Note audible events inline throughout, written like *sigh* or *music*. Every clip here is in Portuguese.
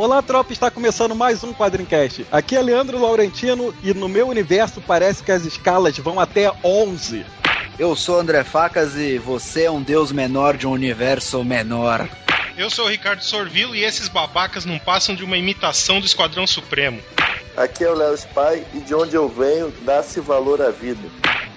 Olá, tropa, está começando mais um Quadrincast. Aqui é Leandro Laurentino e no meu universo parece que as escalas vão até 11. Eu sou André Facas e você é um deus menor de um universo menor. Eu sou o Ricardo Sorvilo e esses babacas não passam de uma imitação do Esquadrão Supremo. Aqui é o Léo Spy e de onde eu venho dá-se valor à vida.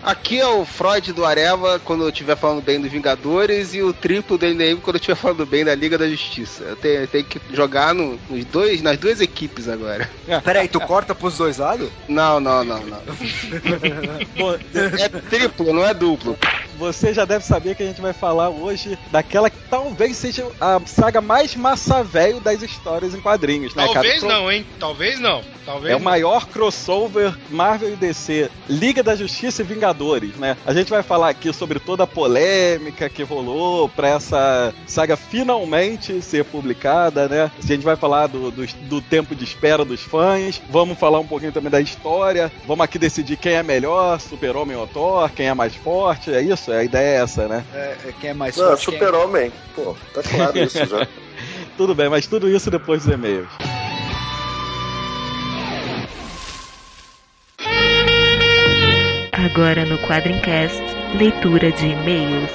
Aqui é o Freud do Areva quando eu estiver falando bem dos Vingadores e o triplo do NDM quando eu estiver falando bem da Liga da Justiça. Eu tenho, eu tenho que jogar no- nos dois, nas duas equipes agora. Peraí, tu corta pros dois lados? Não, não, não, não. *laughs* Bom, É triplo, não é duplo. você já deve saber que a gente vai falar hoje daquela que talvez seja a saga mais massa velho das histórias em quadrinhos, né, Talvez cara? não, hein? Talvez não. Talvez É o maior crossover Marvel e DC, Liga da Justiça e Vingadores, né? A gente vai falar aqui sobre toda a polêmica que rolou pra essa saga finalmente ser publicada, né? A gente vai falar do, do, do tempo de espera dos fãs, vamos falar um pouquinho também da história, vamos aqui decidir quem é melhor, Super-Homem ou Thor, quem é mais forte, é isso? A ideia é essa, né? É, é quem é mais Não, forte? quem é- super-homem. Pô, tá claro isso já. *laughs* Tudo bem, mas tudo isso depois dos e-mails. Agora no Quadrincast, leitura de e-mails.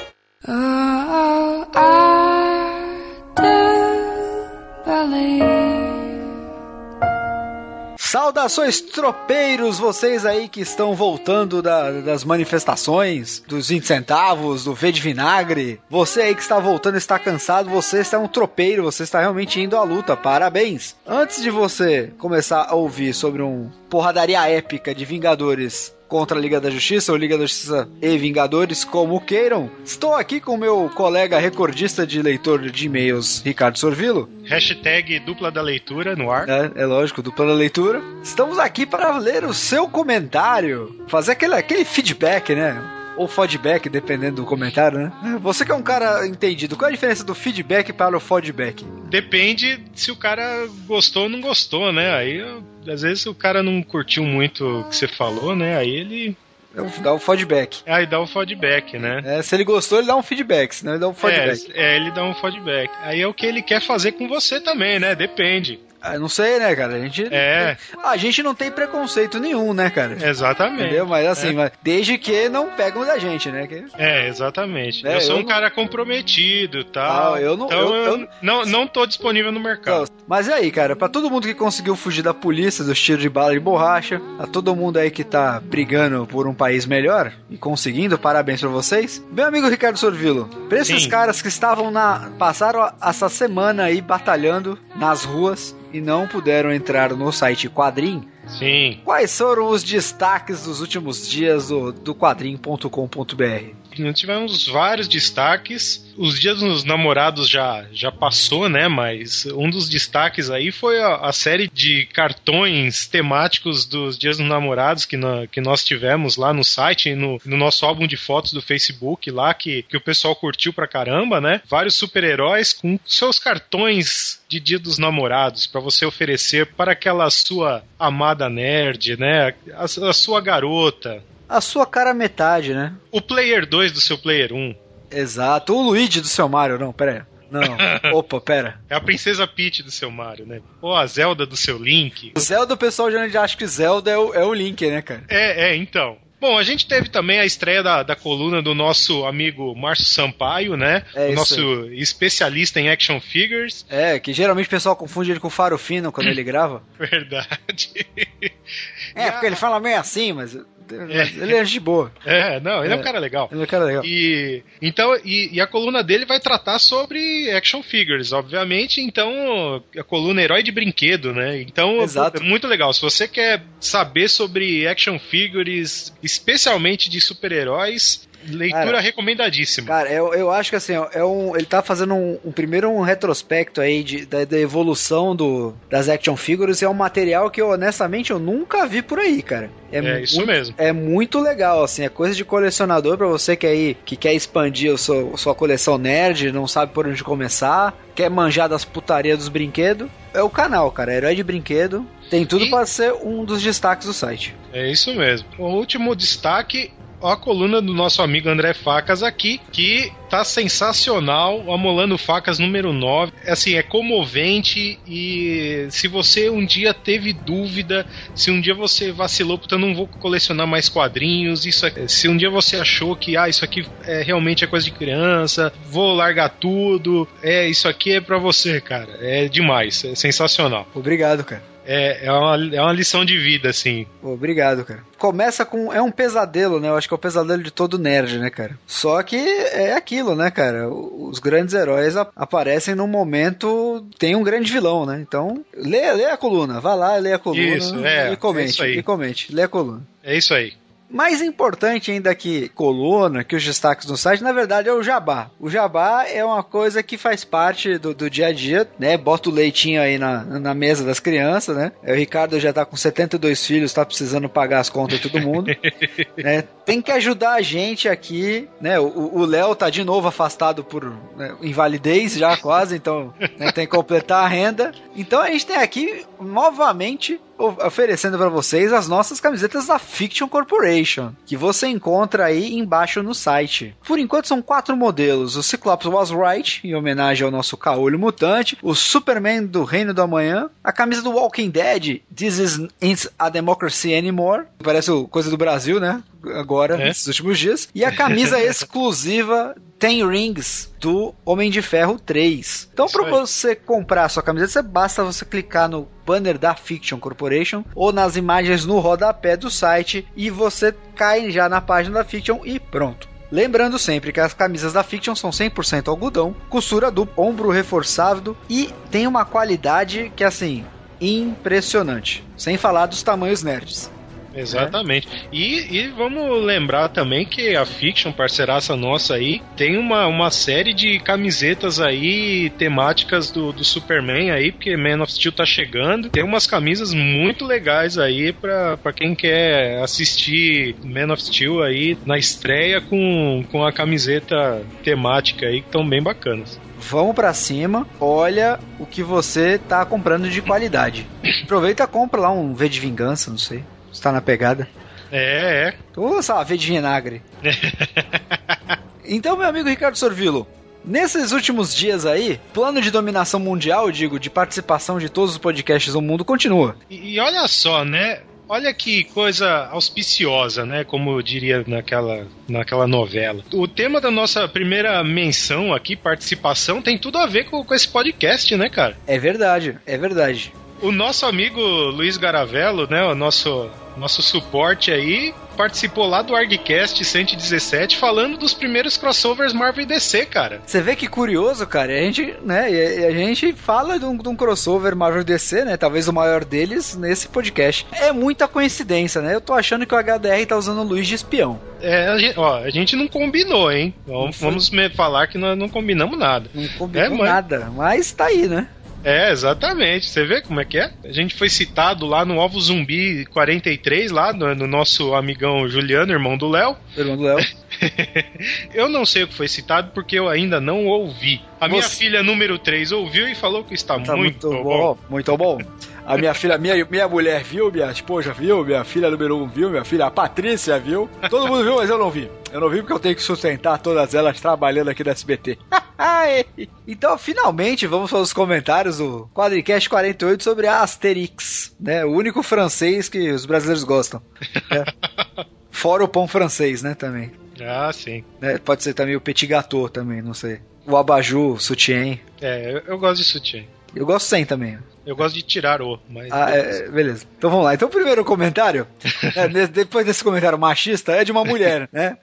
Saudações tropeiros, vocês aí que estão voltando da- das manifestações, dos 20 centavos, do V de vinagre. Você aí que está voltando está cansado, você está um tropeiro, você está realmente indo à luta, parabéns. Antes de você começar a ouvir sobre um porradaria épica de Vingadores contra a Liga da Justiça, ou Liga da Justiça e Vingadores, como queiram, estou aqui com meu colega recordista de leitor de e-mails, Ricardo Sorvilo. Hashtag dupla da leitura no ar. É, é lógico, dupla da leitura. Estamos aqui para ler o seu comentário, fazer aquele, aquele feedback, né? Ou feedback, dependendo do comentário, né? Você que é um cara entendido, qual é a diferença do feedback para o feedback? Depende se o cara gostou ou não gostou, né? Aí, às vezes, o cara não curtiu muito o que você falou, né? Aí ele. É Dá o feedback. Aí dá o feedback, né? É, se ele gostou, ele dá um feedback, senão ele dá um feedback. É, é, ele dá um feedback. Aí é o que ele quer fazer com você também, né? Depende. Ah, não sei, né, cara? A gente, É. a gente não tem preconceito nenhum, né, cara? Exatamente. Entendeu? Mas assim, É. mas desde que não pegam da gente, né? Que- É, exatamente. É, eu sou eu um não- cara comprometido e tal. Ah, eu não- Então eu- eu, não, não tô disponível no mercado. Mas e aí, cara, pra todo mundo que conseguiu fugir da polícia, dos tiros de bala de borracha, a todo mundo aí que tá brigando por um país melhor e conseguindo, parabéns pra vocês. Meu amigo Ricardo Sorvilo, pra esses Sim. caras que estavam na. passaram essa semana aí batalhando nas ruas e não puderam entrar no site Quadrim, Sim. quais foram os destaques dos últimos dias do, do quadrim.com.br? Nós tivemos vários destaques. Os dias dos namorados já, já passou, né? Mas um dos destaques aí foi a, a série de cartões temáticos dos dias dos namorados que, na- que nós tivemos lá no site, no, no nosso álbum de fotos do Facebook lá, que, que o pessoal curtiu pra caramba, né? Vários super-heróis com seus cartões de dia dos namorados pra você oferecer para aquela sua amada nerd, né? A, a sua garota. A sua cara metade, né? O player 2 do seu player 1. Exato. O Luigi do seu Mario, não, pera aí. Não. *laughs* Opa, pera. É a Princesa Peach do seu Mario, né? Ou a Zelda do seu Link. O Zelda, o pessoal já acha que Zelda é o, é o Link, né, cara? É, é, então. Bom, a gente teve também a estreia da, da coluna do nosso amigo Márcio Sampaio, né? É o nosso especialista em action figures. É, que geralmente o pessoal confunde ele com o Faro Fino quando ele grava. *laughs* Verdade. É, porque ele fala meio assim, mas ele é de boa. *laughs* É, não, ele é, É. um cara legal. Ele é um cara legal. E então e, e a coluna dele vai tratar sobre action figures, obviamente. Então a coluna herói de brinquedo, né? Então Exato. é muito legal. Se você quer saber sobre action figures, especialmente de super-heróis, Leitura Cara, recomendadíssima. Cara, eu, eu acho que assim, é um, ele tá fazendo um, um primeiro um retrospecto aí de, da, da evolução do, das action figures e é um material que eu, honestamente eu nunca vi por aí, cara. É isso muito, mesmo. É muito legal, assim, é coisa de colecionador pra você que aí que quer expandir a sua, sua coleção nerd, não sabe por onde começar, quer manjar das putarias dos brinquedos. É o canal, cara, Herói de Brinquedo. Tem tudo E- pra ser um dos destaques do site. É isso mesmo. O último destaque, a coluna do nosso amigo André Facas aqui, que tá sensacional, Amolando Facas número 9. Assim, é comovente e se você um dia teve dúvida, se um dia você vacilou, porque eu não vou colecionar mais quadrinhos, isso é- se um dia você achou que ah, isso aqui é realmente é coisa de criança, vou largar tudo, é isso aqui é pra você, cara. É demais, é sensacional. Obrigado, cara. É, é, uma, é uma lição de vida, assim. Obrigado, cara. Começa com. É um pesadelo, né? Eu acho que é o pesadelo de todo nerd, né, cara? Só que é aquilo, né, cara? Os grandes heróis aparecem num momento. Tem um grande vilão, né? Então, lê, lê a coluna. Vá lá, lê a coluna. Isso, é, e comente. é isso aí. E comente. Lê a coluna. É isso aí. Mais importante ainda que coluna, que os destaques do site, na verdade é o jabá. O jabá é uma coisa que faz parte do, do dia a dia, né? Bota o leitinho aí na, na mesa das crianças, né? O Ricardo já tá com 72 filhos, tá precisando pagar as contas de todo mundo. *laughs* né? Tem que ajudar a gente aqui, né? O Léo tá de novo afastado por né, invalidez já quase, então né, tem que completar a renda. Então a gente tem aqui novamente oferecendo para vocês as nossas camisetas da Fiction Corporation, que você encontra aí embaixo no site. Por enquanto são quatro modelos: o Cyclops Was Right, em homenagem ao nosso caolho mutante, o Superman do Reino do Amanhã, a camisa do Walking Dead, This Isn't a Democracy Anymore, parece coisa do Brasil, né? Agora, É. nesses últimos dias, e a camisa *laughs* exclusiva Ten Rings do Homem de Ferro 3. Então, para você comprar a sua camiseta, basta você clicar no banner da Fiction Corporation ou nas imagens no rodapé do site e você cai já na página da Fiction e pronto. Lembrando sempre que as camisas da Fiction são 100% algodão, costura dupla, ombro reforçado e tem uma qualidade que assim, impressionante. Sem falar dos tamanhos nerds. Exatamente. E, e vamos lembrar também que a Fiction, parceiraça nossa aí, tem uma, uma série de camisetas aí temáticas do, do Superman aí, porque Man of Steel tá chegando. Tem umas camisas muito legais aí pra, pra quem quer assistir Man of Steel aí na estreia com, com a camiseta temática aí, que estão bem bacanas. Vamos pra cima, olha o que você tá comprando de qualidade. *coughs* Aproveita e compra lá um V de vingança, não sei. Se tá na pegada. É, é. Ou, V de vinagre. *laughs* Então, meu amigo Ricardo Sorvilo, nesses últimos dias aí, plano de dominação mundial, digo, de participação de todos os podcasts do mundo continua. E, e olha só, né? Olha que coisa auspiciosa, né? Como eu diria naquela, naquela novela. O tema da nossa primeira menção aqui, participação, tem tudo a ver com, com esse podcast, né, cara? É verdade, é verdade. O nosso amigo Luiz Garavello, né? O nosso, nosso suporte aí, participou lá do ArgCast 117 falando dos primeiros crossovers Marvel e DC, cara. Você vê que curioso, cara. A gente, né, e a gente fala de um, de um crossover Marvel DC, né? Talvez o maior deles nesse podcast. É muita coincidência, né? Eu tô achando que o HDR tá usando o Luiz de espião. É, a gente, ó, a gente não combinou, hein? Vamos, vamos falar que nós não combinamos nada. Não combinou É, mas- nada, mas tá aí, né? É, exatamente. Você vê como é que é? A gente foi citado lá no Ovo Zumbi 43, lá no, no nosso amigão Juliano, irmão do Léo. Irmão do Léo. *laughs* Eu não sei o que foi citado porque eu ainda não ouvi. A minha filha número 3 ouviu e falou que está Tá muito, muito, bom. bom, muito bom. A minha filha, minha, minha mulher viu, minha esposa viu, minha filha número um viu, minha filha a Patrícia viu. Todo mundo viu, mas eu não vi. Eu não vi porque eu tenho que sustentar todas elas trabalhando aqui no SBT. *laughs* então, finalmente, vamos para os comentários do Quadricast 48 sobre a Asterix, né? O único francês que os brasileiros gostam. né? *laughs* Fora o pão francês, né, também. Ah, sim. né? Pode ser também o petit gâteau também, não sei. O abajur, o sutiã. É, eu, eu gosto de sutiã. Eu gosto sem também. Eu gosto de tirar o, mas. Ah, é, beleza. Então vamos lá. Então o primeiro comentário, *laughs* é, de- depois desse comentário machista, é de uma mulher, né?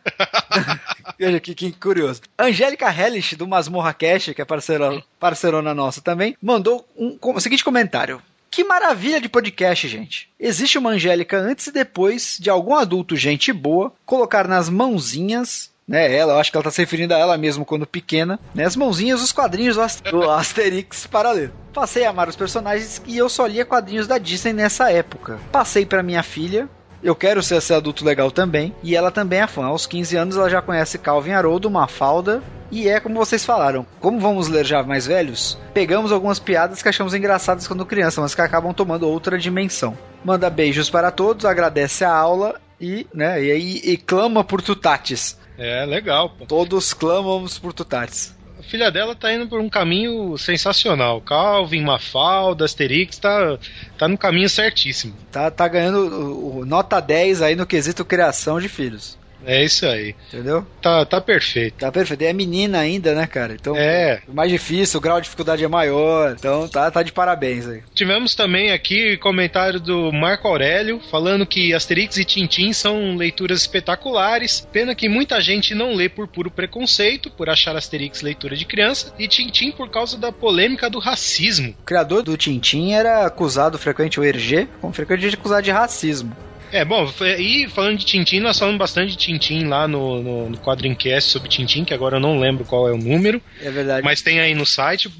*laughs* Veja que, que curioso. Angélica Hellish, do Masmorra Cash, que é parceiro, parceirona nossa também, mandou um, o seguinte comentário. Que maravilha de podcast, gente. Existe uma Angélica antes e depois de algum adulto gente boa colocar nas mãozinhas né? Ela, eu acho que ela tá se referindo a ela mesmo quando pequena, né? As mãozinhas, os quadrinhos do, As- do Asterix para ler. Passei a amar os personagens e eu só lia quadrinhos da Disney nessa época. Passei para minha filha, eu quero ser esse adulto legal também. E ela também é fã. Aos 15 anos ela já conhece Calvin Haroldo, Mafalda. E é como vocês falaram. Como vamos ler já mais velhos, pegamos algumas piadas que achamos engraçadas quando criança, mas que acabam tomando outra dimensão. Manda beijos para todos, agradece a aula e, né, e, aí e clama por tutates. É, legal, pô. Todos clamamos por tutates. A filha dela tá indo por um caminho sensacional. Calvin, Mafalda, Asterix, tá, tá no caminho certíssimo. Tá, tá ganhando o, o nota 10 aí no quesito criação de filhos. É isso aí. Entendeu? Tá, tá perfeito. Tá perfeito. E é menina ainda, né, cara? Então, É. mais difícil, o grau de dificuldade é maior. Então, tá, tá de parabéns aí. Tivemos também aqui comentário do Marco Aurélio falando que Asterix e Tintin são leituras espetaculares. Pena que muita gente não lê por puro preconceito, por achar Asterix leitura de criança, e Tintin por causa da polêmica do racismo. O criador do Tintin era acusado frequente, o Hergé, como frequente acusado de racismo. É, bom, e falando de Tintin, nós falamos bastante de Tintin lá no, no, no Quadrincast sobre Tintin, que agora eu não lembro qual é o número, É verdade. mas tem aí no site,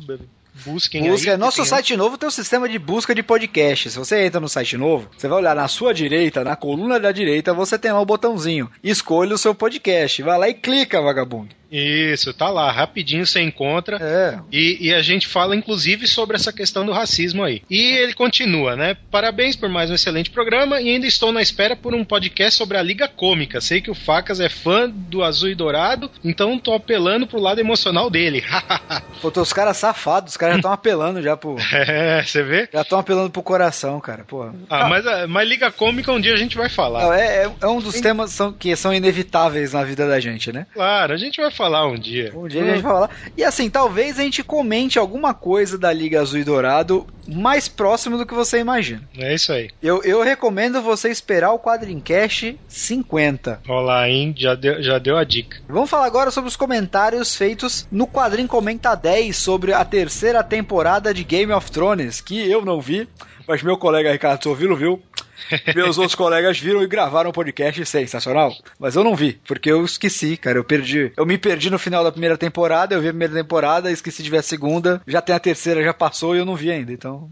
busquem Busca, aí. nosso site novo tem um sistema de busca de podcast. Se você entra no site novo, você vai olhar na sua direita, na coluna da direita, você tem lá o botãozinho. Escolha o seu podcast. Vai lá e clica, vagabundo. Isso, tá lá, rapidinho você encontra. É. E, e a gente fala, inclusive, sobre essa questão do racismo aí. E ele continua, né? Parabéns por mais um excelente programa e ainda estou na espera por um podcast sobre a Liga Cômica. Sei que o Facas é fã do Azul e Dourado, então tô apelando pro lado emocional dele. *laughs* Pô, tô- os caras safados, os caras já estão *laughs* apelando já pro. é, você vê? Já estão apelando pro coração, cara. Pô. Ah, mas, a- mas Liga Cômica um dia a gente vai falar. Não, é, é- é um dos temas são- que são inevitáveis na vida da gente, né? Claro, a gente vai falar um dia. Um dia a gente vai falar. E assim, talvez a gente comente alguma coisa da Liga Azul e Dourado mais próximo do que você imagina. É isso aí. Eu, eu recomendo você esperar o Quadrincast 50. Olha lá, hein? Já deu, já deu a dica. Vamos falar agora sobre os comentários feitos no Quadrim Comenta 10 sobre a terceira temporada de Game of Thrones, que eu não vi, mas meu colega Ricardo Sovilo viu. Meus outros colegas viram e gravaram um podcast sensacional. Mas eu não vi, porque eu esqueci, cara. Eu perdi. Eu me perdi no final da primeira temporada, eu vi a primeira temporada, esqueci de ver a segunda. Já tem a terceira, já passou e eu não vi ainda. Então.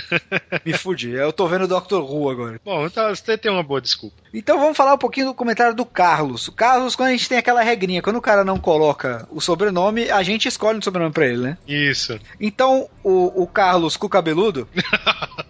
*laughs* me fudi. Eu tô vendo o Doctor Who agora. Bom, então você tem uma boa desculpa. Então vamos falar um pouquinho do comentário do Carlos. O Carlos, quando a gente tem aquela regrinha, quando o cara não coloca o sobrenome, a gente escolhe um sobrenome pra ele, né? Isso. Então o, o Carlos com o cabeludo *laughs*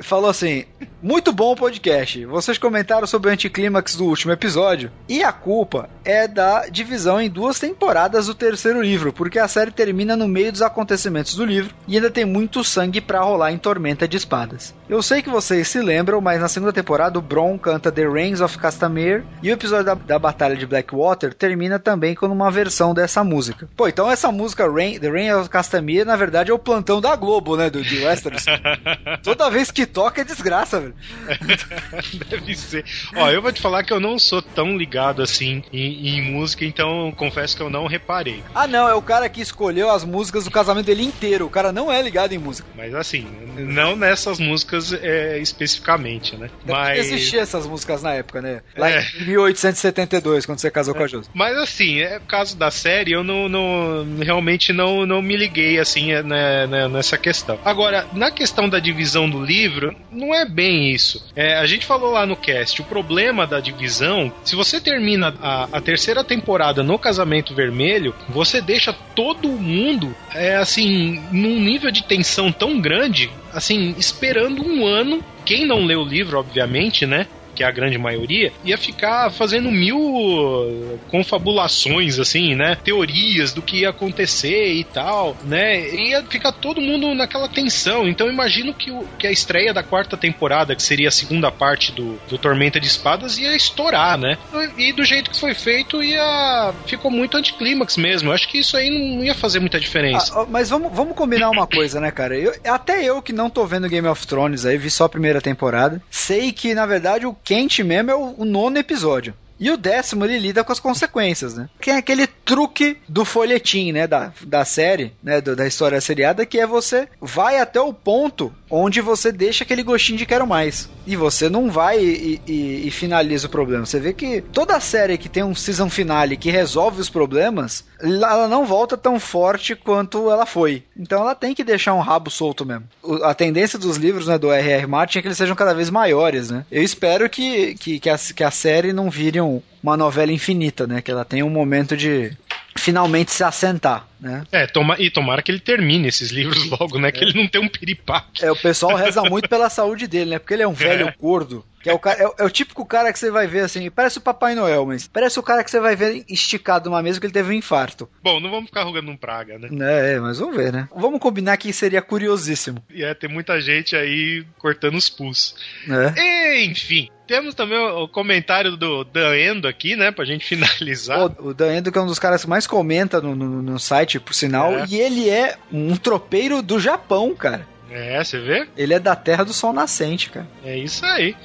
falou assim: Muito bom o podcast. Vocês comentaram sobre o anticlímax do último episódio. E a culpa é da divisão em duas temporadas do terceiro livro, porque a série termina no meio dos acontecimentos do livro e ainda tem muito sangue pra rolar em Tormenta de Espadas. Eu sei que vocês se lembram, mas na segunda temporada o Bron canta The Reigns of Castamere e o episódio da, da Batalha de Blackwater termina também com uma versão dessa música. Pô, então essa música Rain, The Reigns of Castamere, na verdade, é o plantão da Globo, né? Do, de Westeros. *laughs* Toda vez que toca é desgraça, velho. *laughs* Deve ser. Ó, eu vou te falar que eu não sou tão ligado assim em, em música, então confesso que eu não reparei. Ah, não, é o cara que escolheu as músicas do casamento dele inteiro. O cara não é ligado em música. Mas assim, não nessas músicas é, especificamente, né? Deve Mas. existia essas músicas na época, né? Lá É. em 1872, quando você casou com a Josi. Mas assim, é causa da série, eu não, não- realmente não, não me liguei assim né, né, nessa questão. Agora, na questão da divisão do livro, não é bem isso. É, a gente falou lá no cast, o problema da divisão, se você termina a, a terceira temporada no Casamento Vermelho, você deixa todo mundo é, assim num nível de tensão tão grande, assim esperando um ano. Quem não leu o livro, obviamente, né? Que é a grande maioria, ia ficar fazendo mil uh, confabulações, assim, né? Teorias do que ia acontecer e tal, né? Ia ficar todo mundo naquela tensão. Então, imagino que, o, que a estreia da quarta temporada, que seria a segunda parte do, do Tormenta de Espadas, ia estourar, né? E do jeito que foi feito, ia. ficou muito anticlímax mesmo. Acho que isso aí não ia fazer muita diferença. Ah, mas vamos, vamos combinar uma coisa, né, cara? Eu, até eu que não tô vendo Game of Thrones aí, vi só a primeira temporada, sei que, na verdade, o quente mesmo é o, o nono episódio. E o décimo ele lida com as consequências, né? Que é aquele truque do folhetim, né? Da, da série, né? do- da história seriada, que é você vai até o ponto onde você deixa aquele gostinho de quero mais. E você não vai e, e- e finaliza o problema. Você vê que toda série que tem um season finale que resolve os problemas, ela não volta tão forte quanto ela foi. Então ela tem que deixar um rabo solto mesmo. A tendência dos livros né, do R.R. Martin é que eles sejam cada vez maiores, né? Eu espero que, que, que, a, que a série não vire um- uma novela infinita, né? Que ela tenha um momento de finalmente se assentar, né? É, toma, e tomara que ele termine esses livros *laughs* logo, né? Que ele não tenha um piripaque. É, o pessoal reza *laughs* muito pela saúde dele, né? Porque ele é um velho É. gordo. Que é, o cara, é, o- é o típico cara que você vai ver assim, parece o Papai Noel, mas parece o cara que você vai ver esticado numa mesa que ele teve um infarto. Bom, não vamos ficar rogando um praga, né? É, é, mas vamos ver, né? Vamos combinar que seria curiosíssimo. E é, tem muita gente aí cortando os pus. Né? Enfim, temos também o, comentário do Dan Endo aqui, né? Pra gente *laughs* finalizar. O, o Dan Endo, que é um dos caras que mais comenta no, no, no site, por sinal, É. e ele é um tropeiro do Japão, cara. É, você vê? Ele é da terra do sol nascente, cara. É isso aí.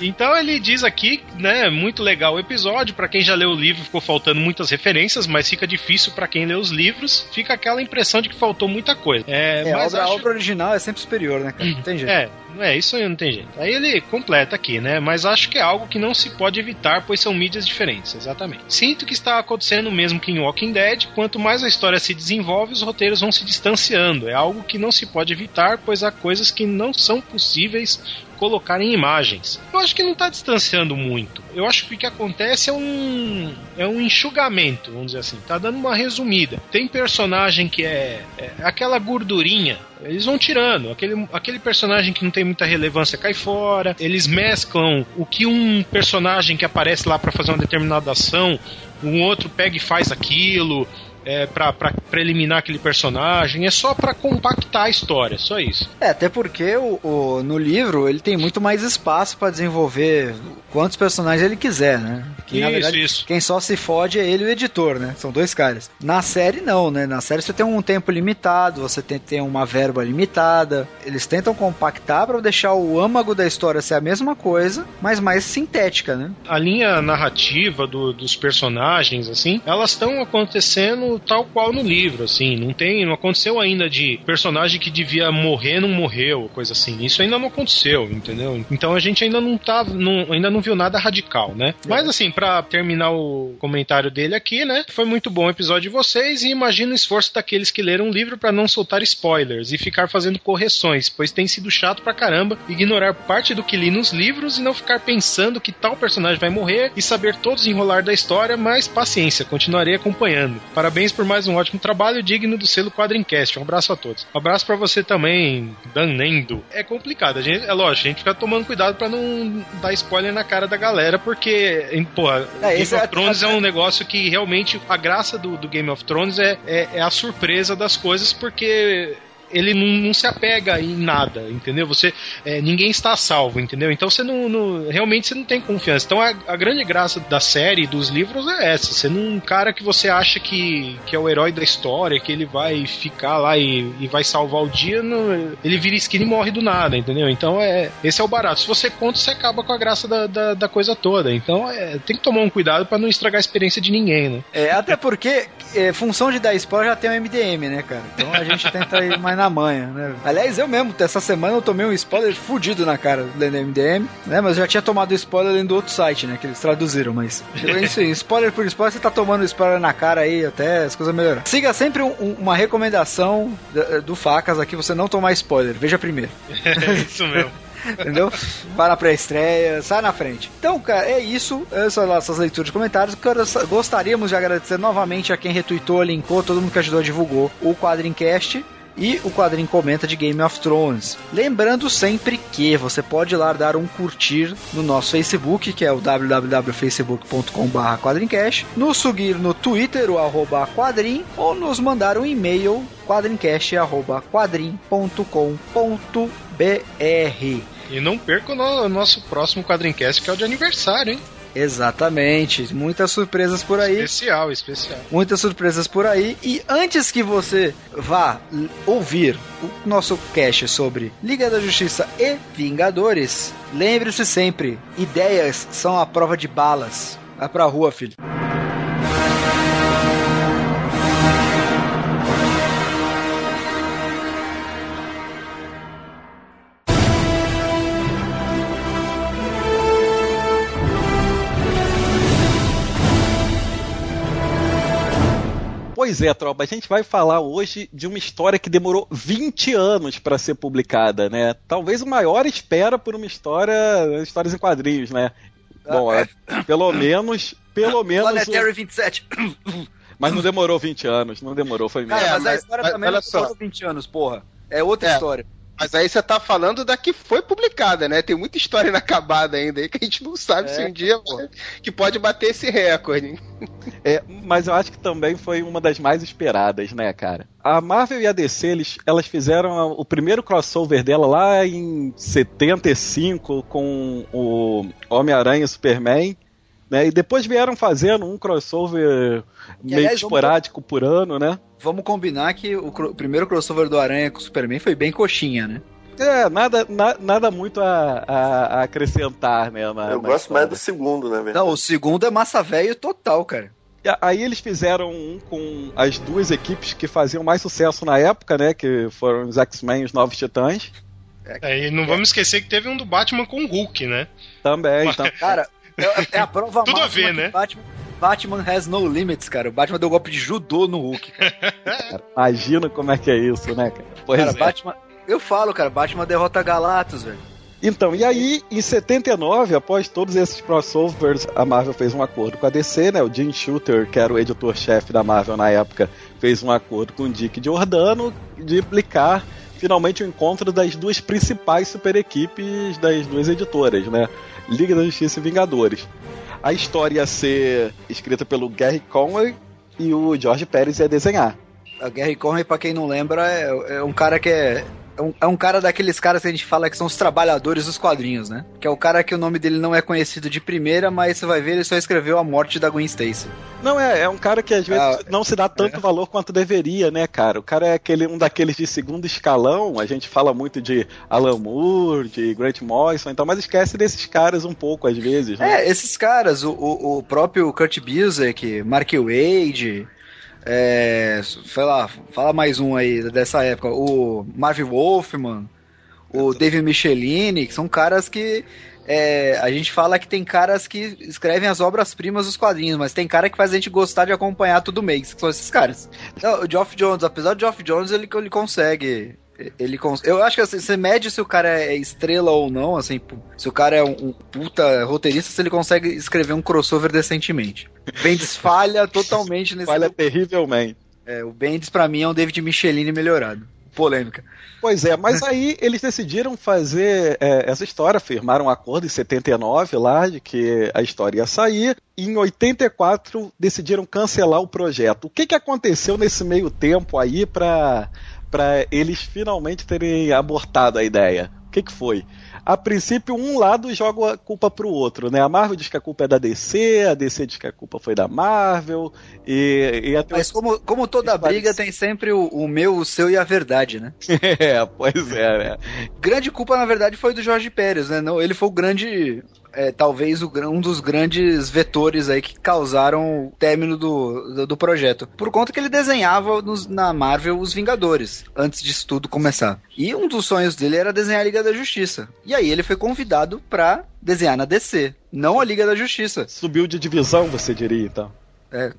Então ele diz aqui, né, muito legal o episódio, Pra quem já leu o livro ficou faltando muitas referências, mas fica difícil pra quem lê os livros, fica aquela impressão de que faltou muita coisa. É, É, a mas obra, a acho- obra original é sempre superior, né, cara? Não tem jeito. É, é, isso aí não tem jeito. Aí ele completa aqui, né? Mas acho que é algo que não se pode evitar, pois são mídias diferentes, exatamente. Sinto que está acontecendo o mesmo que em Walking Dead, quanto mais a história se desenvolve, os roteiros vão se distanciando. É algo que não se pode evitar, pois há coisas que não são possíveis colocar em imagens. Eu acho que não está distanciando muito. Eu acho que o que acontece é um é um enxugamento, vamos dizer assim. Tá dando uma resumida. Tem personagem que é, é aquela gordurinha. Eles vão tirando. Aquele, aquele personagem que não tem muita relevância cai fora. Eles mesclam o que um personagem que aparece lá para fazer uma determinada ação, um outro pega e faz aquilo. É, pra, pra, pra eliminar aquele personagem, é só pra compactar a história, só isso. É, até porque o, o- no livro ele tem muito mais espaço pra desenvolver quantos personagens ele quiser, né? Que, na Isso, verdade, isso. quem só se fode é ele e o editor, né? São dois caras. Na série, não, né? Na série você tem um tempo limitado, você tem, tem uma verba limitada. Eles tentam compactar pra deixar o âmago da história ser a mesma coisa, mas mais sintética, né? a linha narrativa do- dos personagens, assim, elas estão acontecendo tal qual no livro, assim, não tem, não aconteceu ainda de personagem que devia morrer não morreu, coisa assim. Isso ainda não aconteceu, entendeu? Então a gente ainda não tá, não- ainda não viu nada radical, né? Mas assim, pra terminar o comentário dele aqui, né? Foi muito bom o episódio de vocês e imagino o esforço daqueles que leram o livro pra não soltar spoilers e ficar fazendo correções, pois tem sido chato pra caramba ignorar parte do que li nos livros e não ficar pensando que tal personagem vai morrer e saber todos o enrolar da história, mas paciência, continuarei acompanhando. Parabéns por mais um ótimo trabalho digno do selo Quadrincast. Um abraço a todos. Um abraço pra você também, Dan Nendo. É complicado, a gente, é lógico, a gente fica tomando cuidado pra não dar spoiler na cara da galera, porque, em- porra, É, Game of é- Thrones é um negócio que realmente a graça do, do Game of Thrones é, é, é a surpresa das coisas, porque ele não, não se apega em nada, entendeu? Você é, ninguém está salvo, entendeu? Então você não, não- realmente você não tem confiança. Então a, a grande graça da série, dos livros é essa. Você não um cara que você acha que, que é o herói da história, que ele vai ficar lá e, e vai salvar o dia, não- ele vira esquina e morre do nada, entendeu? Então é esse é o barato. Se você conta, você acaba com a graça da, da, da coisa toda. Então é, tem que tomar um cuidado para não estragar a experiência de ninguém, né? É, até porque é, função de dar spoiler já tem o MDM, né, cara? Então a gente tenta ir mais na manha, né? Aliás, eu mesmo, essa semana eu tomei um spoiler fudido na cara lendo MDM, né? Mas eu já tinha tomado spoiler lendo outro site, né? Que eles traduziram, mas. Enfim, spoiler por spoiler, você tá tomando spoiler na cara aí até as coisas melhorar. Siga sempre um- um- uma recomendação do, do Facas aqui, você não tomar spoiler. Veja primeiro. *laughs* É isso mesmo. Entendeu? Vai na pré-estreia, sai na frente. Então, cara, é isso. Essas nossas leituras de comentários. Gostaríamos de agradecer novamente a quem retweetou, linkou, todo mundo que ajudou, divulgou o Quadrincast. E o quadrinho comenta de Game of Thrones. Lembrando sempre que você pode ir lá dar um curtir no nosso Facebook, que é o www.facebook.com.br quadrincast, nos seguir no Twitter, o arroba quadrim, ou nos mandar um e-mail quadrincast.quadrim.com.br. E não perca o no- o nosso próximo Quadrincast, que é o de aniversário, hein? Exatamente, muitas surpresas por aí. Especial, especial. Muitas surpresas por aí. E antes que você vá ouvir o nosso cast sobre Liga da Justiça e Vingadores, lembre-se sempre: ideias são a prova de balas. Vai pra rua, filho. Pois é, tropa, a gente vai falar hoje de uma história que demorou 20 anos para ser publicada, né? Talvez o maior espera por uma história, histórias em quadrinhos, né? Bom, é, pelo menos, pelo menos. Planetary 27. Mas não demorou 20 anos, não demorou, foi mesmo. É, mas, a história mas também não só. demorou 20 anos, porra. É outra É. história. Mas aí você tá falando da que foi publicada, né? Tem muita história *laughs* inacabada ainda aí que a gente não sabe É, se um dia que pode bater esse recorde. É, mas eu acho que também foi uma das mais esperadas, né, cara? A Marvel e a DC, eles, elas fizeram o primeiro crossover dela lá em 75 com o Homem-Aranha e Superman, né? E depois vieram fazendo um crossover meio aliás, esporádico por ano, né? Vamos combinar que o, cro- o primeiro crossover do Aranha com o Superman foi bem coxinha, né? É, nada, na- nada muito a, a- a acrescentar, né? na- Eu na gosto mais história. do segundo, na verdade. Não, o segundo é massa velho total, cara. E Aí eles fizeram um com as duas equipes que faziam mais sucesso na época, né? Que foram os X-Men e os Novos Titãs. É, e não vamos esquecer que teve um do Batman com o Hulk, né? Também, então, Cara, é, é a prova Tudo a ver, que né? Batman, Batman has no limits, cara. O Batman deu golpe de judô no Hulk. Cara, imagina como é que é isso, né, cara? Pois Cara, é. Batman. Eu falo, cara, Batman derrota Galactus, velho. Então, e aí, em 79, após todos esses crossovers, a Marvel fez um acordo com a DC, né? O Jim Shooter, que era o editor-chefe da Marvel na época, fez um acordo com o Dick Giordano de implicar finalmente o encontro das duas principais super equipes das duas editoras, né? Liga da Justiça e Vingadores. A história ia ser escrita pelo Gary Conway e o George Pérez ia desenhar. A Gary Conway, pra quem não lembra, é, é um cara que é. É um, é um cara daqueles caras que a gente fala que são os trabalhadores dos quadrinhos, né? Que é o cara que o nome dele não é conhecido de primeira, mas você vai ver, ele só escreveu a morte da Gwen Stacy. Não, é, é um cara que às vezes Ah, não se dá tanto valor quanto deveria, né, cara? O cara é aquele, um daqueles de segundo escalão, a gente fala muito de Alan Moore, de Grant Morrison, então, mas esquece desses caras um pouco, às vezes, né? É, esses caras, o, o, o próprio Kurt Busiek, Mark Wade, é, sei lá, fala mais um aí dessa época, o Marv Wolfman, o David Michelini, que são caras que é, a gente fala que tem caras que escrevem as obras-primas dos quadrinhos, mas tem cara que faz a gente gostar de acompanhar tudo mês, que são esses caras. Não, o Geoff Jones, apesar do Geoff Jones, ele, ele consegue. Ele cons... Eu acho que assim, você mede se o cara é estrela ou não, assim, se o cara é um, um puta roteirista, se ele consegue escrever um crossover decentemente. Bendis falha *laughs* totalmente nesse. Falha terrivelmente. É, o Bendis pra mim é um David Michelini melhorado. Polêmica. Pois é, mas aí eles decidiram fazer é, essa história, firmaram um acordo em 79 lá, de que a história ia sair, e em 84 decidiram cancelar o projeto. O que, que aconteceu nesse meio tempo aí para para eles finalmente terem abortado a ideia? O que, que foi? A princípio, um lado joga a culpa pro outro, né? A Marvel diz que a culpa é da DC, a DC diz que a culpa foi da Marvel, e, e até Mas como, como toda briga tem sempre o, o meu, o seu e a verdade, né? *laughs* É, pois é, né? Grande culpa, na verdade, foi do Jorge Pérez, né? Não, ele foi o grande. É, talvez o, um dos grandes vetores aí que causaram o término do, do, do projeto. Por conta que ele desenhava nos- na Marvel os Vingadores, antes disso tudo começar. E um dos sonhos dele era desenhar a Liga da Justiça. E aí ele foi convidado pra desenhar na DC, não a Liga da Justiça. Subiu de divisão, você diria, então. É.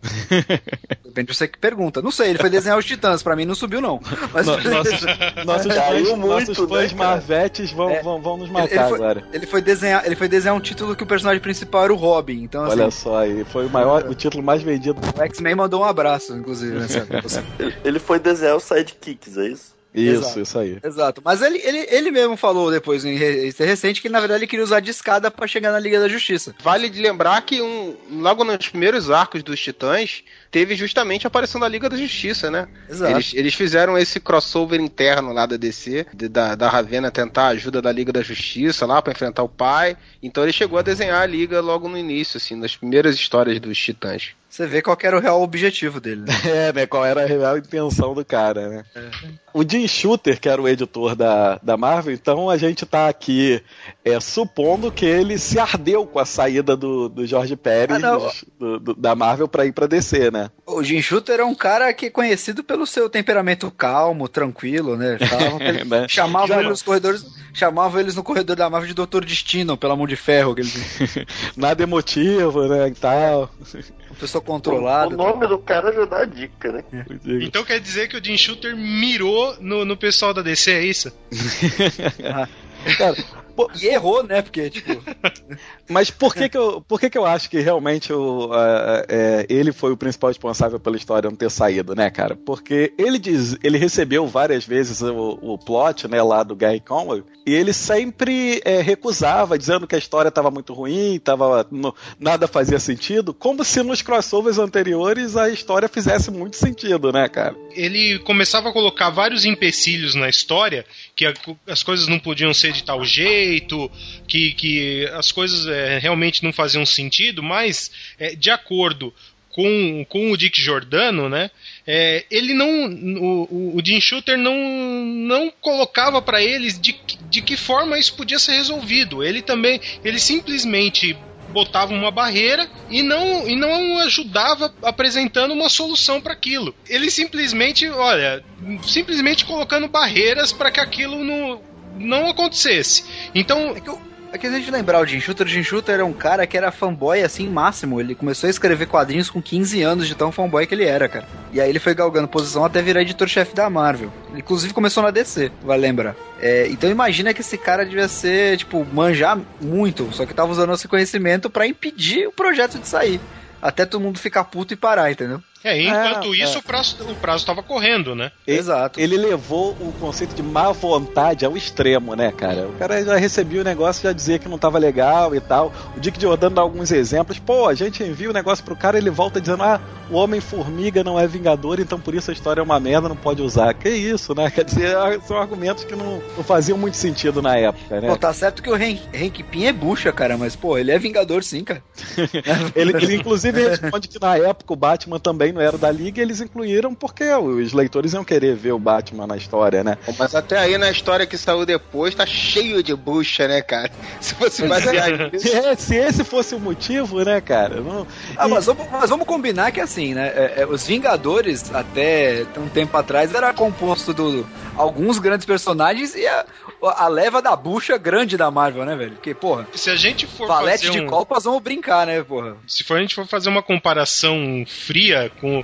Depende *laughs* de você que pergunta. Não sei, ele foi desenhar os Titãs, pra mim não subiu, não. Mas No- *laughs* nossos nossos fãs, muito, nossos fãs né, marvetes vão, É. vão, vão nos Ele- matar ele foi- agora. Ele foi desenhar, ele foi desenhar um título que o personagem principal era o Robin. Então, assim, Olha só aí, foi o maior, o título mais vendido. o X-Men mandou um abraço, inclusive, nessa época. *laughs* Ele foi desenhar os sidekicks, é isso? Isso, Exato. isso aí. Exato. Mas ele, ele, ele mesmo falou depois, em re- em recente, que na verdade ele queria usar de escada pra chegar na Liga da Justiça. Vale de lembrar que um, logo nos primeiros arcos dos Titãs, teve justamente a aparição da Liga da Justiça, né? Exato. Eles, eles fizeram esse crossover interno lá da DC, de- da, da Ravena tentar a ajuda da Liga da Justiça lá pra enfrentar o pai. Então ele chegou a desenhar a Liga logo no início, assim, nas primeiras histórias dos Titãs. Você vê qual era o real objetivo dele. Né? *laughs* É, né? Qual era a real intenção do cara, né? O Jim Shooter, que era o editor da, da Marvel, então a gente tá aqui é, supondo que ele se ardeu com a saída do, do Jorge Pérez Ah, do- do- da Marvel pra ir pra DC, né? O Jim Shooter é um cara que é conhecido pelo seu temperamento calmo, tranquilo, né? *laughs* Ele- Né? Chamavam Já- ele nos corredores, chamavam eles no corredor da Marvel de Doutor Destino, pela mão de ferro, ele *laughs* Nada emotivo, né? E tal. uma pessoa O controlada. nome do cara já dá a dica, né? Então quer dizer que o Jim Shooter mirou no, no pessoal da DC, é isso? *laughs* Cara, pô, E errou, né? Porque, tipo, *laughs* Mas por que que eu, por que que eu acho que realmente o, a- é, ele foi o principal responsável pela história não ter saído, né, cara? Porque ele diz, ele recebeu várias vezes o, o plot, né, lá do Gary Conway, e ele sempre é, recusava, dizendo que a história estava muito ruim, tava, no- nada fazia sentido, como se nos crossovers anteriores a história fizesse muito sentido, né, cara? ele começava a colocar vários empecilhos na história, que a- as coisas não podiam ser de tal jeito, que, que as coisas é, realmente não faziam sentido, mas é, de acordo com, com o Dick Giordano, né, é, ele não, o, o- Jim Shooter não, não colocava para eles de, que- de que forma isso podia ser resolvido. Ele também, ele simplesmente botava uma barreira e não, e não ajudava apresentando uma solução para aquilo. Ele simplesmente, olha, simplesmente colocando barreiras para que aquilo não, não acontecesse. Então, é que, eu, é que a gente lembrar o Jim Shooter, o Jim Shooter é um cara que era fanboy assim máximo. Ele começou a escrever quadrinhos com 15 anos de tão fanboy que ele era, cara. E aí ele foi galgando posição até virar editor-chefe da Marvel. Ele, inclusive começou na DC, vai lembrar. É, então imagina que esse cara devia ser, tipo, manjar muito, só que tava usando esse conhecimento pra impedir o projeto de sair. Até todo mundo ficar puto e parar, entendeu? É, enquanto É, isso é. o prazo o prazo estava correndo, né? Exato. Ele levou o conceito de má vontade ao extremo, né, cara? O cara já recebia o negócio já dizia que não tava legal e tal. O Dick Jordan dá alguns exemplos. Pô, a gente envia o negócio pro cara ele volta dizendo: ah, o Homem-Formiga não é vingador, então por isso a história é uma merda, não pode usar. Que isso, né? *laughs* Quer dizer, são argumentos que não, não faziam muito sentido na época, né? Pô, tá certo que o Hank, Hank Pym é bucha, cara, mas, pô, ele é vingador sim, cara. *laughs* Ele, ele, inclusive responde que na época o Batman também não era da Liga e eles incluíram porque os leitores iam querer ver o Batman na história, né? Mas até aí na história que saiu depois tá cheio de bucha, né, cara? *laughs* Se fosse nisso. É, se esse fosse o motivo, né, cara? Não... Ah, E- mas vamos, mas vamos combinar que assim, né? é, é, os Vingadores, até um tempo atrás, era composto de alguns grandes personagens e a, a leva da bucha grande da Marvel, né, velho? Porque, porra, Se a gente for valete fazer de um- copas vamos brincar, né, porra? se for a gente for fazer uma comparação fria com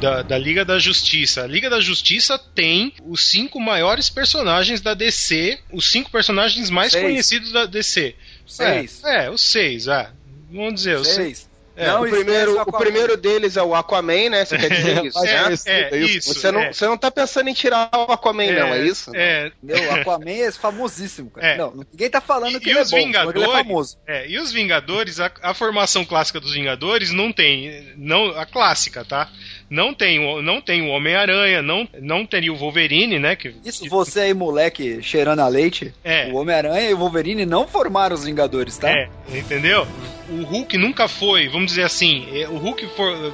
da, da Liga da Justiça, a Liga da Justiça tem os cinco maiores personagens da DC, os cinco personagens mais Seis. conhecidos da DC. Seis. É, é, os seis, ah. Vamos dizer, os seis. É, Não, o, primeiro, o o Aquaman. primeiro deles é o Aquaman, né? Você quer dizer *laughs* isso, É, né? é, é isso. isso. Você não, é, você não tá pensando em tirar o Aquaman, não, é isso? É, Meu, Aquaman é famosíssimo, cara. É. Não, ninguém tá falando E- que e ele é os bom, só que ele é Vingadores? famoso. É, e os Vingadores, a, a formação clássica dos Vingadores não tem, não a clássica, tá? Não tem, o- não tem o Homem-Aranha, não, não teria o Wolverine, né? Que, Isso, você aí, moleque, cheirando a leite, É. o Homem-Aranha e o Wolverine não formaram os Vingadores, tá? É, entendeu? O Hulk nunca foi, vamos dizer assim, é, o Hulk for-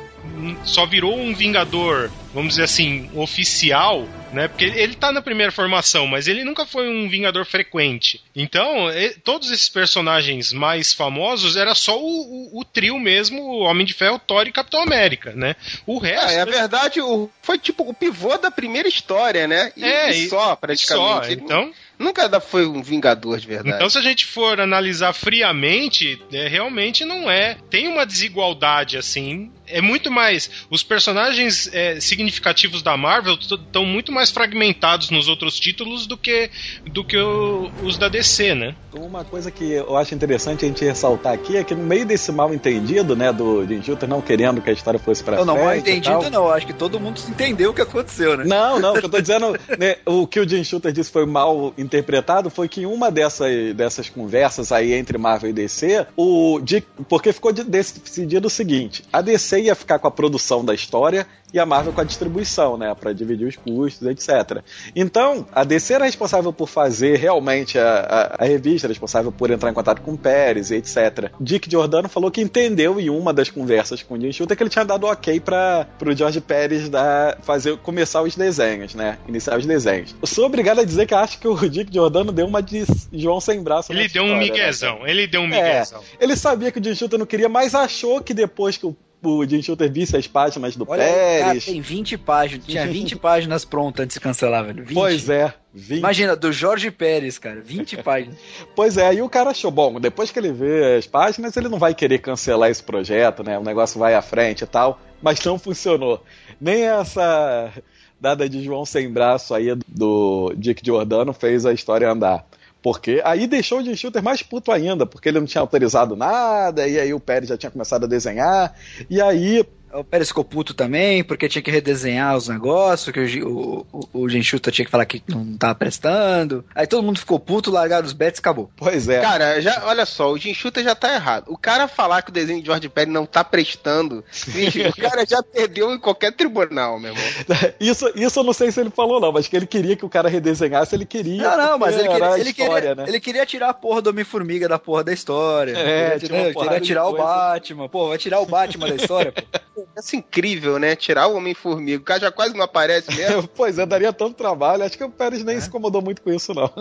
só virou um Vingador, vamos dizer assim, oficial, né? Porque ele tá na primeira formação, mas ele nunca foi um Vingador frequente. Então, e- todos esses personagens mais famosos era só o, o- o trio mesmo, o Homem de Ferro, Thor e Capitão América, né? O resto. É, é verdade, o, foi tipo o pivô da primeira história, né? E, É, e e- só, e praticamente. só, Ele então, Nunca foi um vingador de verdade. Então, se a gente for analisar friamente, é, realmente não é. Tem uma desigualdade, assim. É muito mais. Os personagens é, significativos da Marvel estão muito mais fragmentados nos outros títulos do que, do que o- os da DC, né? Uma coisa que eu acho interessante a gente ressaltar aqui é que no meio desse mal entendido, né, do Jim Shooter não querendo que a história fosse pra Eu não, frente mal e entendido tal. não, acho que todo mundo entendeu o que aconteceu, né? Não, não, o que eu tô *laughs* dizendo, né, o que o Jim Shooter disse foi mal interpretado foi que em uma dessas, dessas conversas aí entre Marvel e DC, o Dick, porque ficou de- decidido o seguinte: a DC ia ficar com a produção da história e a Marvel com a distribuição, né, Pra dividir os custos, etc. Então, a DC era responsável por fazer realmente a, a, a revista, responsável por entrar em contato com o Pérez e etc. Dick Giordano falou que entendeu em uma das conversas com o Jim Shooter que ele tinha dado ok para pro George Pérez dar, fazer, começar os desenhos, né, iniciar os desenhos. Eu sou obrigado a dizer que acho que o Dick Giordano deu uma de João sem braço Ele deu um história, né, miguezão, ele deu um É, miguezão. ele sabia que o Jim Shooter não queria, mas achou que depois que o, o Jim Shooter visse as páginas do Olha aí, cara, Pérez. tem 20 páginas. Tinha 20 *laughs* páginas prontas antes de cancelar, velho. 20. Pois é, 20. Imagina, do Jorge Pérez, cara. 20 *laughs* páginas. Pois é, aí o cara achou, bom, depois que ele vê as páginas, ele não vai querer cancelar esse projeto, né? O negócio vai à frente e tal, mas não funcionou. Nem essa dada de João sem braço aí do Dick Giordano fez a história andar. Porque aí deixou o Jim Shooter mais puto ainda, porque ele não tinha autorizado nada, e aí o Pérez já tinha começado a desenhar, e aí O Pérez ficou puto também, porque tinha que redesenhar os negócios, que o, o, o, Genchuta tinha que falar que não tava prestando. Aí todo mundo ficou puto, largaram os bets e acabou. Pois é. Cara, já, olha só, o Shooter já tá errado. O cara falar que o desenho de George Pérez não tá prestando, o *laughs* cara já perdeu em qualquer tribunal, meu irmão. *laughs* Isso, isso eu não sei se ele falou, não, mas que ele queria que o cara redesenhasse, ele queria. Não, não, mas ele queria, ele, história, queria, né? ele queria tirar a porra do Homem-Formiga da porra da história. É, Ele queria, de tirar o. Batman. Pô, vai tirar o Batman da história, pô. *laughs* Isso é incrível, né? Tirar o Homem-Formiga. O cara já quase não aparece mesmo. *laughs* Pois é, daria tanto trabalho. Acho que o Pérez nem se incomodou muito com isso, não. *laughs*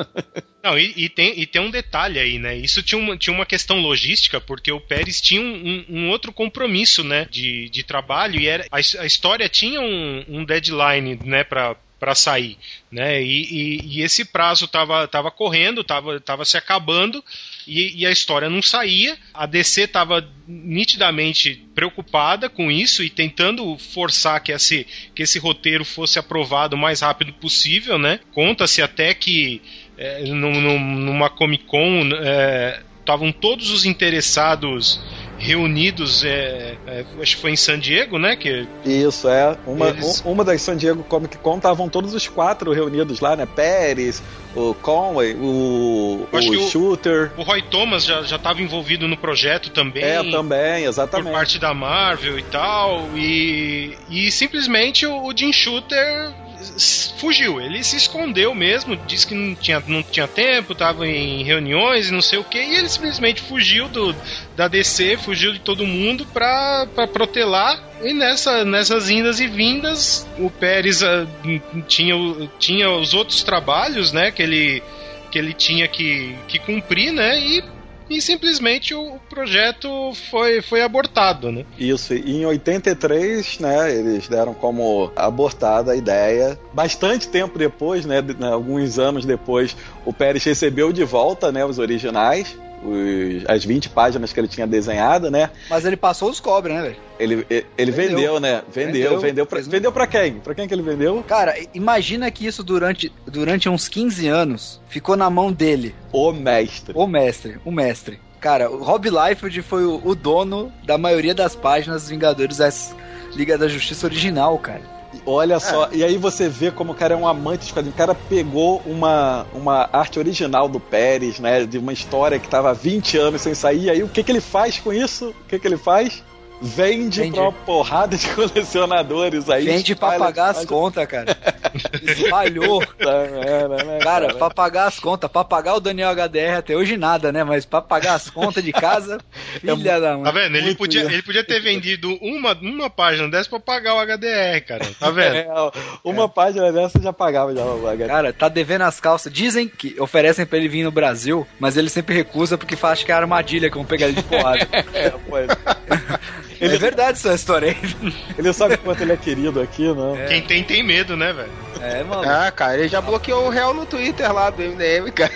Não, e, e tem, e tem um detalhe aí, né? Isso tinha uma, tinha uma questão logística, porque o Pérez tinha um, um- um outro compromisso, né? De, de trabalho, e era, a, a história tinha um, um deadline, né? Pra, para sair, né? E, e- e esse prazo tava, tava correndo, tava, tava se acabando e, e a história não saía. A DC estava nitidamente preocupada com isso e tentando forçar que esse, que esse roteiro fosse aprovado o mais rápido possível, né? Conta-se até que é, num- num- numa Comic Con é, estavam todos os interessados reunidos, é, é, acho que foi em San Diego, né? Que Isso, é. Uma, Eles- um- uma das San Diego Comic Con estavam todos os quatro reunidos lá, né? Pérez, o Conway, o, o o- Shooter. o Roy Thomas já estava envolvido no projeto também. É, também, por exatamente. parte da Marvel e tal, e, e simplesmente o, o Jim Shooter fugiu, ele se escondeu mesmo, disse que não tinha, não tinha tempo, estava em reuniões e não sei o que, e ele simplesmente fugiu do, da DC, fugiu de todo mundo pra protelar, e nessa, nessas indas e vindas, o Pérez n- tinha, tinha os outros trabalhos, né, que ele, que ele tinha que, que cumprir, né, e e simplesmente o projeto foi, foi abortado, né? Isso, e em 83, né, eles deram como abortada a ideia. Bastante tempo depois, né, né, alguns anos depois, o Pérez recebeu de volta, né, os originais, os- as 20 páginas que ele tinha desenhado, né? Mas ele passou os cobra, né, velho? Ele, ele, ele vendeu, Vendeu. né? Vendeu, Vendeu. vendeu pra, vendeu pra quem? Pra quem que ele vendeu? Cara, imagina que isso durante, durante uns 15 anos ficou na mão dele, O mestre. o mestre, o mestre. Cara, o Rob Liefeld foi o, o dono da maioria das páginas dos Vingadores das Liga da Justiça original, cara. Olha só, e aí você vê como o cara é um amante dos quadrinhos. O cara pegou uma, uma arte original do Pérez, né? De uma história que tava há 20 anos sem sair. E aí o que, que ele faz com isso? O que, que ele faz? Vende, Vende. pra uma porrada de *laughs* colecionadores aí. Vende pra espalha- pagar as espalha- contas, cara. *laughs* Espalhou. É, né, Cara, pra pagar as contas, pra pagar o Daniel HDR até hoje nada, né? Mas pra pagar as contas de casa, *laughs* filha da Tá mãe. vendo? Ele podia, ele podia ter vendido uma, uma página dessa pra pagar o HDR, cara. Tá vendo? É, uma página dessa já pagava já o HD. Cara, tá devendo as calças. Dizem que oferecem pra ele vir no Brasil, mas ele sempre recusa porque faz que é armadilha que vão pegar ele de porrada. É, pois. É verdade essa história aí. Ele sabe quanto ele é querido aqui, não? Quem tem, tem medo, né, velho? É, mano. Ah, cara, ele já bloqueou o réu no Twitter lá do MDM, cara.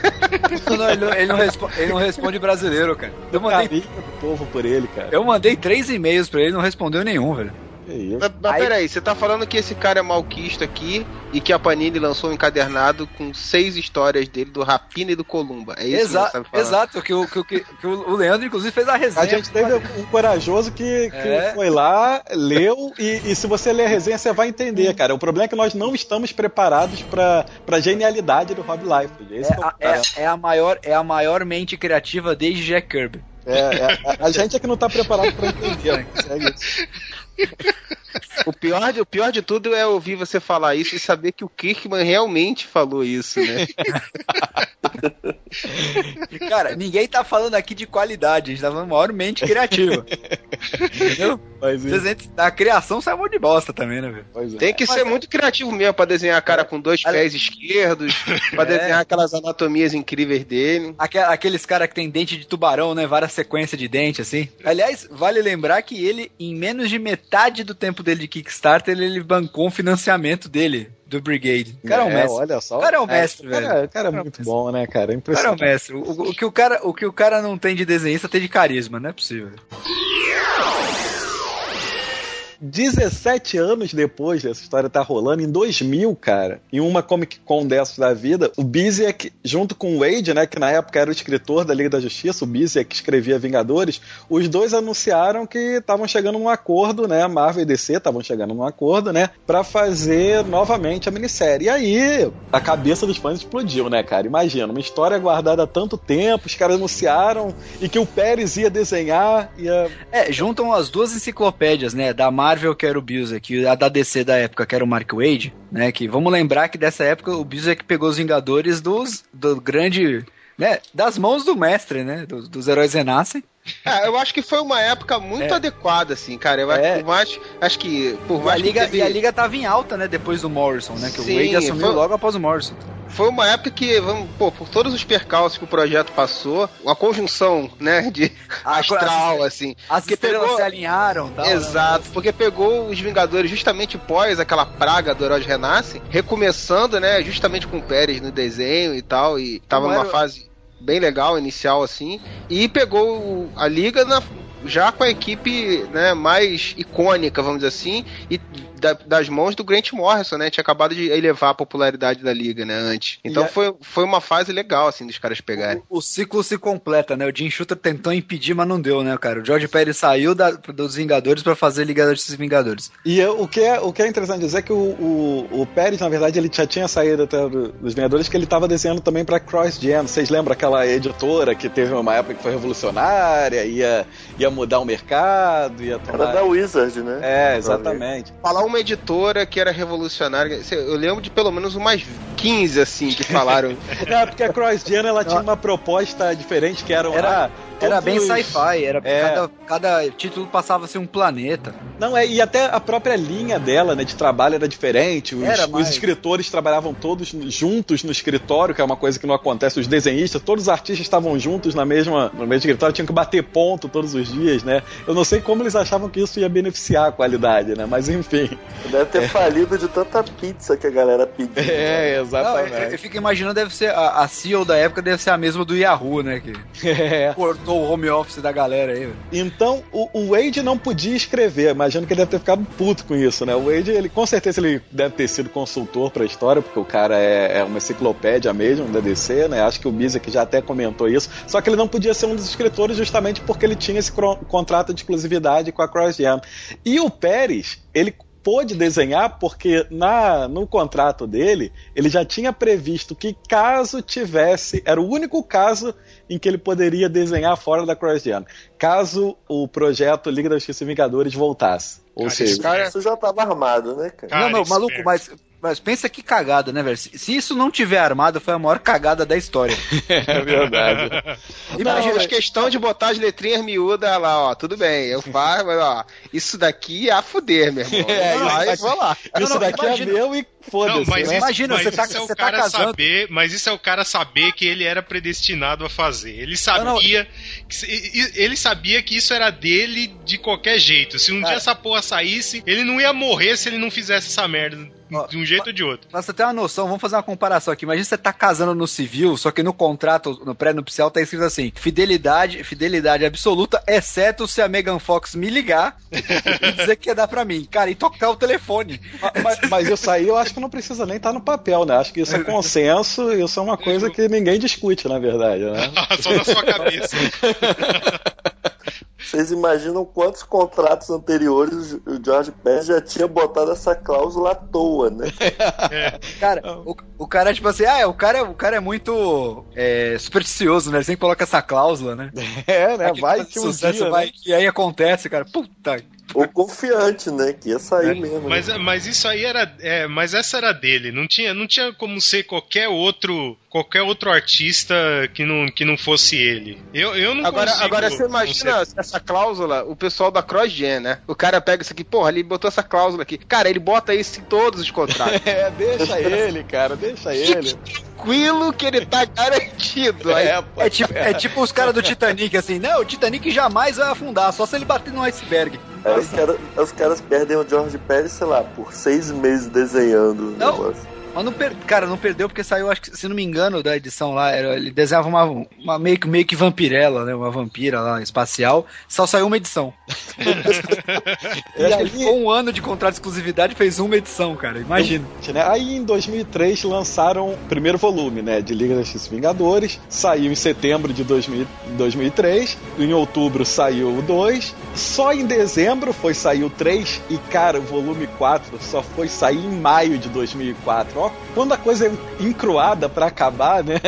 Não, ele, não, ele não respo- ele não responde brasileiro, cara. Eu mandei, do povo por ele, cara. eu mandei três e-mails pra ele, não respondeu nenhum, velho. Que isso. Mas, mas Aí- peraí, você tá falando que esse cara é malquista aqui e que a Panini lançou um encadernado com seis histórias dele, do Rapina e do Columba. É isso que Exa você tá exato, que o, que, o- que, que o Leandro, inclusive, fez a resenha. A gente teve um corajoso que, que É. foi lá, leu, e, e se você ler a resenha, você vai entender, cara. O problema é que nós não estamos preparados pra, pra genialidade do Rob Life. É que é o é, é a maior, é a maior mente criativa desde Jack Kirby. É, é, a, a gente é que não tá preparado pra entender. né? *laughs* Segue isso. O pior, de, o pior de tudo é ouvir você falar isso e saber que o Kirkman realmente falou isso, né? Cara, ninguém tá falando aqui de qualidade, a gente tá falando maior mente criativa. Entendeu? Entram- A criação sai monte de bosta também, né, velho? pois é. Tem que ser muito criativo mesmo pra desenhar a cara com dois pés esquerdos, pra *laughs* É. desenhar aquelas anatomias incríveis dele. Aque- Aqueles caras que tem dente de tubarão, né? Várias sequências de dente, assim. Aliás, vale lembrar que ele, em menos de metade do tempo dele de Kickstarter, ele, ele bancou um financiamento dele, do Brigade. O cara é um mestre. Olha só. O cara é um mestre, o cara, velho. O cara é muito bom, né, cara? É O cara é um mestre. O, o- o que o cara, o que o cara não tem de desenhista tem de carisma, não é possível. 17 anos depois dessa história tá rolando, em 2000, cara, em uma Comic Con dessas da vida, o Biziak, junto com o Wade, né, que na época era o escritor da Liga da Justiça, o Biziak que escrevia Vingadores, os dois anunciaram que estavam chegando num acordo, né, Marvel e DC estavam chegando num acordo, né, pra fazer novamente a minissérie. E aí, a cabeça dos fãs explodiu, né, cara? Imagina, uma história guardada há tanto tempo, os caras anunciaram e que o Pérez ia desenhar, ia... É, juntam as duas enciclopédias, né? Da Marvel, que era o Busek, e a da DC da época, que era o Mark Wade, né? Que vamos lembrar que dessa época o Busek pegou os Vingadores dos do grande. Né, das mãos do mestre, né? Dos, dos heróis renascem. Ah, eu acho que foi uma época muito É. adequada, assim, cara. Eu acho, É. por mais, acho que por E a, mais que Liga, teve- e a Liga tava em alta, né? Depois do Morrison, né? Que Sim, o Wade assumiu foi- logo após o Morrison. foi uma época que, vamos, pô, por todos os percalços que o projeto passou, uma conjunção, né, de Ah, astral, assim. As estrelas pegou- se alinharam tal, né? Exato, porque pegou os Vingadores justamente pós aquela praga do Heróis Renasce, recomeçando, né, justamente com o Pérez no desenho e tal, e tava Como numa era- fase bem legal, inicial assim, e pegou a Liga na- já com a equipe né, mais icônica, vamos dizer assim, e da- das mãos do Grant Morrison, né? Tinha acabado de elevar a popularidade da liga, né? Antes. Então a- foi, foi uma fase legal, assim, dos caras pegarem. O ciclo se completa, né? O Jim Shooter tentou impedir, mas não deu, né, cara? O George Pérez saiu da- dos Vingadores pra fazer Liga e Vingadores. E eu- o, que é, o que é interessante dizer é que o, o, o Pérez, na verdade, ele já tinha saído até do- dos Vingadores, que ele estava desenhando também para Cross Gen. Vocês lembram aquela editora que teve uma época que foi revolucionária, ia, ia mudar o mercado, ia Era tomar... da Wizard, né? É, exatamente. Falar uma editora que era revolucionária, eu lembro de pelo menos umas 15, assim, que falaram. *laughs* É, porque a Cross Gen ela tinha uma proposta diferente, que era, Era- ah, Era bem sci-fi, era É. cada, cada título passava-se um planeta. Não, é, e até a própria linha dela, né, de trabalho era diferente. Os, Era os escritores trabalhavam todos juntos no escritório, que é uma coisa que não acontece. Os desenhistas, todos os artistas estavam juntos na mesma, no mesmo escritório, tinham que bater ponto todos os dias, né? Eu não sei como eles achavam que isso ia beneficiar a qualidade, né? Mas enfim. Deve ter falido de tanta pizza que a galera pediu. É, Não, exatamente. eu, eu fico imaginando, deve ser a, a CEO da época deve ser a mesma do Yahoo, né? Que *laughs* É. o home office da galera aí. Então, o, o Wade não podia escrever. Imagino que ele deve ter ficado puto com isso, né? O Wade, ele com certeza ele deve ter sido consultor pra história, porque o cara é, é uma enciclopédia mesmo da DC, né? Acho que o Bizek já até comentou isso. Só que ele não podia ser um dos escritores justamente porque ele tinha esse contrato de exclusividade com a CrossGen. E o Pérez, ele pôde desenhar porque na no contrato dele ele já tinha previsto que caso tivesse era o único caso em que ele poderia desenhar fora da CrossGen caso o projeto Liga da Justiça e Vingadores voltasse. Ou Cara, seja cara- Isso já tava armado, né, cara? Cara, não, não, maluco, mas, mas pensa que cagada, né, velho? Se, se isso não tiver armado, foi a maior cagada da história. *laughs* é verdade Imagina, Não, a questão de botar as letrinhas miúdas lá, ó. Tudo bem, eu faço, mas ó, isso daqui é a fuder, meu irmão. *laughs* É, Vai, isso daqui- vou lá. isso não, daqui imagina. é meu e foda-se mas né? isso, Imagina, mas você tá- isso é o você tá cara casando. saber, mas isso é o cara saber que ele era predestinado a fazer. Ele sabia, que se- e- e- ele sabia que isso era dele de qualquer jeito. Se um Cara. dia essa porra saísse, ele não ia morrer se ele não fizesse essa merda de um jeito ou de outro. Pra você ter uma noção, vamos fazer uma comparação aqui. Imagina você tá casando no civil, só que no contrato, no pré-nupcial, tá escrito assim: fidelidade, fidelidade absoluta, exceto se a Megan Fox me ligar *laughs* e dizer que quer dar pra mim. Cara, e tocar o telefone. Mas, mas isso aí eu acho que não precisa nem estar no papel, né? Acho que isso é *laughs* consenso, isso é uma coisa que ninguém discute, na verdade, né? *laughs* Só na sua cabeça. *laughs* Vocês imaginam quantos contratos anteriores o George Pérez já tinha botado essa cláusula à toa, né? *laughs* Cara, o, o cara, tipo assim, ah, o cara, o cara é muito é, supersticioso, né? Ele sempre coloca essa cláusula, né? *laughs* É, né? Vai que um sucesso dia, vai, né? E aí acontece, cara. Puta. Ou confiante, né? Que ia sair É, mesmo. Mas, né? mas isso aí era. É, mas essa era dele. Não tinha, não tinha como ser qualquer outro. Qualquer outro artista que não, que não fosse ele. Eu, eu não Agora, consigo agora você imagina essa cláusula, o pessoal da CrossGen, né? O cara pega isso aqui, porra, ele botou essa cláusula aqui. Cara, ele bota isso em todos os contratos. *laughs* É, deixa ele, cara, deixa ele. Tranquilo que ele tá garantido. *laughs* Aí, É, pô. É tipo, é tipo os caras do Titanic, assim, não, o Titanic jamais vai afundar, só se ele bater num iceberg. Aí os, cara- os caras perdem o George Pérez, sei lá, por seis meses desenhando o Não. negócio. Mas não per... cara, não perdeu porque saiu, acho que, se não me engano, da edição lá, era- ele desenhava uma, uma meio, que, meio que vampirela, né? Uma vampira lá, espacial. Só saiu uma edição. *laughs* e aí ele ficou um ano de contrato de exclusividade e fez uma edição, cara. Imagina. né? Aí em 2003 lançaram o primeiro volume, né, de Liga da Justiça Vingadores. Saiu em setembro de 2000 2003. Em outubro saiu o 2. Só em dezembro foi sair o 3 e cara, o volume 4 só foi sair em maio de 2004. Ó, quando a coisa é encruada pra acabar, né?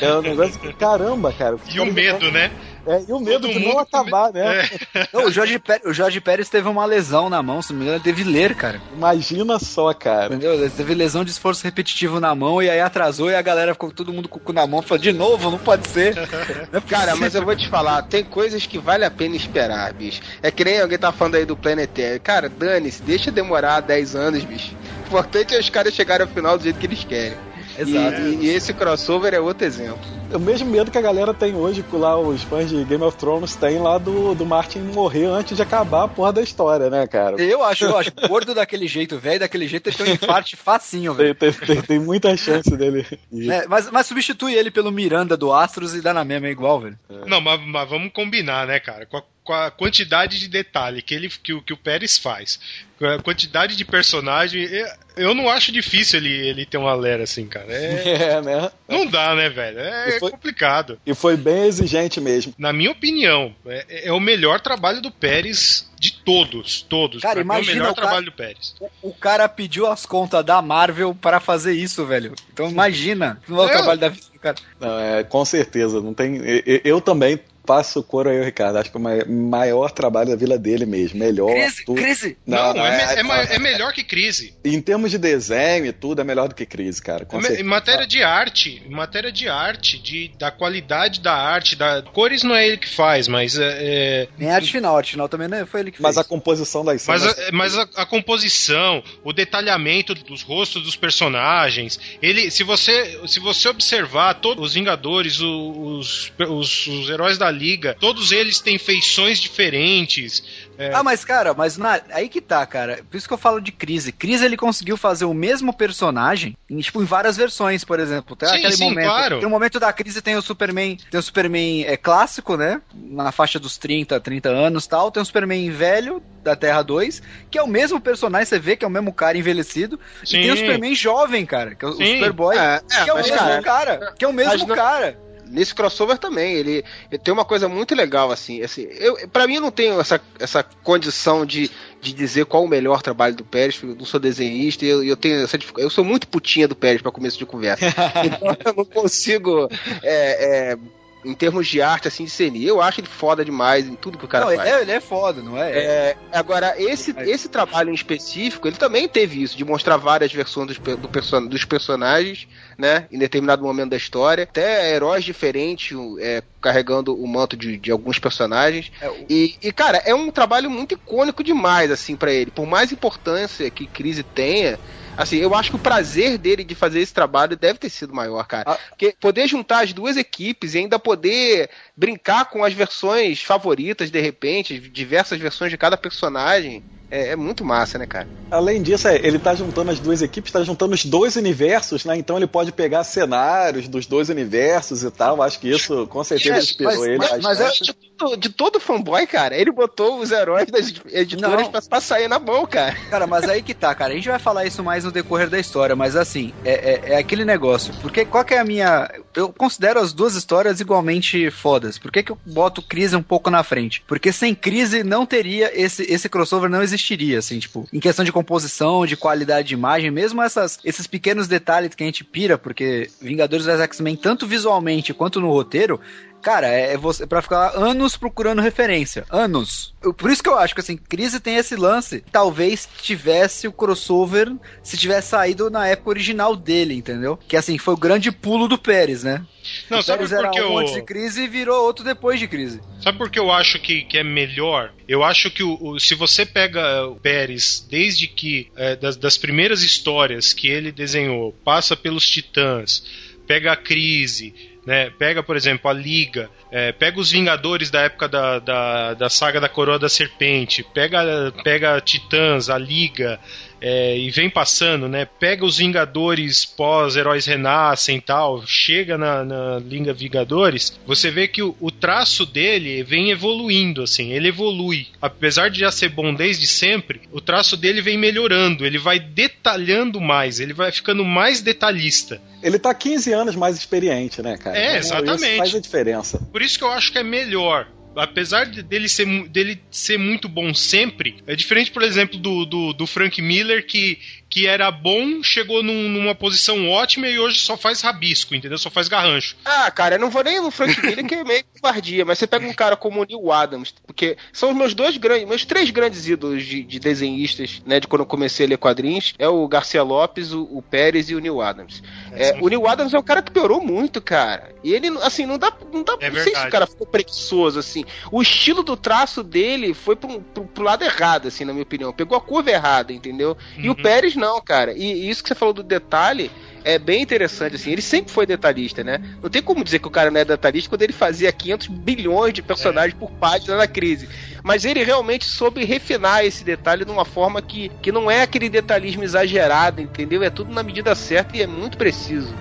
É um negócio que caramba, cara. E o medo, né? É, e o medo Todo de não acabar, né? É. *laughs* Não, o, Jorge Pérez, o Jorge Pérez teve uma lesão na mão, se não me engano, ele teve ler, cara. Imagina só, cara. Entendeu? Ele teve lesão de esforço repetitivo na mão e aí atrasou e a galera ficou todo mundo com o cu na mão. Falou, de novo, não pode ser. *laughs* Não é Cara, mas eu vou te falar, tem coisas que vale a pena esperar, bicho. É que nem alguém tá falando aí do Planetário. Cara, dane-se, deixa demorar 10 anos, bicho. O importante é os caras chegarem ao final do jeito que eles querem. Exato. E, e esse crossover é outro exemplo. É o mesmo medo que a galera tem hoje, que lá os fãs de Game of Thrones têm lá do, do Martin morrer antes de acabar a porra da história, né, cara? Eu acho, eu acho, gordo daquele jeito, velho, daquele jeito, ele tem um infarte facinho, velho. Tem, tem, tem, tem muita chance dele. *laughs* É, mas, mas substitui ele pelo Miranda do Astros e dá na mesma, é igual, velho. Não, mas, mas vamos combinar, né, cara? Com a, com a quantidade de detalhe que, ele, que, o- que o Pérez faz, com a quantidade de personagem, eu- não acho difícil ele, ele ter uma lera assim, cara. É- *laughs* É, né? não dá, né, velho? É E foi- complicado. E foi bem exigente mesmo. Na minha opinião, é, é o melhor trabalho do Pérez de todos. Todos. Cara, Pra mim, é o imagina melhor o cara- trabalho do Pérez. O, o cara pediu as contas da Marvel para fazer isso, velho. Então imagina, não é o É. trabalho da vida do cara. Não, é, com certeza, não tem. Eu, eu também passo o coro aí, Ricardo. Acho que o mai- maior trabalho da vila dele mesmo. Melhor. Crise, tudo. crise. Não, Não, é, é- é é melhor que crise. Em termos de desenho e tudo, é melhor do que crise, cara. Com Em certeza. matéria de arte, em matéria de arte, de, da qualidade da arte, da cores não é ele que faz, mas é, é- Nem a arte final, a arte final também não foi ele que Mas a fez. composição das mas, cenas. a, mas a, a composição, o detalhamento dos rostos dos personagens, ele, se você se você observar todos os Vingadores, os, os, os heróis da Liga, todos eles têm feições diferentes. é, Ah, mas cara, mas na- aí que tá, cara. Por isso que eu falo de Crise. Crise ele conseguiu fazer o mesmo personagem, em, tipo, em várias versões, por exemplo. Tem Sim, aquele sim, momento. claro. Tem o momento da Crise, tem o Superman, tem o Superman é, clássico, né? Na faixa dos 30, 30 anos e tal. Tem o Superman velho, da Terra 2, que é o mesmo personagem, você vê que é o mesmo cara envelhecido. Sim. E tem o Superman jovem, cara, que é o Sim. Superboy, É, é, que é o mesmo cara, cara, que é o mesmo cara. Nesse crossover também, ele, ele tem uma coisa muito legal, assim. assim eu, pra mim, eu não tenho essa, essa condição de, de dizer qual o melhor trabalho do Pérez, porque eu não sou desenhista e eu, eu tenho essa. Eu sou muito putinha do Pérez pra começo de conversa. *laughs* então eu não consigo, é, é, em termos de arte, assim, discernir. Eu acho ele foda demais em tudo que o cara Não, ele faz. é, ele é foda, não é? É, agora, esse, esse trabalho em específico, ele também teve isso, de mostrar várias versões dos, do perso- dos personagens, né? Em determinado momento da história. Até heróis diferentes é, carregando o manto de, de alguns personagens. É, o- E, e, cara, é um trabalho muito icônico demais, assim, pra ele. Por mais importância que Crise tenha. Assim, eu acho que o prazer dele de fazer esse trabalho deve ter sido maior, cara. Ah. Porque poder juntar as duas equipes e ainda poder brincar com as versões favoritas, de repente, diversas versões de cada personagem. É, é muito massa, né, cara? Além disso, é, ele tá juntando as duas equipes, tá juntando os dois universos, né? Então ele pode pegar cenários dos dois universos e tal. Acho que isso com certeza É, inspirou mas- ele. mas- mas bastante. de, todo- de todo fanboy, cara, ele botou os heróis das editoras Não. pra, pra sair na mão, cara. Cara, mas aí que tá, cara. A gente vai falar isso mais no decorrer da história, mas assim, é, é, é aquele negócio. Porque qual que é a minha. Eu considero as duas histórias igualmente fodas. Por que, que eu boto crise um pouco na frente? Porque sem crise não teria esse, esse crossover, não existiria, assim, tipo, em questão de composição, de qualidade de imagem, mesmo essas, esses pequenos detalhes que a gente pira, porque Vingadores vs X-Men, tanto visualmente quanto no roteiro, Cara, é é você para ficar anos procurando referência. Anos. Eu- Por isso que eu acho que assim, Crise tem esse lance. Talvez tivesse o crossover se tivesse saído na época original dele, entendeu? Que assim, foi o grande pulo do Pérez, né? Não, o sabe Pérez era um eu- antes de crise e virou outro depois de crise. Sabe por que eu acho que, que é melhor? Eu acho que o, o- se você pega o Pérez desde que é, das, das primeiras histórias que ele desenhou, passa pelos Titãs, pega a crise, né? Pega, por exemplo, a Liga, é, pega os Vingadores da época da, da, da saga da Coroa da Serpente, pega, pega Titãs, a Liga, é, e vem passando, né? Pega os Vingadores pós-Heróis Renascem e tal, chega na, na Liga Vingadores, você vê que o, o traço dele vem evoluindo, assim, ele evolui. Apesar de já ser bom desde sempre, o traço dele vem melhorando, ele vai detalhando mais, ele vai ficando mais detalhista. Ele tá 15 anos mais experiente, né, cara? É, Então, exatamente. Isso faz a diferença. Por isso que eu acho que é melhor. Apesar de- dele ser, dele ser muito bom sempre, é diferente, por exemplo, do, do, do Frank Miller, que, que era bom, chegou num- numa posição ótima e hoje só faz rabisco, entendeu? Só faz garrancho. Ah, cara, eu não vou nem no Frank Miller, que é meio covardia, mas você pega um cara como o Neil Adams, porque são os meus dois grandes, meus três grandes ídolos de, de desenhistas, né, de quando eu comecei a ler quadrinhos, é o Garcia Lopes, o, o Pérez e o Neil Adams. É, o Neil Adams é um cara que piorou muito, cara. E ele, assim, não dá, não dá, É não sei se o cara ficou preguiçoso, assim. O estilo do traço dele foi pro, pro, pro lado errado, assim, na minha opinião. Pegou a curva errada, entendeu? E o Uhum. Pérez não, cara. E, e isso que você falou do detalhe é bem interessante, assim. Ele sempre foi detalhista, né? Não tem como dizer que o cara não é detalhista quando ele fazia 500 bilhões de personagens por página na crise. Mas ele realmente soube refinar esse detalhe de uma forma que, que não é aquele detalhismo exagerado, entendeu? É tudo na medida certa e é muito preciso.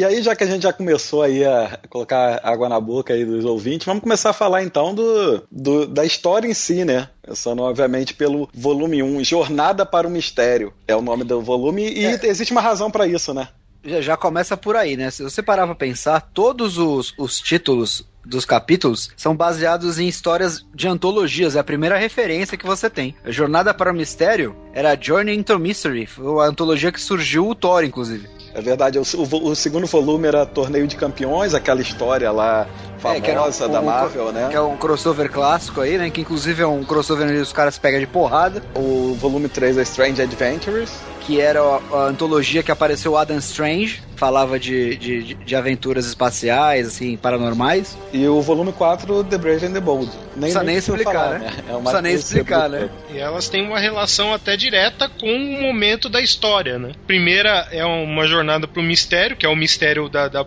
E aí, já que a gente já começou aí a colocar água na boca aí dos ouvintes, vamos começar a falar então do, do- da história em si, né? Começando, obviamente, pelo volume 1, Jornada para o Mistério. É o nome do volume e existe uma razão para isso, né? Já, já começa por aí, né? Se você parar pra pensar, todos os, os títulos dos capítulos são baseados em histórias de antologias. É a primeira referência que você tem. A Jornada para o Mistério era Journey into Mystery. Foi a antologia que surgiu o Thor, inclusive. É verdade, o, o- o segundo volume era Torneio de Campeões, aquela história lá É, famosa um- da um- Marvel, né? Que é um crossover clássico aí, né? Que inclusive é um crossover onde os caras pegam de porrada. O volume 3 é Strange Adventures. Que era a, a antologia que apareceu Adam Strange. Falava de, de, de- aventuras espaciais, assim, paranormais. E o volume 4, The Brave and the Bold. Nem, Precisa nem explicar, falar, né? É o mais Precisa nem explicar, né? E elas têm uma relação até direta com o momento da história, né? Primeira é uma jornada pro mistério, que é o mistério da, da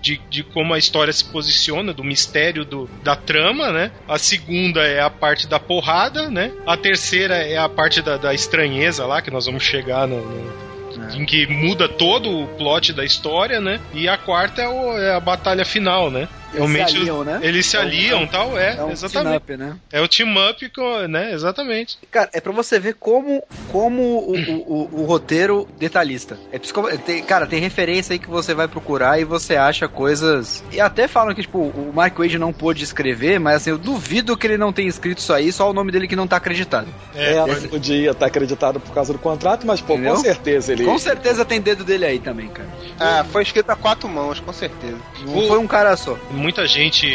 de, de como a história se posiciona, do mistério do, da trama, né? A segunda é a parte da porrada, né? A terceira é a parte da, da estranheza lá, que nós vamos chegar no. no- Em que muda todo o plot da história, né? E a quarta é, o- é a batalha final, né? Eles se aliam, né? Eles se É um- aliam e tal, é, É um exatamente. team-up, né? É o team up, né? Exatamente. Cara, é pra você ver como, como o, o, o- o roteiro detalhista. É psico... tem, cara, tem referência aí que você vai procurar e você acha coisas. E até falam que, tipo, o Mark Wade não pôde escrever, mas assim, eu duvido que ele não tenha escrito isso aí, só o nome dele que não tá acreditado. É, É, podia estar acreditado por causa do contrato, mas pô, Entendeu? com certeza ele. Com certeza tem dedo dele aí também, cara. Ah, foi escrito a quatro mãos, com certeza. Não foi um cara só. Muita gente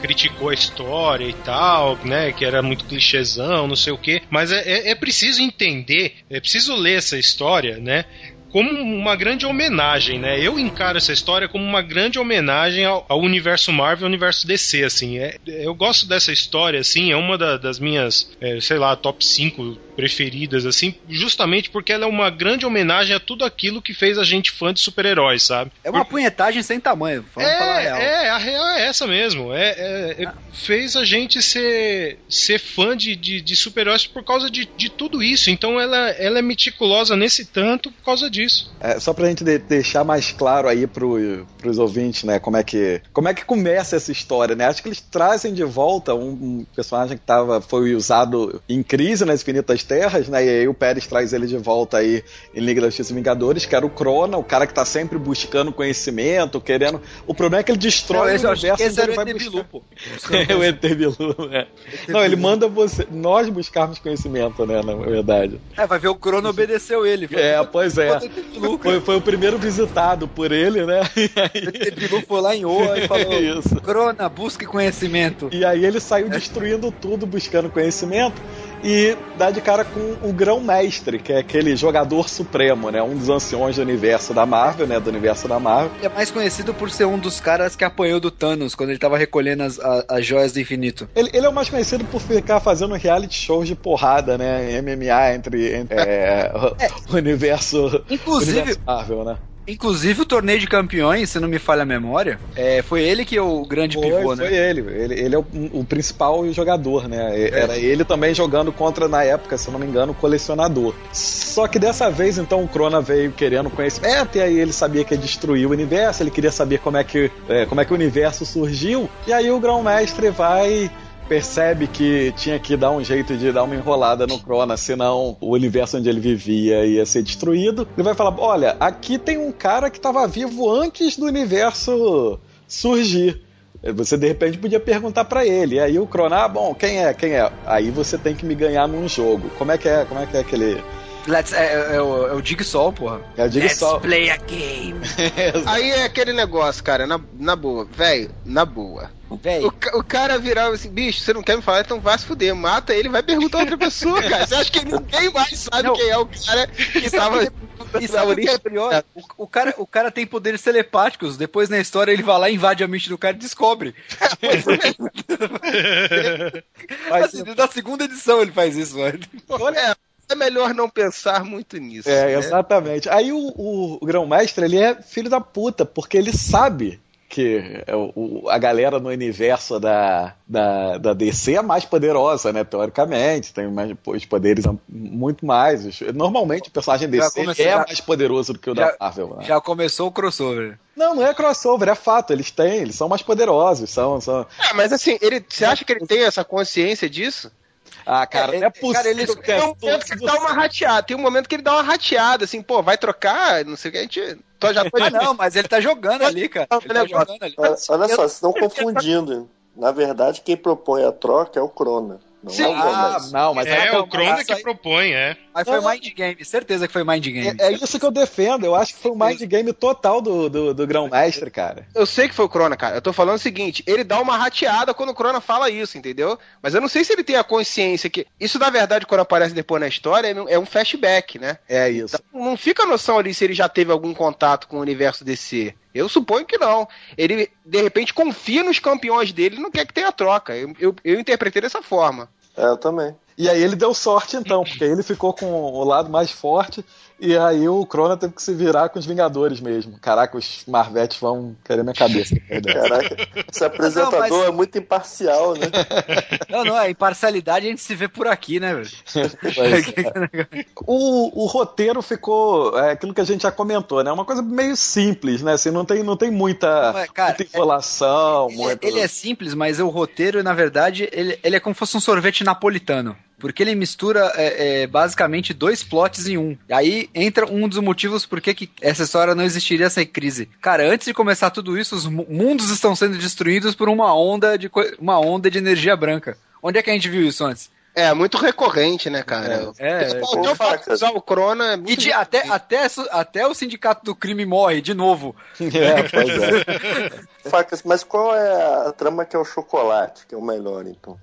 criticou a história e tal, né? Que era muito clichêzão, não sei o quê. Mas é, é- é preciso entender, é preciso ler essa história, né? como uma grande homenagem, né? Eu encaro essa história como uma grande homenagem ao, ao universo Marvel, ao universo DC, assim. É, eu gosto dessa história, assim, é uma da- das minhas, é, sei lá, top 5 preferidas, assim, justamente porque ela é uma grande homenagem a tudo aquilo que fez a gente fã de super-heróis, sabe? É uma punhetagem sem tamanho, vamos falar a É, real. é, a real é essa mesmo. É, é- é- fez a gente ser, ser fã de, de, de super-heróis por causa de, de tudo isso. Então ela, ela é meticulosa nesse tanto por causa disso. É, só pra gente de- deixar mais claro aí pro, pros ouvintes, né, como é, que, como é que começa essa história, né? Acho que eles trazem de volta um, um personagem que tava, foi usado em crise nas Infinitas Terras, né? E aí o Pérez traz ele de volta aí em Liga da Justiça e Vingadores, que era o Crona, o cara que tá sempre buscando conhecimento, querendo. O problema é que ele destrói Não, o universo esse era ele o vai buscar. Bilu, pô. *laughs* É o ET Bilu, né? Não, ele manda você, nós buscarmos conhecimento, né, na verdade. É, vai ver o Crono obedeceu ele. É, pois é. O Bilu. Foi, foi o primeiro visitado por ele, né? *laughs* E O aí, ET Bilu foi lá em Oa e falou: *laughs* Isso. Crona, busque conhecimento. e aí ele saiu destruindo tudo, buscando conhecimento. E dá de cara com o Grão-Mestre, que é aquele jogador supremo, né? Um dos anciões do universo da Marvel, né? Do universo da Marvel. Ele é mais conhecido por ser um dos caras que apanhou do Thanos quando ele tava recolhendo as, a- as joias do infinito. Ele, ele é o mais conhecido por ficar fazendo reality shows de porrada, né? MMA entre, entre é, o, o universo, o Inclusive, universo Marvel, né? Inclusive o torneio de campeões, se não me falha a memória, é, foi ele que é o grande Foi, pivô, foi né? ele. ele. Ele é o, o principal jogador, né? E- Era ele também jogando contra, na época, se não me engano, o colecionador. Só que dessa vez, então, o Crona veio querendo conhecimento, e aí ele sabia que ia destruir o universo, ele queria saber como é que, é, como é que o universo surgiu, e aí o Grão-Mestre vai percebe que tinha que dar um jeito de dar uma enrolada no Crona, senão o universo onde ele vivia ia ser destruído. Ele vai falar: olha, aqui tem um cara que estava vivo antes do universo surgir. Você de repente podia perguntar pra ele. E aí o Crona, ah, bom, quem é? Quem é? Aí você tem que me ganhar num jogo. Como é que é? Como é que é aquele. Let's- é, é, é o, é o Jigsaw, porra. É o Jigsaw. play a game. *laughs* Aí é aquele negócio, cara, na, na boa, velho, na boa. O, o cara virava assim, bicho, você não quer me falar, então vai se fuder, mata ele, vai perguntar a outra pessoa, cara. Você acha que ninguém mais sabe Não. quem é o cara que tava. E sabe o que é pior? O, o cara, o cara tem poderes telepáticos. Depois na história ele vai lá, invade a mente do cara e descobre. *laughs* Mas, Assim, na segunda edição ele faz isso, velho. É, é melhor não pensar muito nisso. É, né? exatamente. Aí o, o, o Grão-Mestre, ele é filho da puta, porque ele sabe que é o- a galera no universo da, da, da DC é mais poderosa, né? Teoricamente, tem mais, os poderes muito mais. Normalmente o personagem DC comecei- é já- mais poderoso do que o já- da Marvel. né? Já começou o crossover. Não, não é crossover, é fato. Eles têm, eles são mais poderosos. São, são... Ah, mas assim, ele, você acha que ele tem essa consciência disso? Ah, cara, É, não é é, possível cara, eles- que Tem um é momento que ele dá uma rateada, tem um momento que ele dá uma rateada, assim, pô, vai trocar, não sei o que, a gente. Tô, já tô Ah, não, mas ele tá jogando ali, cara. Ele tá jogando ali. Olha, olha só, vocês estão confundindo. Na verdade, quem propõe a troca é o Crona. Não Sim. é o Ah, não, mas É, não, o Crona que aí- propõe, é. Mas foi Mind Game, certeza que foi Mind Game. é, é isso que eu defendo. Eu acho que foi um mind game total do, do, do Grão-Mestre, cara. Eu sei que foi o Crona, cara. Eu tô falando o seguinte: ele dá uma rateada quando o Crona fala isso, entendeu? Mas eu não sei se ele tem a consciência que. Isso, na verdade, quando aparece depois na história, é um- é um flashback, né? É isso. Então, não fica a noção ali se ele já teve algum contato com o universo DC. Eu suponho que não. Ele, de repente, confia nos campeões dele e não quer que tenha troca. Eu, eu, eu interpretei dessa forma. É, eu também. E aí ele deu sorte então, *laughs* porque ele ficou com o lado mais forte e aí o Crona teve que se virar com os Vingadores mesmo. Caraca, os Marvetes vão querer minha cabeça. Caraca, esse apresentador Não, mas- é muito imparcial, né? *laughs* Não, não, a imparcialidade a gente se vê por aqui, né, velho? Mas, *laughs* é. o, o roteiro ficou é, aquilo que a gente já comentou, né? Uma coisa meio simples, né? Assim, não tem, não tem muita, Mas, cara, muita enrolação. Ele, é- muito- ele é simples, mas o roteiro, na verdade, ele, ele é como se fosse um sorvete napolitano. Porque ele mistura é, é, basicamente dois plots em um. Aí entra um dos motivos por que que essa história não existiria sem crise. Cara, antes de começar tudo isso, os mu- mundos estão sendo destruídos por uma onda de, uma onda de energia branca. Onde é que a gente viu isso antes? É, muito recorrente, né, cara? É, Até pô, o fato usar o Crona é E muito de- até, até, até o sindicato do crime morre de novo. *laughs* É, pois é. *laughs* Facas, mas qual é a trama que é o chocolate, que é o melhor, então?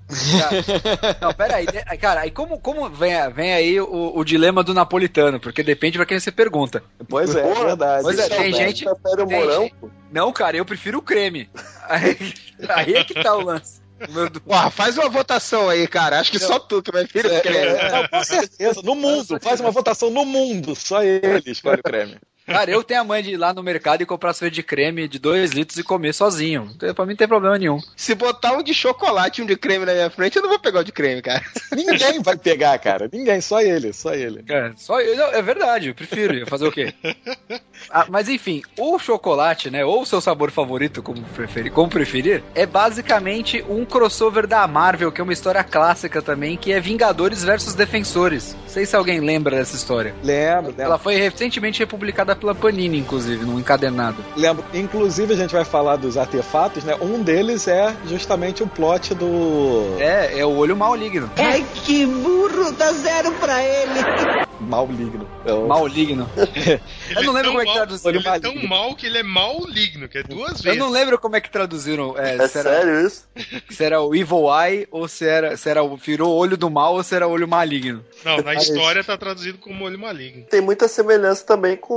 Não, pera aí. né? Cara, aí como, como vem, vem aí o, o dilema do napolitano? Porque depende pra quem você pergunta. Pois é, é Porra, verdade. Pois é, tem gente- prefere o morão? gente- Não, cara, eu prefiro o creme. *laughs* Aí, aí é que tá o lance. O Porra, faz uma votação aí, cara. Acho que só tu que vai vir. É, não, com certeza. No mundo. Faz uma votação no mundo. Só ele escolhe o creme. Cara, eu tenho a mãe de ir lá no mercado e comprar sorvete de creme de 2 litros e comer sozinho. Então, Pra mim não tem problema nenhum. Se botar um de chocolate e um de creme na minha frente, eu não vou pegar o de creme, cara. *laughs* Ninguém vai pegar, cara. Ninguém, só ele, só ele. É, só eu, não, é verdade, eu prefiro. Fazer o quê? Ah, mas enfim, o chocolate, né? Ou o seu sabor favorito, como preferir, como preferir, é basicamente um crossover da Marvel, que é uma história clássica também, que é Vingadores versus Defensores. Não sei se alguém lembra dessa história. Lembro, lembro. Ela foi recentemente republicada pela Panini, inclusive, num encadernado. Lembro. Inclusive, a gente vai falar dos artefatos, né? Um deles é justamente o plot do É, é o olho maligno. Ai, que burro, dá zero pra ele. maligno. É o- Maligno. *laughs* Eu não é lembro tão como é que traduziram. Ele é tão mal que ele é maligno, que é duas Eu vezes. não lembro como é que traduziram. É, É se, era, sério isso? se era o Evil Eye ou se era, se era o virou olho do mal ou se era olho maligno. Não, na história tá traduzido como olho maligno. Tem muita semelhança também com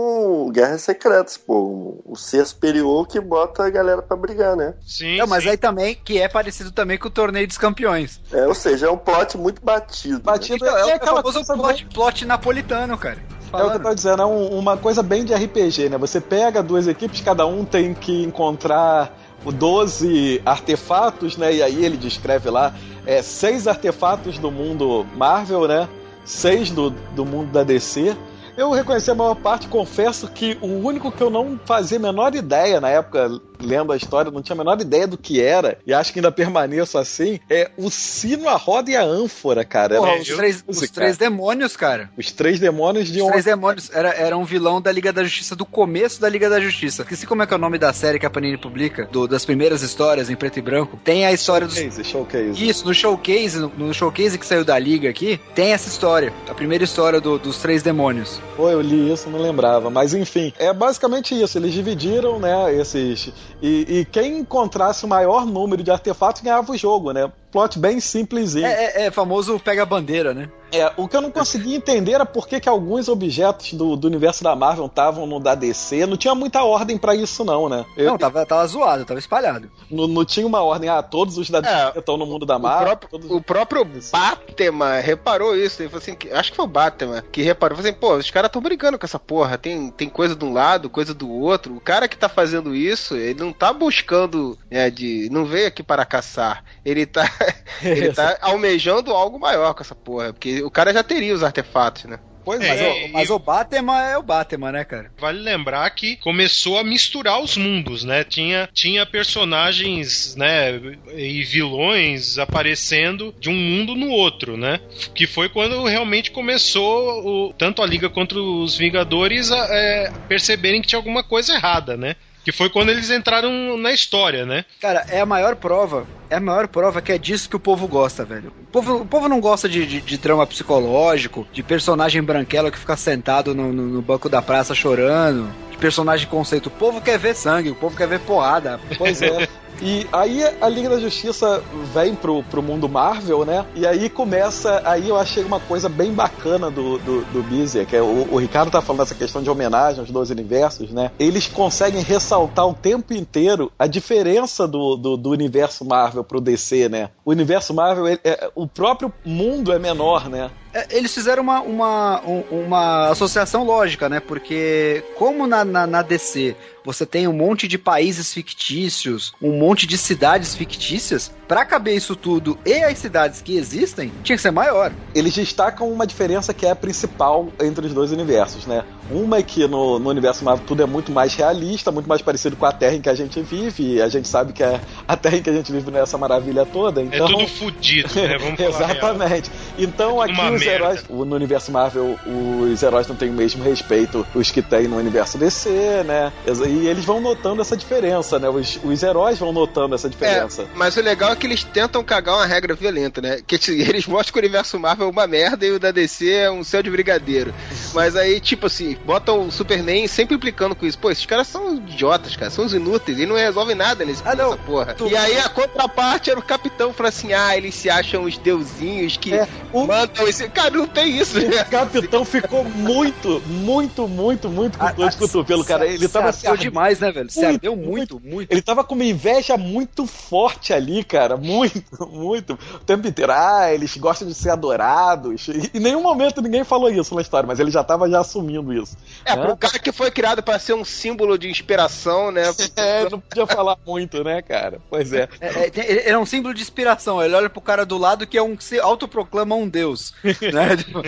Guerras Secretas, pô. O ser superior que bota a galera pra brigar, né? Sim, Não, mas sim. aí também, que é parecido também com o Torneio dos Campeões. É, ou seja, é um plot muito batido. né? Batido Então, é, é, o aquela coisa plot, plot napolitano, cara. É o que eu tô dizendo, é um- uma coisa bem de RPG, né? Você pega duas equipes, cada um tem que encontrar o 12 artefatos, né? E aí ele descreve lá é, seis artefatos do mundo Marvel, né? Seis do, do mundo da DC. Eu reconheci a maior parte, confesso que o único que eu não fazia a menor ideia na época, lendo a história, não tinha a menor ideia do que era, e acho que ainda permaneço assim, é o sino, a roda e a ânfora, cara. Porra, os, três, os três demônios, cara. Os três demônios de Os três demônios era, era um vilão da Liga da Justiça, do começo da Liga da Justiça. Esqueci como é que é o nome da série que a Panini publica, do- das primeiras histórias em preto e branco. Tem a história dos. Showcase, showcase. Isso, no showcase, no, no showcase que saiu da Liga aqui, tem essa história. A primeira história do- dos três demônios. Pô, eu li isso, não lembrava. Mas enfim, é basicamente isso. Eles dividiram, né, esses. E, e quem encontrasse o maior número de artefatos ganhava o jogo, né? Plot bem simplesinho. É, é, é famoso pega-bandeira, né? É, o que eu não conseguia entender era por que, que alguns objetos do, do universo da Marvel estavam no da DC. Não tinha muita ordem pra isso, não, né? Eu- Não, tava, tava zoado, tava espalhado. não, não tinha uma ordem. Ah, todos os da DC É, estão no mundo da O Marvel. próprio, todos- o próprio Batman reparou isso. Ele falou assim: que- acho que foi o Batman que reparou. Falou assim: pô, os caras estão brigando com essa porra. Tem, tem coisa de um lado, coisa do outro. O cara que tá fazendo isso, ele não tá buscando. né, de, não veio aqui para caçar. Ele tá, *laughs* ele tá *laughs* almejando algo maior com essa porra. Porque o cara já teria os artefatos, né? Pois É, Mas, é. o, mas o Batman é o Batman, né, cara? Vale lembrar que começou a misturar os mundos, né? Tinha, tinha personagens, né, e vilões aparecendo de um mundo no outro, né? Que foi quando realmente começou o- tanto a Liga contra os Vingadores a é, perceberem que tinha alguma coisa errada, né? Que foi quando eles entraram na história, né? Cara, é a maior prova. É a maior prova que é disso que o povo gosta, velho. O povo, o povo não gosta de, de, de drama psicológico, de personagem branquelo que fica sentado no, no- no banco da praça chorando, de personagem conceito. O povo quer ver sangue, o povo quer ver porrada. Pois é. *laughs* E aí a Liga da Justiça vem pro, pro mundo Marvel, né? E aí começa. Aí eu achei uma coisa bem bacana do, do, do Bizia, que é o, o Ricardo tá falando dessa questão de homenagem aos dois universos, né? Eles conseguem ressaltar o tempo inteiro a diferença do, do, do universo Marvel pro DC, né? O universo Marvel, ele- é- o próprio mundo é menor, né? É, Eles fizeram uma, uma, um- uma associação lógica, né? Porque, como na, na, na DC você tem um monte de países fictícios, um monte de cidades fictícias, pra caber isso tudo e as cidades que existem, tinha que ser maior. eles destacam uma diferença que é a principal entre os dois universos, né? Uma é que no, no universo Marvel tudo é muito mais realista, muito mais parecido com a Terra em que a gente vive, e a gente sabe que a, a Terra em que a gente vive não é essa maravilha toda, É então... tudo fudido, né? Vamos *laughs* falar a real. Então aqui uma os merda. heróis, no universo Marvel, os heróis não têm o mesmo respeito os que tem no universo DC, né? E eles vão notando essa diferença, né? Os, os heróis vão notando essa diferença. É, mas o legal é que eles tentam cagar uma regra violenta, né? Que assim, *laughs* eles mostram que o universo Marvel é uma merda e o da DC é um céu de brigadeiro. Mas aí, tipo assim, botam o Superman sempre implicando com isso. Pô, esses caras são idiotas, cara, são os inúteis, e não resolvem nada nesse Ah, não. porra. Tu- E aí a contraparte era o capitão, falou assim: ah, eles se acham os deusinhos que É, o- mandam esse. Cara, não tem isso, né? O capitão ficou muito, muito, muito, muito com dor de cotovelo, cara. Ele tava se ardeu demais, né, velho? Se Muito, ardeu muito, muito. Ele tava com uma inveja muito forte ali, cara. Muito, *laughs* muito. O tempo inteiro. Ah, eles gostam de ser adorados. E em nenhum momento ninguém falou isso na história, mas ele já tava já assumindo isso. É, né? pro cara que foi criado pra ser um símbolo de inspiração, né? *laughs* É, não podia falar muito, né, cara? Pois é. É, é, ele é um símbolo de inspiração. Ele olha pro cara do lado que é um que se autoproclama um deus. né? *laughs* Tipo,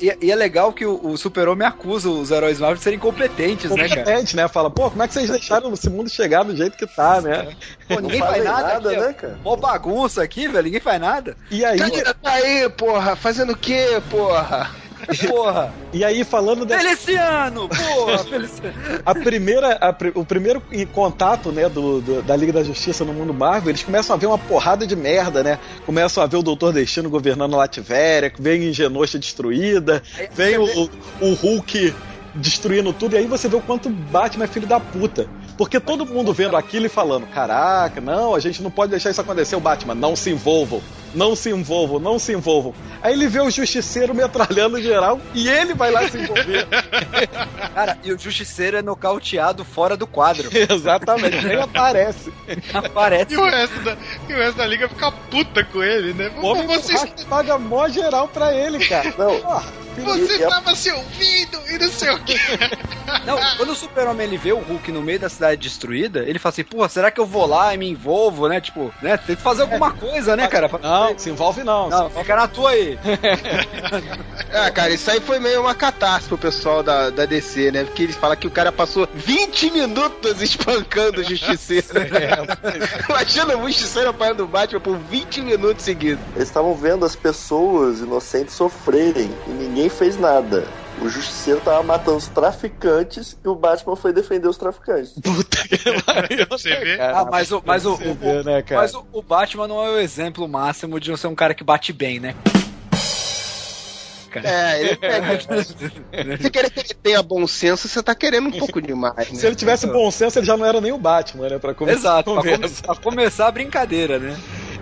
e, e é legal que o, o Super-Homem acusa os heróis Marvel de serem incompetentes, né, cara? Competente, né? Fala, pô, como é que vocês deixaram esse mundo chegar do jeito que tá, né? Pô, ninguém faz nada, nada, aqui, né, cara? Mó bagunça aqui, velho. Ninguém faz nada. E aí, Tá tá aí, porra, fazendo o quê, porra? *laughs* Porra. e aí falando dessa Feliciano! Porra, Feliciano. *laughs* a primeira, a o primeiro contato, né, do, do- da Liga da Justiça no mundo Marvel, eles começam a ver uma porrada de merda, né? Começam a ver o Doutor Destino governando Latvéria, vem Genosha destruída, vem o, o Hulk destruindo tudo, e aí você vê o quanto Batman é filho da puta. Porque todo mundo vendo aquilo e falando, caraca, não, a gente não pode deixar isso acontecer, o Batman, não se envolvam, não se envolvam, não se envolvam. Aí ele vê o Justiceiro metralhando geral e ele vai lá se envolver. *laughs* Cara, e o Justiceiro é nocauteado fora do quadro. *laughs* Exatamente, nem aparece. *laughs* Aparece. E o resto da, e o resto da liga fica puta com ele, né? O homem Você, Você paga mó geral pra ele, cara. Não, Porra, você tava se ouvindo e não sei o que. Não, quando o Super-Homem ele vê o Hulk no meio da cidade destruída, ele fala assim, porra, será que eu vou lá e me envolvo, né? Tipo, né? Tem que fazer alguma coisa, né, cara? Não, se envolve não. Não, fica na tua aí. Ah, *laughs* cara, isso aí foi meio uma catástrofe pro pessoal da, da DC, né? Porque eles falam que o cara passou 20 minutos espancando o Justiceiro. *laughs* Imagina o Justiceiro apanhando o Batman por 20 minutos seguidos. Eles estavam vendo as pessoas inocentes sofrerem e ninguém fez nada. O justiceiro tava matando os traficantes e o Batman foi defender os traficantes. *laughs* Puta que *laughs* pariu. Você vê? Cara, Ah, mas o, mas o, você o- vê, né, mas o, o Batman não é o exemplo máximo de não ser um cara que bate bem, né? Cara. É, ele *laughs* pega. Se querer que ele tenha bom senso, você tá querendo um pouco demais, né? Se ele tivesse bom senso, ele já não era nem o Batman, né? Pra começar Exato, a pra, come- pra começar a brincadeira, né?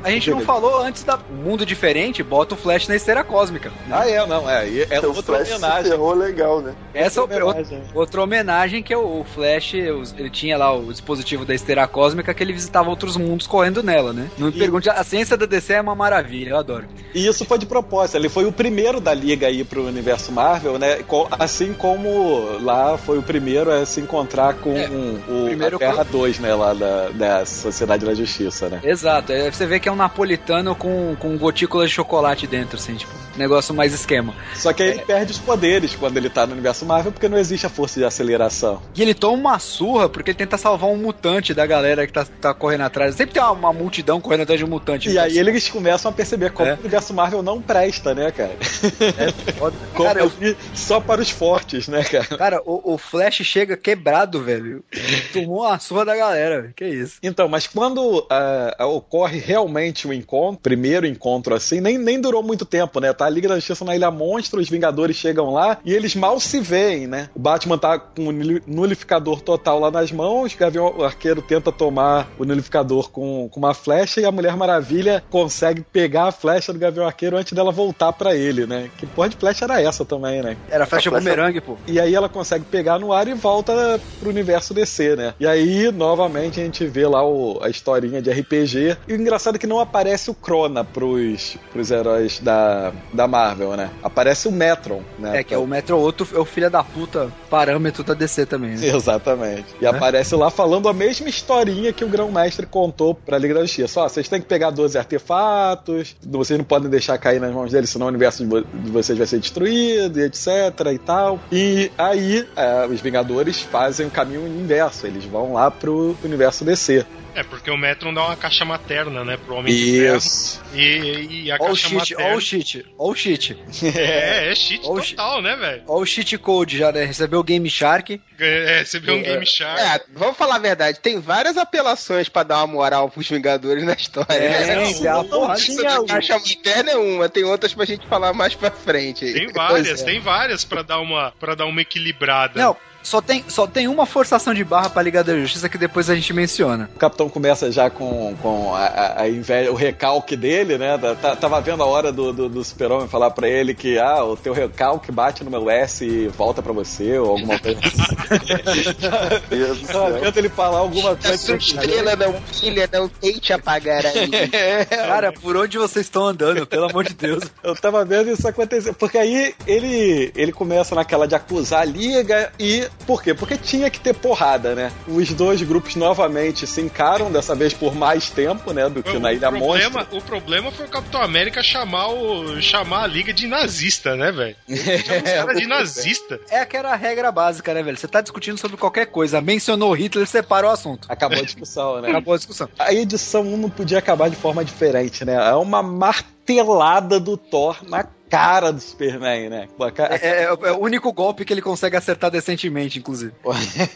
A gente não falou antes da mundo diferente, bota o Flash na esteira cósmica. né? Ah, é, não, é. É Então, outra Flash homenagem. ferrou legal, né? Essa é outra outra, homenagem. outra homenagem que o o Flash, ele tinha lá o dispositivo da esteira cósmica que ele visitava outros mundos correndo nela, né? Não me E- pergunte, a ciência da DC é uma maravilha, eu adoro. E isso foi de propósito. Ele foi o primeiro da liga aí pro universo Marvel, né? Assim como lá foi o primeiro a se encontrar com É, o a Terra 2, né? Lá da, da Sociedade da Justiça, né? Exato, você vê que é um napolitano com, com gotículas de chocolate dentro, assim, tipo, negócio mais esquema. Só que aí ele perde os poderes quando ele tá no universo Marvel, porque não existe a força de aceleração. E ele toma uma surra porque ele tenta salvar um mutante da galera que tá, tá correndo atrás. Sempre tem uma, uma multidão correndo atrás de um mutante. E aí eles começam a perceber como É. o universo Marvel não presta, né, cara? *laughs* Como Cara, eu vi só para os fortes, né, cara? Cara, o, o Flash chega quebrado, velho. Tomou uma surra da galera, velho. Que isso. Então, mas quando ah, ocorre realmente o encontro, primeiro encontro assim, nem, nem durou muito tempo, né? Tá a Liga da Justiça na Ilha Monstro, os Vingadores chegam lá e eles mal se veem, né? O Batman tá com o nuli- nulificador total lá nas mãos, o Gavião Arqueiro tenta tomar o nulificador com, com uma flecha e a Mulher Maravilha consegue pegar a flecha do Gavião Arqueiro antes dela voltar pra ele, né? Que porra de flecha era essa também, né? Era flecha A flecha- bumerangue, pô. E aí ela consegue pegar no ar e volta pro universo DC, né? E aí, novamente, a gente vê lá o- a historinha de RPG. E o engraçado é que não aparece o Crona pros, pros heróis da, da Marvel, né? Aparece o Metron, né? É que é o Metro Outro é o filho da puta parâmetro da DC também, né? Exatamente. E aparece lá falando a mesma historinha que o Grão-Mestre contou pra Liga da Justiça. Ó, vocês têm que pegar 12 artefatos, vocês não podem deixar cair nas mãos deles, senão o universo de, vo- de vocês vai ser destruído, e etc e tal. E aí, é, os Vingadores fazem o caminho inverso, eles vão lá pro universo DC. É, porque o Metron dá uma caixa materna, né, pro Homem de Ferro. Isso. E, e a o caixa cheat, materna... ó o cheat, ó o cheat. *laughs* É, *laughs* é cheat cheat. total, né, velho? Ó o cheat code já, né? Recebeu o Game Shark. É, você vê um Game Shark. É, vamos falar a verdade, tem várias apelações pra dar uma moral pros Vingadores na história. É, né? tem a caixa materna é uma, tem outras pra gente falar mais pra frente. Tem *laughs* várias, é. tem várias pra dar uma, pra dar uma equilibrada. Não, só tem, só tem uma forçação de barra pra Liga da Justiça que depois a gente menciona. O Capitão começa já com, com a, a- a inveja, o recalque dele, né? Tá- tá- Tava vendo a hora do, do, do Super-Homem falar pra ele que ah, o teu recalque bate no meu S e volta pra você, ou alguma coisa assim. *laughs* Céu. vendo ele falar alguma A coisa. sua estrela não brilha, não tente apagar aí. *laughs* Cara, por onde vocês estão andando, pelo amor de Deus. *laughs* Eu tava vendo isso acontecer. Porque aí ele, ele começa naquela de acusar a liga e. Por quê? Porque tinha que ter porrada, né? Os dois grupos novamente se encaram, dessa vez por mais tempo, né? Do que O, na Ilha problema, Monstro. o problema foi o Capitão América chamar, o, chamar a liga de nazista, né, velho? *laughs* Chama os caras de nazista. É que era a regra básica, né, velho? Você tá discutindo sobre qualquer coisa. Mencionou Hitler, separa o assunto. Acabou a *laughs* discussão, né? Acabou a discussão. A edição 1 não podia acabar de forma diferente, né? É uma martelada do Thor na cara do Superman, né? Pô, a ca- É, é- é o único golpe que ele consegue acertar decentemente, inclusive.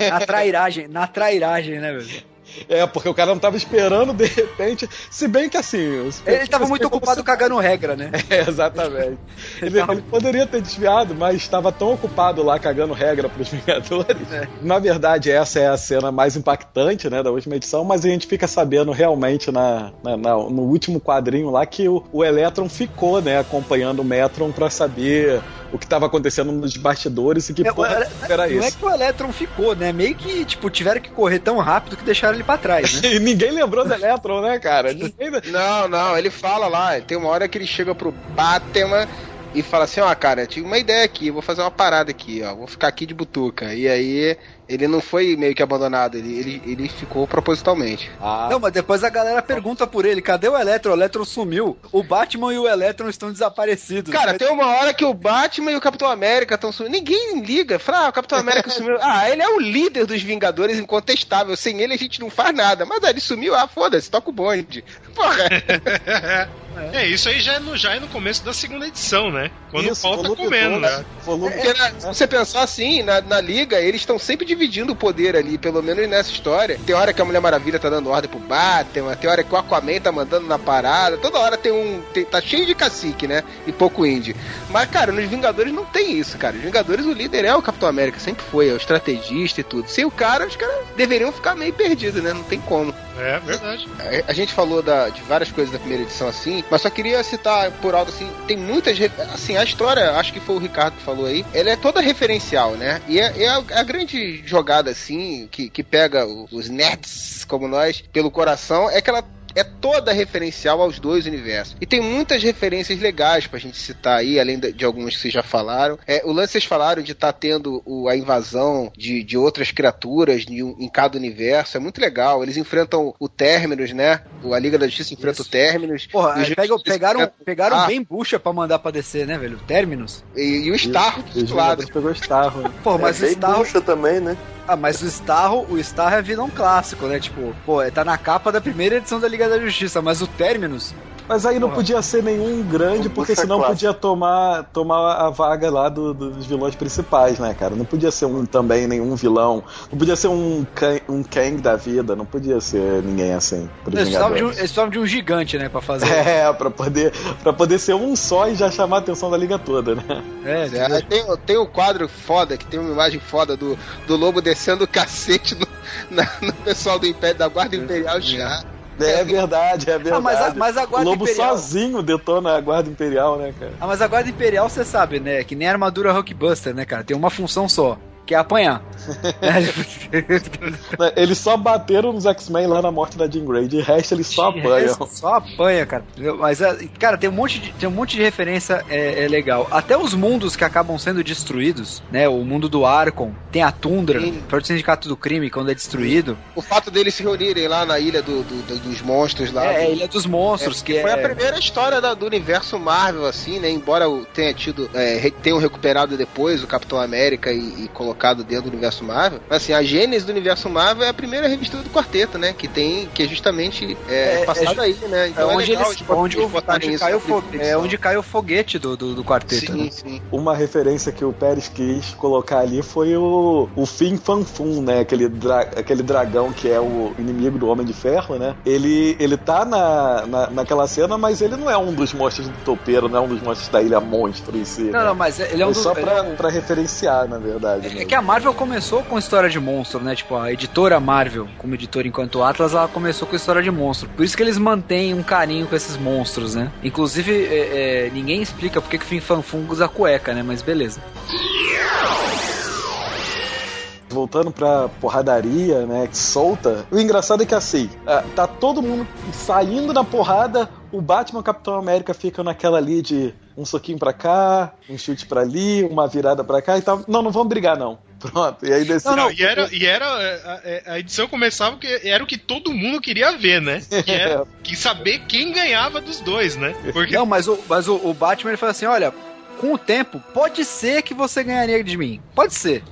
Na trairagem, na trairagem, né, velho? É, porque o cara não tava esperando, de repente. Se bem que assim. Ele tava muito ocupado cagando regra, né? *laughs* É, exatamente. *laughs* Ele, ele poderia ter desviado, mas estava tão ocupado lá cagando regra pros *laughs* Vingadores. É. Na verdade, essa é a cena mais impactante, né, da última edição, mas a gente fica sabendo realmente na, na- na- no último quadrinho lá que o, o Electron ficou, né, acompanhando o Metron pra saber o que estava acontecendo nos bastidores e que É, porra era Não é isso. que o Electron ficou, né? Meio que, tipo, tiveram que correr tão rápido que deixaram ele pra trás, né? *laughs* E ninguém lembrou do Electron, né, cara? Ninguém... Não, não, ele fala lá, tem uma hora que ele chega pro Batman e fala assim, ó, cara, eu tive uma ideia aqui, eu vou fazer uma parada aqui, ó, vou ficar aqui de butuca. E aí ele não foi meio que abandonado, ele, ele, ele ficou propositalmente. Ah, Não, mas depois a galera pergunta por ele, cadê o Electron? O Electron sumiu. O Batman e o Electron estão desaparecidos. Cara, tem uma hora que o Batman e o Capitão América estão sumindo. Ninguém liga. Fala, ah, o Capitão América *laughs* sumiu. Ah, ele é o líder dos Vingadores incontestável. Sem ele a gente não faz nada. Mas ah, ele sumiu, ah, foda-se, toca o bonde. Porra. *laughs* É, isso aí já é, no, já é no começo da segunda edição, né? Quando Isso, o pau tá comendo, todo, né? volume- Porque na- se você pensar assim, na, na liga, eles estão sempre dividindo o poder ali, pelo menos nessa história. Tem hora que a Mulher Maravilha tá dando ordem pro Batman, tem hora que o Aquaman tá mandando na parada, toda hora tem um. tem- tá cheio de cacique, né? E pouco indie. Mas, cara, nos Vingadores não tem isso, cara. Os Vingadores, o líder é o Capitão América, sempre foi, é o estrategista e tudo. Sem o cara, os caras deveriam ficar meio perdidos, né? Não tem como. É verdade. A- A gente falou da- de várias coisas da primeira edição assim, mas só queria citar por alto assim, tem muitas assim, a história, acho que foi o Ricardo que falou aí, ela é toda referencial, né? E é, é a, a grande jogada assim que, que pega os nerds como nós pelo coração é que ela é toda referencial aos dois universos. E tem muitas referências legais pra gente citar aí, além de, de algumas que vocês já falaram. É, o lance que vocês falaram de estar tendo o- a invasão de, de outras criaturas em, um- em cada universo é muito legal. Eles enfrentam o Terminus, né? O- A Liga da Justiça enfrenta o Terminus. Porra, E aí os- pegam- pegaram, pegaram Ah. bem bucha pra mandar pra descer, né, velho? Terminus. E, e o Starro Os do lado. Pegou Starro. né? Pô, mas é o Starro. bucha também, né? Ah, mas o Starro, o Starro é vilão clássico, né? Tipo, pô, tá na capa da primeira edição da Liga da Justiça, mas o Terminus. Mas aí não Porra. podia ser nenhum grande, Um porque puxa senão clássico. podia tomar, tomar a vaga lá do- dos vilões principais, né, cara? Não podia ser um também nenhum vilão. Não podia ser um, Kang- um Kang da vida. Não podia ser ninguém assim. Eles precisavam, de um, eles de um gigante, né, pra fazer. *laughs* É, pra poder, pra poder ser um só e já chamar a atenção da liga toda, né? É, É, tem, tem o quadro foda, que tem uma imagem foda do, do lobo descendo o cacete no, *laughs* na- no pessoal do Império, da Guarda Imperial já. É verdade, é verdade. Ah, mas a- mas a Guarda o Lobo Imperial- sozinho detona a Guarda Imperial, né, cara? Ah, mas a Guarda Imperial, você sabe, né? Que nem a armadura Hulkbuster, né, cara? Tem uma função só, que é apanhar. *laughs* Eles só bateram nos X-Men lá na morte da Jean Grey. De resto, eles só apanham. Só apanha, cara. Mas, é, cara, tem um monte de, tem um monte de referência é, é legal. Até os mundos que acabam sendo destruídos, né? O mundo do Arcon, tem a Tundra, Sim. o Sindicato do Crime, quando é destruído. O fato deles se reunirem lá na ilha do, do- do- dos monstros lá. É, é a Ilha dos Monstros, que Foi é... a primeira história da- do universo Marvel, assim, né? Embora tenha tido. É, tenham recuperado depois o Capitão América e, e colocado dentro do universo Marvel. Mas assim, a Gênesis do universo Marvel é a primeira revista do quarteto, né? Que tem, que é justamente é, É, passado é- aí, né? É Então onde, legal eles, onde, cai o na fo- edição. é onde cai o foguete do, do, do quarteto. Sim, né? sim. Uma referência que o Pérez quis colocar ali foi o, o Fim Fanfum, né? Aquele, dra- aquele dragão que é o inimigo do Homem de Ferro, né? Ele, ele tá na, na, naquela cena, mas ele não é um dos monstros do topeiro, não é um dos monstros da Ilha Monstro em si. Não, né? não, mas ele é um É dos. só pra, é um- pra referenciar, na verdade. É que a Marvel começou com história de monstro, né? Tipo, a editora Marvel, como editora enquanto Atlas, ela começou com história de monstro. Por isso que eles mantêm um carinho com esses monstros, né? Inclusive, é, é, ninguém explica por que que o Fim Fanfum usa cueca, né? Mas beleza. voltando pra porradaria, né, que solta. O engraçado é que assim, ah, tá todo mundo saindo da porrada, o Batman e o Capitão América ficam naquela ali de um soquinho pra cá, um chute pra ali, uma virada pra cá e tal. Não, não vamos brigar não. *laughs* Pronto. E aí desse Não, e era, e era a, a- a edição começava que era o que todo mundo queria ver, né? Que era *laughs* que saber quem ganhava dos dois, né? Porque Não, mas o, mas o, o Batman ele fala assim: olha. Com o tempo, pode ser que você ganharia de mim. Pode ser.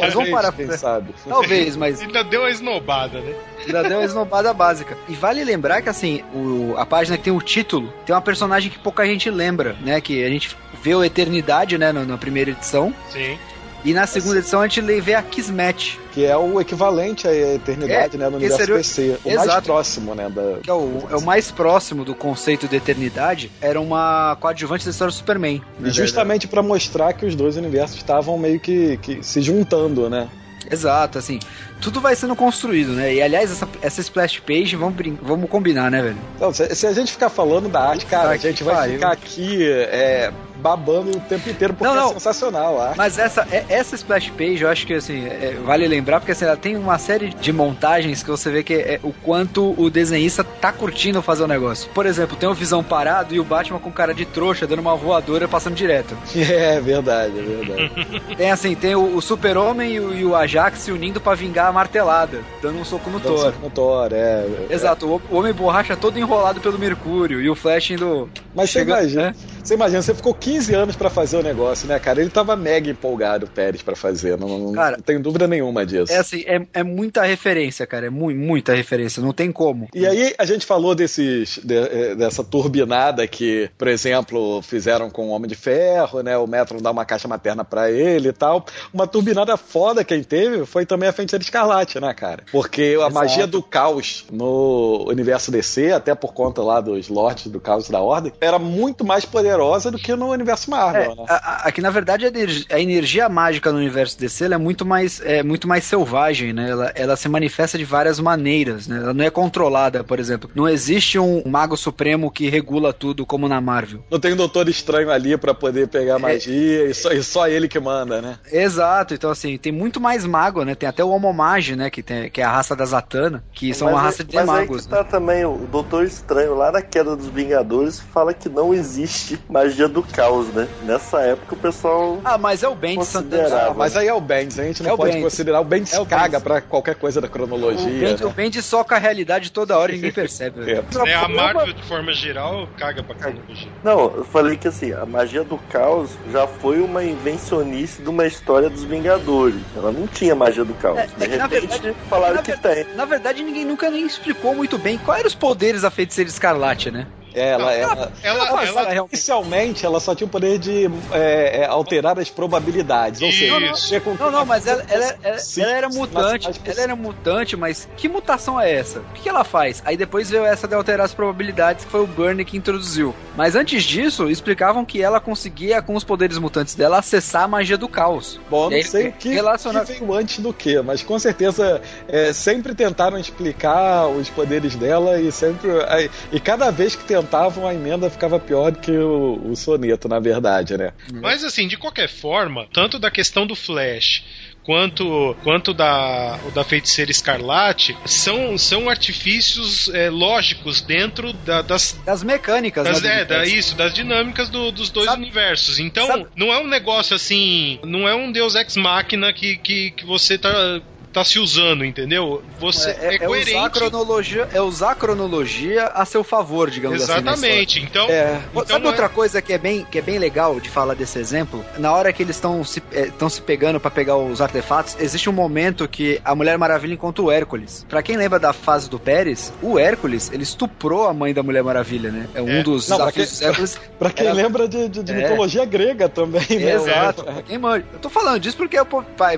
Mas vamos parar quem pra... sabe. Talvez, *laughs* mas ainda deu uma esnobada, né? ainda deu uma esnobada básica. E vale lembrar que, assim, o, a página que tem o título tem uma personagem que pouca gente lembra, né? Que a gente vê o Eternidade, né? Na, na primeira edição. Sim. E na segunda edição a gente vê a Kismet, Que é o equivalente à eternidade, É, né, no universo seria o- DC. O mais Exato. próximo, né, da... que é o, é o mais próximo do conceito de eternidade. Era uma coadjuvante da história do Superman. E justamente pra mostrar que os dois universos estavam meio que, que se juntando, né? Exato, assim. Tudo vai sendo construído, né? E aliás, essa, essa splash page, vamos, brin- vamos combinar, né, velho? Então, se, se a gente ficar falando da arte, cara, a gente vai pariu. ficar aqui é, babando o tempo inteiro, porque Não, não. é sensacional a arte. Mas essa, é- essa splash page, eu acho que assim, é, vale lembrar, porque assim, ela tem uma série de montagens que você vê que é o quanto o desenhista tá curtindo fazer o negócio. Por exemplo, tem o Visão parado e o Batman com cara de trouxa, dando uma voadora passando direto. *laughs* É verdade, é verdade. Tem assim, tem o, o Super-Homem e, o- e o Ajax se unindo pra vingar a martelada, dando um soco no Thor. No Thor, é. Exato, o, Homem Borracha todo enrolado pelo Mercúrio e o Flash indo. Mas você Chega- imagina, é. você imagina, você ficou 15 anos pra fazer o negócio, né, cara? Ele tava mega empolgado, o Pérez, pra fazer. Não, não, Cara, não tenho dúvida nenhuma disso. É assim, é, é muita referência, cara. É mu muita referência, não tem como. E aí a gente falou desses de- eh, dessa turbinada que, por exemplo, fizeram com o Homem de Ferro, né? O Metro dá uma caixa materna pra ele e tal. Uma turbinada foda quem teve foi também a Feiticeira Escarlate, né, cara? Porque a magia do caos no universo DC, até por conta lá dos Lords do Caos da Ordem, era muito mais poderosa do que no universo Marvel, É, né? aqui na verdade a energia, a energia mágica no universo DC é muito mais é muito mais selvagem, né? Ela, ela se manifesta de várias maneiras, né? Ela não é controlada, por exemplo. Não existe um mago supremo que regula tudo como na Marvel. Não tem um doutor estranho ali pra poder pegar magia e, só, e só ele que manda, né? Exato, então assim, tem muito mais mago, né? Tem até o Homomage, né? Que, tem, que é a raça da Zatanna, que são uma Mas raça aí- de mas aí magos. que né? tá também o Doutor Estranho, lá na queda dos Vingadores, fala que não existe *laughs* magia do caos, né? Nessa época o pessoal. Ah, mas é o Bendis Considerava. Santana. Ah, mas aí é o Bendis, a gente não É o pode Bendis. considerar. O Bendis É o caga Bendis. pra qualquer coisa da O cronologia. Bendis, né? o Bendis soca a realidade toda hora e ninguém percebe. É, a Marvel, de forma geral, caga pra cronologia. Não, eu falei que assim, a magia do caos já foi uma invencionice de uma história dos Vingadores. Ela não tinha magia do caos. É, é na verdade- falaram na que verdade- tem. Na verdade, ninguém nunca nem explicou muito bem quais eram os poderes da feiticeira escarlate, né? É, Ela, ela, Ela, Ela- ela, realmente- inicialmente, ela só tinha o poder de é, é, alterar as probabilidades. Ou seja, com- Não, não, mas ela, ela, ela- Sim, ela era mas- mutante, mas- ela era mutante, mas que mutação é essa? O que, ela faz? Aí depois veio essa de alterar as probabilidades, que foi o Burnie que introduziu. Mas antes disso, explicavam que ela conseguia, com os poderes mutantes dela, acessar a magia do caos. Bom, não sei o que, relaciona- que veio antes do que, mas com certeza é, sempre tentaram explicar os poderes dela e sempre. aí- e cada vez que tentavam, a emenda ficava pior do que o, o soneto, na verdade, né? Mas assim, de qualquer forma, tanto da questão do Flash quanto, quanto da, o da feiticeira escarlate são, são artifícios é, lógicos dentro da- das, Das mecânicas, das, né? é, da, isso, das dinâmicas do- dos dois Sabe- universos. Então, sabe- não é um negócio assim, não é um Deus Ex Machina que, que, que você tá tá se usando, entendeu? Você é, é, é coerente. usar a cronologia, é usar a cronologia a seu favor, digamos Exatamente. assim. Então, É. então Sabe é- outra coisa que é bem, que é bem legal de falar desse exemplo? Na hora que eles estão se, estão se pegando pra pegar os artefatos, existe um momento que a Mulher Maravilha encontra o Hércules. Pra quem lembra da fase do Pérez, o Hércules, ele estuprou a mãe da Mulher Maravilha, né? É um É. dos Não, pra desafios quem- dos Hércules. *laughs* Pra quem Era- lembra de, de- de É. mitologia grega também, né? Exato, pra quem manja. Eu tô falando disso porque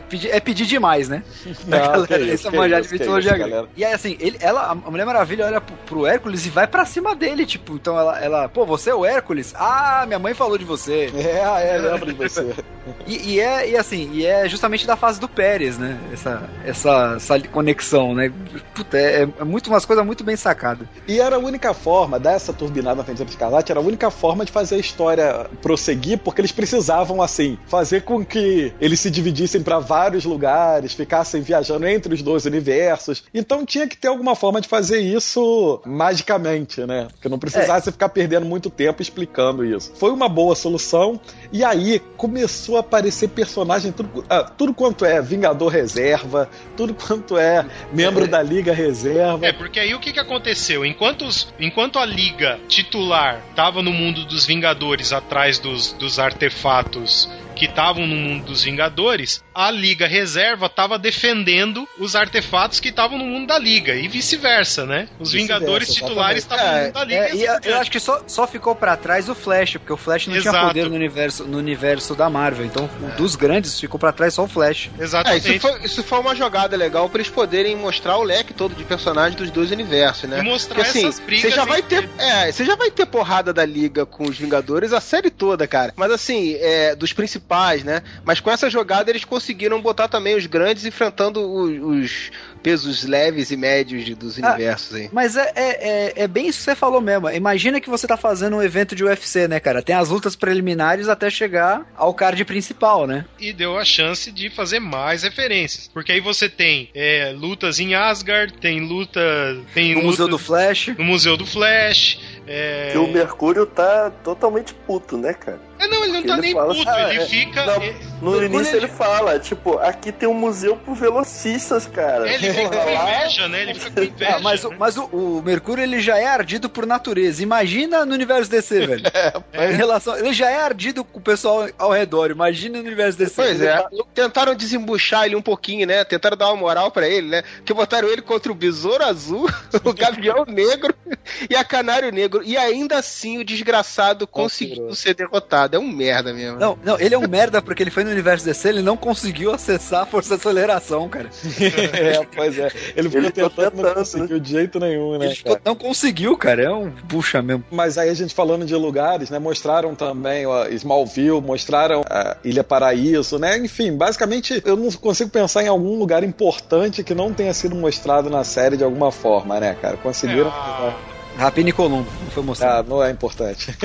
pedir- é pedir demais, né? *laughs* Não, Pra *laughs* que galera isso, que manjar de mitologia isso, grega. galera. E aí, assim, ele, ela, a Mulher Maravilha olha pro, pro Hércules e vai pra cima dele, tipo, então ela, ela, pô, você é o Hércules? Ah, minha mãe falou de você. *laughs* É, é, lembro de você. E, e é, e assim, e é justamente da fase do Pérez, né? Essa, essa, essa conexão, né? Puta, é, é muito umas coisas muito bem sacadas. E era a única forma, dessa turbinada na Feiticeira Escarlate, era a única forma de fazer a história prosseguir, porque eles precisavam, assim, fazer com que eles se dividissem pra vários lugares, ficassem viajando entre os dois universos. Então tinha que ter alguma forma de fazer isso magicamente, né? Que não precisasse ficar perdendo muito tempo explicando isso. Foi uma boa solução, e aí começou a aparecer personagem, tudo, ah, tudo quanto é Vingador Reserva, tudo quanto é membro da Liga Reserva. É, porque aí o que, que aconteceu? Enquanto, os- enquanto a liga titular tava no mundo dos Vingadores atrás dos, dos artefatos que estavam no mundo dos Vingadores, a Liga Reserva tava defendendo os artefatos que estavam no mundo da Liga, e vice-versa, né? Os Vingadores titulares estavam no mundo da Liga. É, e a- eu acho que só, só ficou pra trás o Flash, porque o Flash não tinha Exato. poder no universo, no universo da Marvel. Então, dos grandes, ficou pra trás só o Flash. É, Exatamente. isso foi, isso foi uma jogada legal pra eles poderem mostrar o leque todo de personagens dos dois universos, né? E mostrar Porque, assim, essas brigas Você já vai ter, é, você já vai ter porrada da liga com os Vingadores a série toda, cara. Mas assim, é, dos principais, né? Mas com essa jogada eles conseguiram botar também os grandes enfrentando os, os pesos leves e médios dos Ah, universos aí. Mas é, é, é, é bem isso que você falou mesmo. Imagina que você tá fazendo um evento de UFC, né, cara? Tem as lutas preliminares até chegar ao card principal, né? e deu a chance de fazer mais referências. Porque aí você tem é, lutas em Asgard, tem luta. Tem No luta Museu do Flash. no Museu do Flash. É... Que o Mercúrio tá totalmente puto, né, cara? É, não, ele não Porque tá ele nem fala puto, ah, ele é, fica. não, ele- No início ele- ele fala, tipo, aqui tem um museu pro velocistas, cara. Ele fica com inveja, né? Ele fica com *laughs* inveja. Ah, mas o, mas o, o Mercúrio ele já é ardido por natureza. Imagina no universo DC, *laughs* velho. Em relação, ele já é ardido com o pessoal ao redor. Imagina no universo DC. Pois é, tentaram desembuchar ele um pouquinho, né? Tentaram dar uma moral pra ele, né? Que botaram ele contra o Besouro Azul, *laughs* o Gavião Negro e a Canário Negro. E ainda assim o desgraçado conseguiu ser derrotado. É um merda mesmo. Não, não, ele é um merda porque ele foi no universo DC, ele não conseguiu acessar a força de aceleração, cara. *laughs* é, pois é. Ele ficou Ele ficou tentando, não tentando, conseguiu de jeito nenhum, né? Ele ficou- cara? não conseguiu, cara. É um bucha mesmo. Mas aí a gente falando de lugares, né? Mostraram também ó, Smallville, mostraram a Ilha Paraíso, né? Enfim, basicamente eu não consigo pensar em algum lugar importante que não tenha sido mostrado na série de alguma forma, né, cara? Conseguiram. Ah, Rapina e Columbo, não foi Ah, mostrado. não é importante.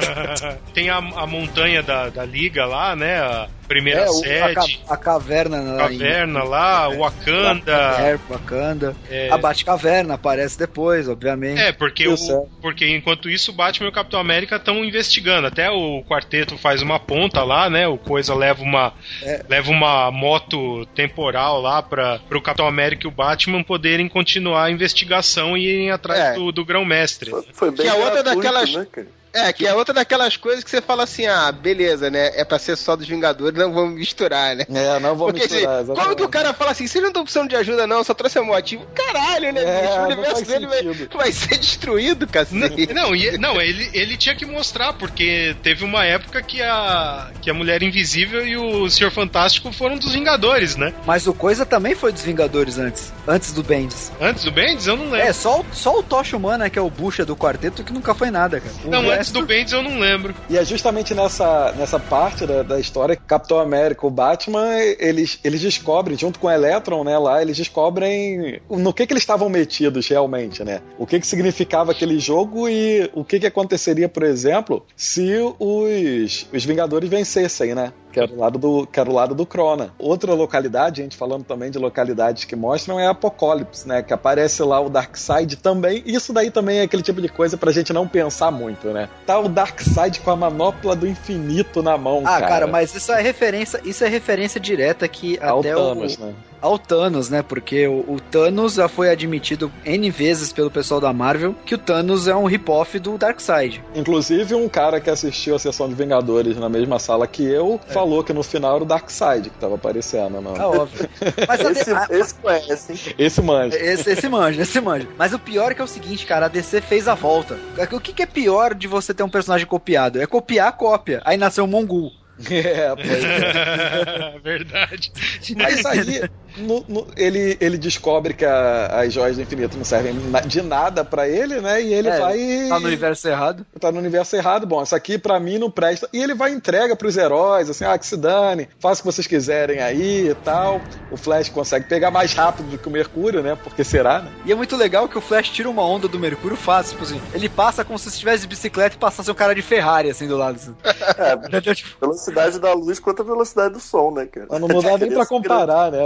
*laughs* tem a, a montanha da, da liga lá, né? A primeira É, o- a, ca- sede, a caverna a lá em- caverna lá, o Wakanda. É, Wakanda. É. A Batcaverna aparece depois, obviamente. É, porque, o, porque enquanto isso o Batman e o Capitão América estão investigando. Até o quarteto faz uma ponta lá, né? O Coisa leva uma, É. leva uma moto temporal lá para o Capitão América e o Batman poderem continuar a investigação e irem atrás É. do, do grão-mestre. Foi, foi bem Que a outra gratuito, daquelas- né, cara? É, que é outra daquelas coisas que você fala assim, ah, beleza, né? É pra ser só dos Vingadores, não vamos misturar, né? É, não vou Porque assim, misturar. como exatamente. que o cara fala assim, vocês não estão precisando de ajuda não, só trouxe a motivo? Caralho, né, É, bicho? O não universo dele vai, vai ser destruído, cacete. Não, e- não ele, ele tinha que mostrar, porque teve uma época que a, que a Mulher Invisível e o Senhor Fantástico foram dos Vingadores, né? Mas o Coisa também foi dos Vingadores antes. Antes do Bendis. Antes do Bendis, eu não lembro. É, só, o- só o Tocha Humana, que é o bucha do quarteto, que nunca foi nada, cara. O não, antes do Bendis eu não lembro. E é justamente nessa, nessa parte da, da história que Capitão América o Batman, eles, eles descobrem, junto com o Electron, né, lá, eles descobrem no que que eles estavam metidos realmente, né? O que que significava aquele jogo e o que que aconteceria, por exemplo, se os, os Vingadores vencessem, né? Que era, o lado do, que o lado do Crona. Outra localidade, a gente falando também de localidades que mostram, é Apocalipse, né? Que aparece lá o Darkseid também. Isso daí também é aquele tipo de coisa pra gente não pensar muito, né? Tá o Darkseid com a manopla do infinito na mão, Ah, cara. cara, mas isso é referência, isso é referência direta que Ao até Thanos, o né? Ao Thanos, né? Porque o, o Thanos já foi admitido N vezes pelo pessoal da Marvel que o Thanos é um rip-off do Darkseid. Inclusive, um cara que assistiu a sessão de Vingadores na mesma sala que eu falou que no final era o Darkseid que tava aparecendo. Não. É óbvio. Mas a Esse, a- esse conhece, hein? Esse manja. Esse, esse manja, esse manja. Mas o pior é que é o seguinte, cara, a DC fez a volta. O que, que é pior de você ter um personagem copiado? É copiar a cópia. Aí nasceu o Mongul. *laughs* É, pois *laughs* é. Verdade. Mas aí no- no- ele, ele descobre que a- as joias do infinito não servem na- de nada pra ele, né? E ele É, vai. Tá no universo errado. tá no universo errado. Bom, isso aqui pra mim não presta. E ele vai e entrega pros heróis, assim, ah, que se dane, faça o que vocês quiserem aí e tal. O Flash consegue pegar mais rápido do que o Mercúrio, né? Porque será, né? E é muito legal que o Flash tira uma onda do Mercúrio fácil, tipo assim. Ele passa como se estivesse de bicicleta e passasse um cara de Ferrari, assim, do lado. Assim. *laughs* É, *laughs* Tipo, velocidade da luz quanto a velocidade do som, né, cara? Mas não dá *laughs* nem pra comparar, né?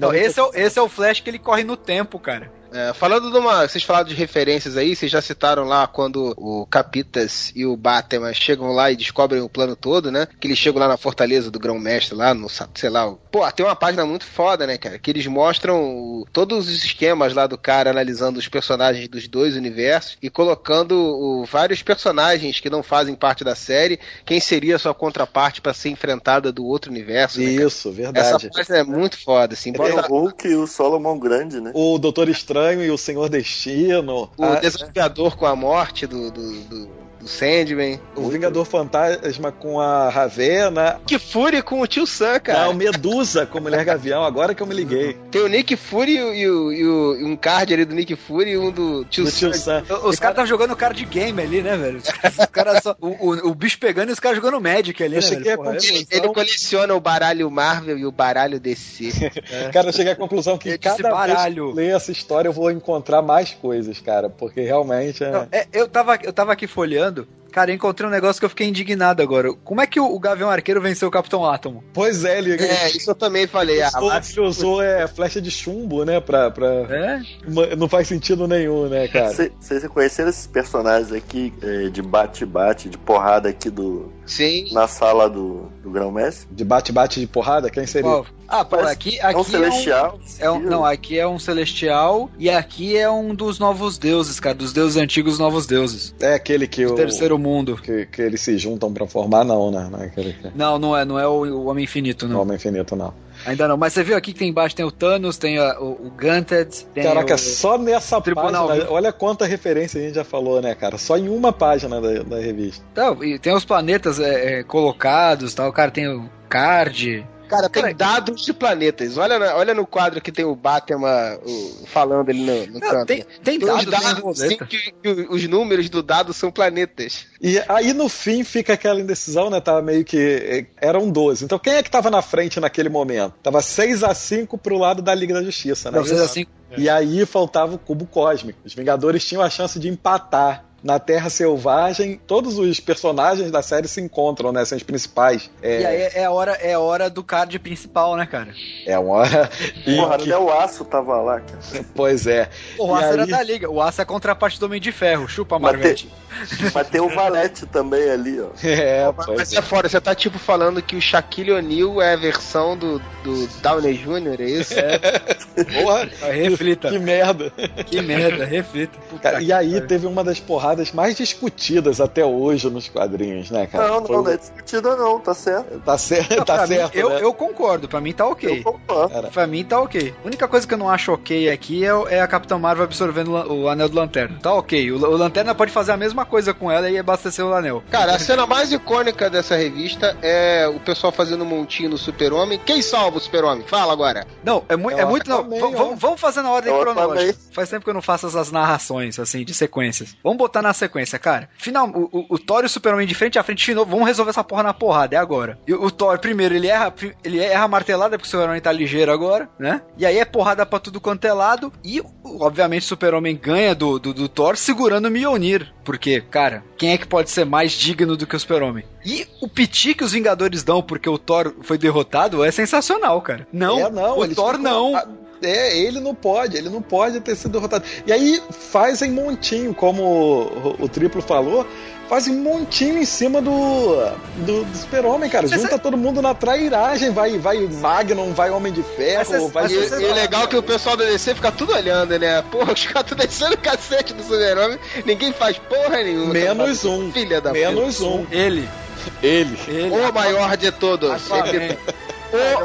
Não, esse, é, o- esse é o Flash que ele corre no tempo, cara. É, falando de uma. Vocês falaram de referências aí, vocês já citaram lá quando o Capitas e o Batman chegam lá e descobrem o plano todo, né? Que eles chegam lá na fortaleza do Grão-Mestre, lá no. sei lá. o- Pô, tem uma página muito foda, né, cara? Que eles mostram o- todos os esquemas lá do cara analisando os personagens dos dois universos e colocando o- vários personagens que não fazem parte da série, quem seria a sua contraparte pra ser enfrentada do outro universo. né? Isso, Essa verdade. página é muito foda, assim. Bota- o Hulk e o Solomon Grande, né? O Doutor Estranho e o Senhor Destino. O a- desafiador com a morte do, do, do, do Sandman. o Vingador Fantasma com a Ravena. Nick Fury com o tio Sam, cara. Não, Medusa com Mulher Gavião, agora que eu me liguei. Tem o Nick Fury e, o- e o- e um card ali do Nick Fury e um do tio Do Sam. tio Sam. Os caras estavam jogando cara de game ali, né, velho? Os caras só, o, o, o bicho pegando e os caras jogando Magic ali, Eu né, cheguei velho? a Porra, é- concluir- Ele coleciona o baralho Marvel e o baralho DC. *laughs* Cara, eu cheguei à conclusão que cada baralho. vez que eu ler essa história eu vou encontrar mais coisas, cara. Porque realmente é. Não, é, eu, tava, eu tava aqui folheando, falando cara, eu encontrei um negócio que eu fiquei indignado agora. Como é que o, o Gavião Arqueiro venceu o Capitão Átomo? Pois é, ele, é, isso eu também falei. Ah, usou, mas- ele usou é, flecha de chumbo, né? Pra, pra... É? Não faz sentido nenhum, né, cara? Cê- Vocês conheceram esses personagens aqui é, de bate-bate, de porrada aqui do, Sim. na sala do, do Grão-Mestre? De bate-bate de porrada, quem seria? Qual? Ah, pô, Parece- aqui, É aqui um celestial. É um, não, aqui é um celestial e aqui é um dos novos deuses, cara, dos deuses antigos novos deuses. É aquele que o. terceiro mundo. Que, que eles se juntam pra formar, não, né? Não é aquele que. Não, não é, não é o, o Homem Infinito, não. Homem Infinito, não. Ainda não. Mas você viu aqui que tem embaixo tem o Thanos, tem a- o, o Ganted, tem Caraca, o... só nessa Tribunal, página. Olha quanta referência a gente já falou, né, cara? Só em uma página da, da revista. Não, e tem os planetas é, é, colocados, tal. O cara tem o card. Cara, tem Cara, dados de planetas. Olha, na- olha no quadro que tem o Batman o- falando ali no, no Não, canto. tem, tem Tem os dados, tem dados, sim, roleta. que, que os números do dado são planetas. E aí no fim fica aquela indecisão, né? Tava meio que. eh, Eram 12. Então quem é que tava na frente naquele momento? Tava 6 a 5 pro lado da Liga da Justiça, né? Não, vocês assim, E aí faltava o cubo cósmico. Os Vingadores tinham a chance de empatar. Na Terra Selvagem, todos os personagens da série se encontram, né? São os principais. É, E aí é a hora, é a hora do card principal, né, cara? é uma hora. *laughs* Porra, que- até o aço tava lá, cara. Pois é. O E Aço era aí- da liga. O Aço é a contraparte do Homem de Ferro. Chupa, Mas Marvete. *laughs* Mas tem o Valete também ali, ó. *laughs* É, Mas pois é foda, você tá tipo falando que o Shaquille O'Neal é a versão do, do Downey Jr., é isso? Porra, Reflita. que merda. Que merda, reflita. Puta Cara, que e aí pariu. teve uma das porradas mais discutidas até hoje nos quadrinhos, né, cara? Não, Foi não, o- não é discutida não, tá certo. Tá certo, Não, tá pra mim, certo. eu, né? eu concordo, pra mim tá ok. Eu concordo. Cara, Pra mim tá ok. A única coisa que eu não acho ok aqui é, é a Capitã Marvel absorvendo o anel do Lanterna. Tá ok. O, o Lanterna pode fazer a mesma coisa com ela e abastecer o anel. Cara, a cena mais icônica dessa revista é o pessoal fazendo um montinho no Super-Homem. Quem salva o Super-Homem? Fala agora. Não, é, mu É é muito. Não, vamos, vamos fazer na ordem o cronológica. Aquaman. Faz tempo que eu não faço essas narrações, assim, de sequências. Vamos botar na sequência, cara. Final, o, o, o Thor e o Superman de frente a frente, novo, vamos resolver essa porra na porrada, é agora. E o, o Thor, primeiro, ele erra, ele erra a martelada, porque o Superman tá ligeiro agora, né? E aí é porrada pra tudo quanto é lado. E, obviamente, o Super-Homem ganha do, do, do Thor segurando o Mjolnir. Porque, cara, quem é que pode ser mais digno do que o Super-Homem? E o piti que os Vingadores dão porque o Thor foi derrotado é sensacional, cara. Não, É, não, o Thor ficam- não. a- É, ele não pode, ele não pode ter sido derrotado. E aí fazem montinho, como o, o Triplo falou, fazem montinho em cima do, do, do Super-Homem, cara. Mas Junta é- todo mundo na trairagem, vai, vai Magnum, vai Homem de Ferro, Mas é- vai. mas E, e o legal é que o pessoal da DC fica tudo olhando, né? Porra, os caras tudo descendo o cacete do super-homem, ninguém faz porra nenhuma. Menos um. Filha da Menos puta. um. Ele. Ele. Ele. O maior de todos.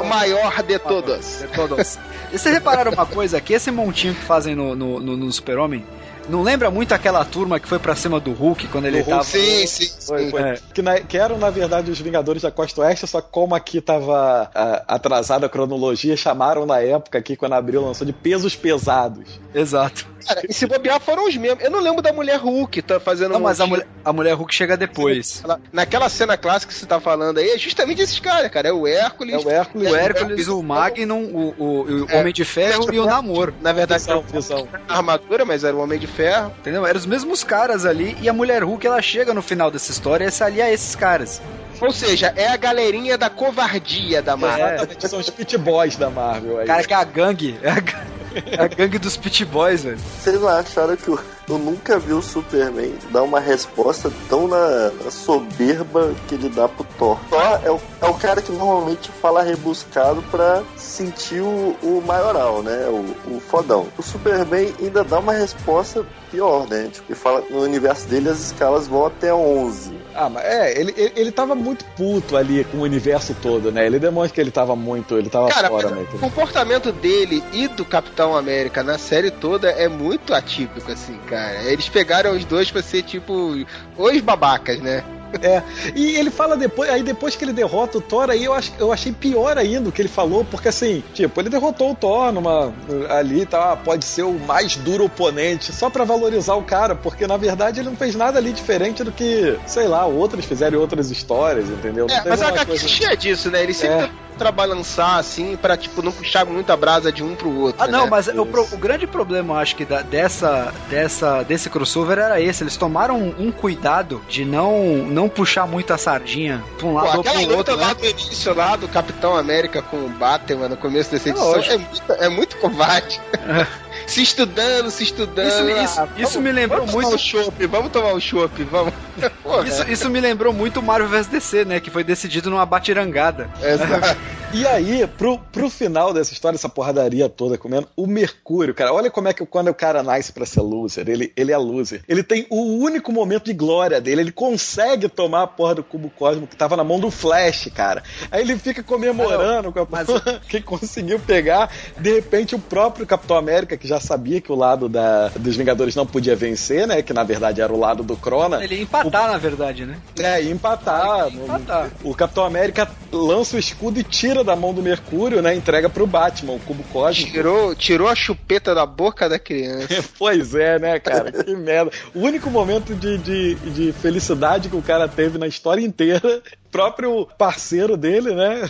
O maior de todos. De todos. E vocês repararam uma coisa? Que esse montinho que fazem no, no, no- no Super-Homem não lembra muito aquela turma que foi pra cima do Hulk quando ele tava. Sim, sim, sim. Foi, foi. É. Que, na- que eram, na verdade, os Vingadores da Costa Oeste, só que como aqui tava ah, atrasada a cronologia, chamaram na época aqui, quando abriu, lançou de pesos pesados. Exato. Cara, e se bobear foram os mesmos. Eu não lembro da mulher Hulk tá fazendo Não, mas a mulher, a mulher Hulk chega depois. Ela- Naquela cena clássica que você tá falando aí, é justamente esses caras, cara. É o Hércules. É o Hércules, O Hércules, o Magnum, o, o, o É. Homem de Ferro e o Namor. Na verdade, Visão, era visão. a armadura, mas era o Homem de Ferro. Entendeu? Eram os mesmos caras ali e a mulher Hulk ela chega no final dessa história e se alia a esses caras. Ou seja, é a galerinha da covardia da Marvel. Exatamente, são os Pit Boys da Marvel aí. Cara, que é a gangue. É a, ga- é a gangue dos Pit Boys, velho. Vocês não acharam que eu, eu nunca vi o Superman dar uma resposta tão na, na soberba que ele dá pro Thor? Thor é o, é o cara que normalmente fala rebuscado pra sentir o, o maioral, né? O, o fodão. O Superman ainda dá uma resposta pior, né? Tipo, ele fala no universo dele as escalas vão até 11. Ah, mas é, ele, ele, ele tava muito puto ali com o universo todo, né? Ele demonstra que ele tava muito, ele tava Cara, fora, né? o comportamento dele e do Capitão América na série toda é muito atípico, assim, cara. Eles pegaram os dois pra ser, tipo, os babacas, né? É, e ele fala depois, aí depois que ele derrota o Thor, aí eu, acho, eu achei pior ainda o que ele falou, porque assim, tipo, ele derrotou o Thor numa, ali, tá, pode ser o mais duro oponente, só pra valorizar o cara, porque na verdade ele não fez nada ali diferente do que, sei lá, outros fizeram em outras histórias, entendeu? É, mas a HQ coisa- cheia disso, né? Ele sempre É. trabalançar, assim, pra, tipo, não puxar muita brasa de um pro outro. Ah, não, né? mas o, o grande problema, eu acho que da- dessa, dessa, desse crossover era esse. Eles tomaram um, um cuidado de não, não puxar muito a sardinha pra um Pô, lado ou aquela pro luta outro, lá né? do início lá do Capitão América com o Batman no começo dessa É edição lógico. é muito, é muito covarde. *laughs* se estudando, se estudando. Isso me- isso- Ah, isso me lembrou vamos muito- Tomar o chopp, vamos tomar o chopp, vamos. *laughs* Porra, Isso, isso me lembrou muito o Marvel vs DC, né? Que foi decidido numa batirangada. exato. *laughs* E aí, pro, pro final dessa história, essa porradaria toda comendo, o Mercúrio, cara, olha como é que quando o cara nasce pra ser loser, ele, ele é loser. Ele tem o único momento de glória dele, ele consegue tomar a porra do cubo cósmico que tava na mão do Flash, cara. Aí ele fica comemorando com a mas- *laughs* que conseguiu pegar. De repente, o próprio Capitão América, que já sabia que o lado da, dos Vingadores não podia vencer, né? Que na verdade era o lado do Crona. Ele ia empatar, na verdade, né? É, ia empatar. Ia empatar. O Capitão América lança o escudo e tira da mão do Mercúrio, né? Entrega pro Batman, o cubo cósmico. Tirou, tirou a chupeta da boca da criança. *laughs* Pois é, né, cara? Que merda. O único momento de, de, de felicidade que o cara teve na história inteira, *laughs* próprio parceiro dele, né?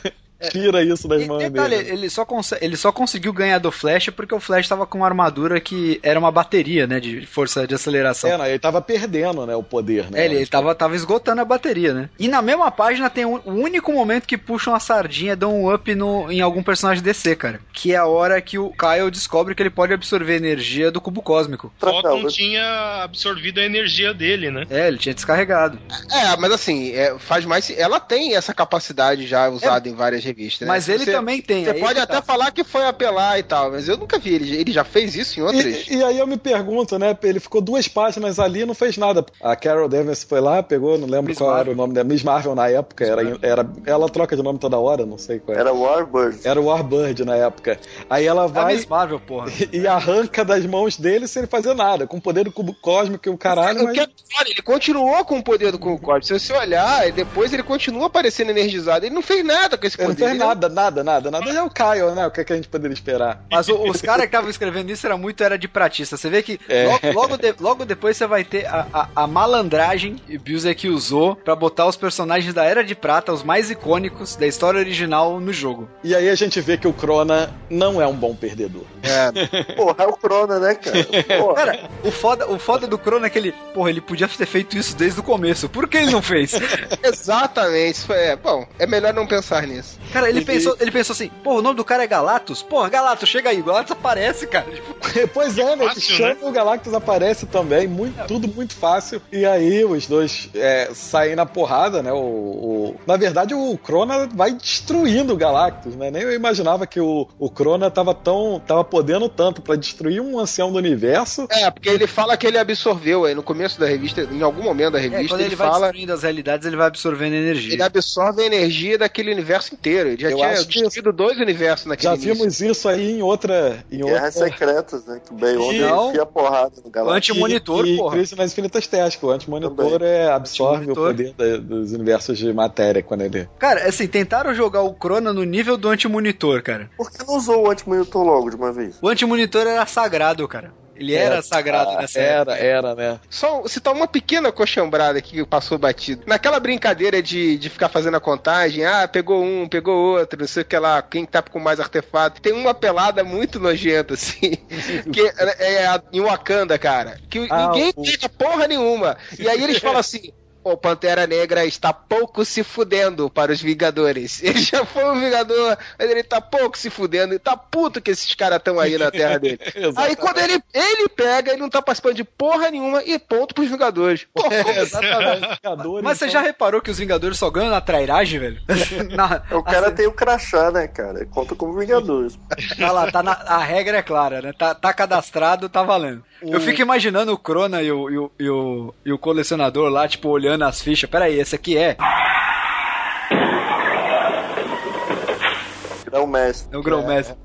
Tira isso das E mãos detalhe, dele. ele só, ele só conseguiu ganhar do Flash porque o Flash tava com uma armadura que era uma bateria, né? De força de aceleração. É, não, ele tava perdendo, né, o poder, né? É, ele, ele tava, tava esgotando a bateria, né? E na mesma página tem um- o único momento que puxam a sardinha, dão um up no, em algum personagem DC, cara. Que é a hora que o Kyle descobre que ele pode absorver energia do cubo cósmico. Photon tinha absorvido a energia dele, né? É, ele tinha descarregado. É, mas assim, é, faz mais. Ela tem essa capacidade já usada em várias né? Mas ele Você- também tem. Você aí pode até tá. falar que foi apelar e tal, mas eu nunca vi. Ele, ele já fez isso em outras. E, e aí eu me pergunto, né? Ele ficou duas páginas ali e não fez nada. A Carol Danvers foi lá, pegou, não lembro Miss qual era Marvel. o nome da Miss Marvel na época. Era, era, ela troca de nome toda hora, não sei qual é. Era Warbird. Era o Warbird na época. Aí ela É a vai Miss Marvel, porra. *laughs* e arranca das mãos dele sem ele fazer nada, com o poder do cubo cósmico e o caralho, O mas... é pior, ele continuou com o poder do Cubo Cósmico. Se você olhar, depois ele continua aparecendo energizado. Ele não fez nada com esse poder. Fez nada, nada, nada, nada. É o Kyle, né? O que, é que a gente poderia esperar? Mas o- os caras que estavam escrevendo isso era muito era de pratista. Você vê que É. logo, logo, de- logo depois você vai ter a, a, a malandragem que o Bilzek usou pra botar os personagens da Era de Prata, os mais icônicos da história original, no jogo. E aí a gente vê que o Crona não é um bom perdedor. É, *laughs* Porra, é o Crona, né, cara? Porra. Cara, o foda, o foda do Crono é que ele, porra, ele podia ter feito isso desde o começo. Por que ele não fez? *laughs* exatamente. Isso É, bom, é melhor não pensar nisso. Cara, ele, pensou, ele pensou assim, pô, o nome do cara é Galactus? Porra, Galactus, chega aí, Galactus aparece, cara. *laughs* pois é, né? Fácil, chama né? o Galactus aparece também, muito, tudo muito fácil. E aí os dois é, saem na porrada, né? O, o- na verdade, o Crona vai destruindo o Galactus, né? Nem eu imaginava que o, o Crona tava tão. tava podendo tanto pra destruir um ancião do universo. É, porque ele fala que ele absorveu aí no começo da revista, em algum momento da É, revista, quando ele, ele vai fala. destruindo as realidades, ele vai absorvendo energia. Ele absorve a energia daquele universo inteiro. Ele já Eu tinha acho que destruído dois universos naquele Já início. vimos isso aí em outra. Em Guerras outra... secretas, né? Que o Bayonne Não. enfia porrada no O Galactus. anti-monitor, e, porra. E Crise nas Infinitas Terras, que o antimonitor é, absorve Anti-monitor. o poder da- dos universos de matéria quando ele. Cara, assim, tentaram jogar o Crona no nível do anti-monitor, cara. Por que não usou o anti-monitor logo de uma vez? O anti-monitor era sagrado, cara. Ele era É, sagrado ah, nessa Era, época. era, né? Só citar uma pequena coxambrada aqui que passou batido. Naquela brincadeira de, de ficar fazendo a contagem, ah, pegou um, pegou outro, não sei o que lá, quem tá com mais artefato. Tem uma pelada muito nojenta, *laughs* assim, que é, é a- em Wakanda, cara, que Ah, ninguém o- porra nenhuma. E aí eles falam assim. O Pantera Negra está pouco se fudendo para os Vingadores. *laughs* Ele já foi um Vingador, mas ele tá pouco se fudendo. E tá puto que esses caras estão aí na terra dele. *laughs* Aí quando ele, ele pega, ele não tá participando de porra nenhuma e ponto pros Vingadores. Pô, *laughs* como Exatamente. Vingadores, Mas você então- já reparou que os Vingadores só ganham na trairagem, velho? Na- O cara assim, tem o crachá, né, cara? Conta como Vingadores. tá lá, tá na- a regra é clara, né? Tá, tá cadastrado, tá valendo. Eu fico imaginando o Crona e o, e, o, e, o, e o colecionador lá, tipo, olhando as fichas. Pera aí, esse aqui é. É o mestre. É o Grão-Mestre.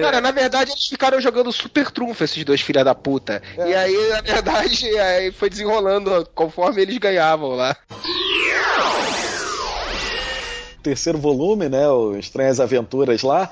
Cara, na verdade eles ficaram jogando super trunfo, esses dois filha da puta. E aí, na verdade, *laughs* aí foi desenrolando conforme eles ganhavam lá. terceiro volume, né? O Estranhas Aventuras lá.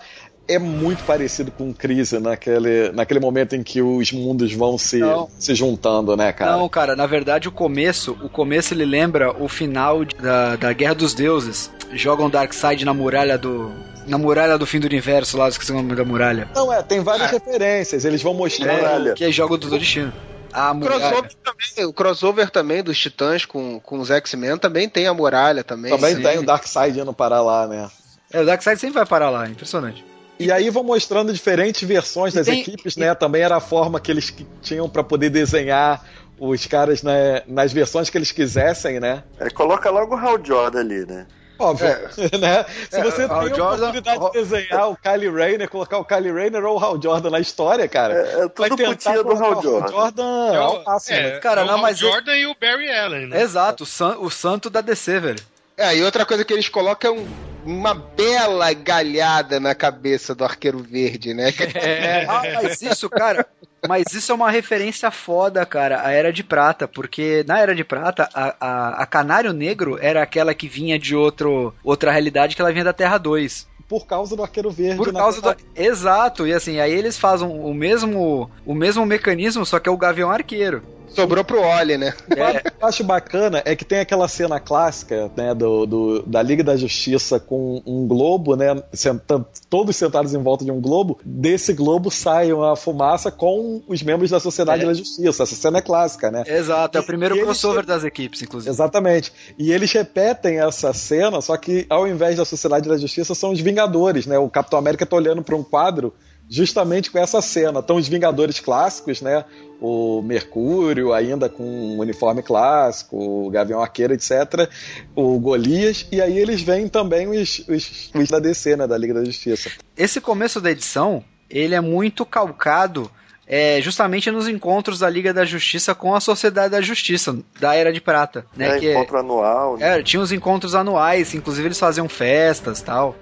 É muito parecido com Crise naquele, naquele momento em que os mundos vão se, Não. se juntando, né, cara? Não, cara, na verdade o começo, o começo ele lembra o final da, da Guerra dos Deuses. Jogam Darkseid na muralha do. Na muralha do fim do universo lá, esqueci o nome da muralha. Não, é, tem várias referências. Eles vão mostrar. Muralha. Que é jogo do destino. A muralha. Crossover também, o crossover também dos Titãs com, com os X-Men também tem a muralha também. Também sim. tem o Darkseid indo parar lá, né? É, o Darkseid sempre vai parar lá, impressionante. E aí vão mostrando diferentes versões E das tem- equipes, né? Também era a forma que eles tinham pra poder desenhar os caras né, nas versões que eles quisessem, né? É, coloca logo o Hal Jordan ali, né? Óbvio, *laughs* né? Se É, você Hal tem a Jordan- oportunidade de desenhar o Kylie Rayner, colocar o Kylie Rayner ou o Hal Jordan na história, cara, É, é vai tudo tentar putinha do Hal Jordan. Jordan É, ao o- máximo. é, Cara, é o não, Hal mas eu- Jordan e o Barry Allen, né? Exato, o, san- o santo da DC, velho. É, e outra coisa que eles colocam é um- uma bela galhada na cabeça do arqueiro verde, né? *laughs* Ah, mas isso, cara. Mas isso é uma referência foda, cara, a Era de Prata, porque na Era de Prata, a, a, a Canário Negro era aquela que vinha de outro, outra realidade, que ela vinha da Terra 2. Por causa do Arqueiro Verde. Por na causa do. Exato, e assim, aí eles fazem o mesmo, o mesmo mecanismo, só que é o Gavião Arqueiro. Sobrou pro Oli, né? O que eu acho bacana é que tem aquela cena clássica, né, do, do- da Liga da Justiça com um globo, né, senta- todos sentados em volta de um globo. Desse globo sai uma fumaça com os membros da Sociedade É. da Justiça. Essa cena é clássica, né? Exato, é o primeiro e eles- crossover das equipes, inclusive. Exatamente. E eles repetem essa cena, só que ao invés da Sociedade da Justiça são os Vingadores, né? O Capitão América tá olhando para um quadro justamente com essa cena. Estão os Vingadores clássicos, né? O Mercúrio ainda com um uniforme clássico, o Gavião Arqueiro, etc. O Golias, e aí eles veem também os, os, os da DC, né? Da Liga da Justiça. Esse começo da edição, ele é muito calcado é, justamente nos encontros da Liga da Justiça com a Sociedade da Justiça, da Era de Prata. Né, É, que encontro anual. né? é, tinha os encontros anuais, inclusive eles faziam festas tal.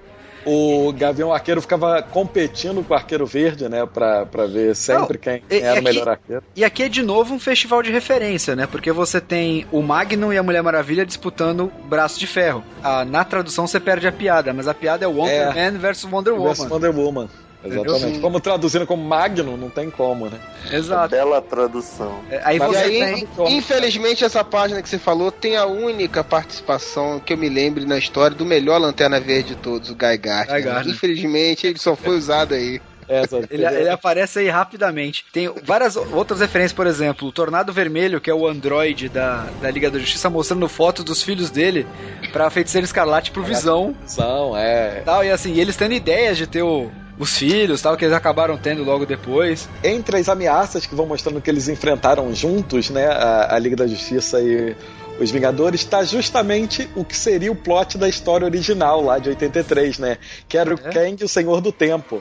O Gavião Arqueiro ficava competindo com o Arqueiro Verde, né? Pra, pra ver sempre quem e- era o melhor arqueiro. E aqui é de novo um festival de referência, né? Porque você tem o Magnum e a Mulher Maravilha disputando braço de ferro. Ah, na tradução você perde a piada, mas a piada é Wonder É. Man versus Wonder Woman. Versus Wonder Woman. Exatamente. Como traduzindo como Magnum, não tem como, né? Exato. Bela tradução. É, Aí Mas você aí, tem. infelizmente, essa página que você falou tem a única participação que eu me lembre na história do melhor Lanterna Verde de todos, o Guy Gardner. Guy Gardner. Infelizmente, ele só foi usado aí. Essa, *laughs* Ele, ele aparece aí rapidamente. Tem várias outras referências, por exemplo, o Tornado Vermelho, que é o androide da, da Liga da Justiça, mostrando fotos dos filhos dele pra Feiticeiro Escarlate pro Visão. Visão, é. Tal, e assim, eles tendo ideias de ter o, os filhos, tal, que eles acabaram tendo logo depois. Entre as ameaças que vão mostrando que eles enfrentaram juntos, né, a, a Liga da Justiça e os Vingadores, está justamente o que seria o plot da história original lá de 83, né? Que era o É. Kang, o Senhor do Tempo.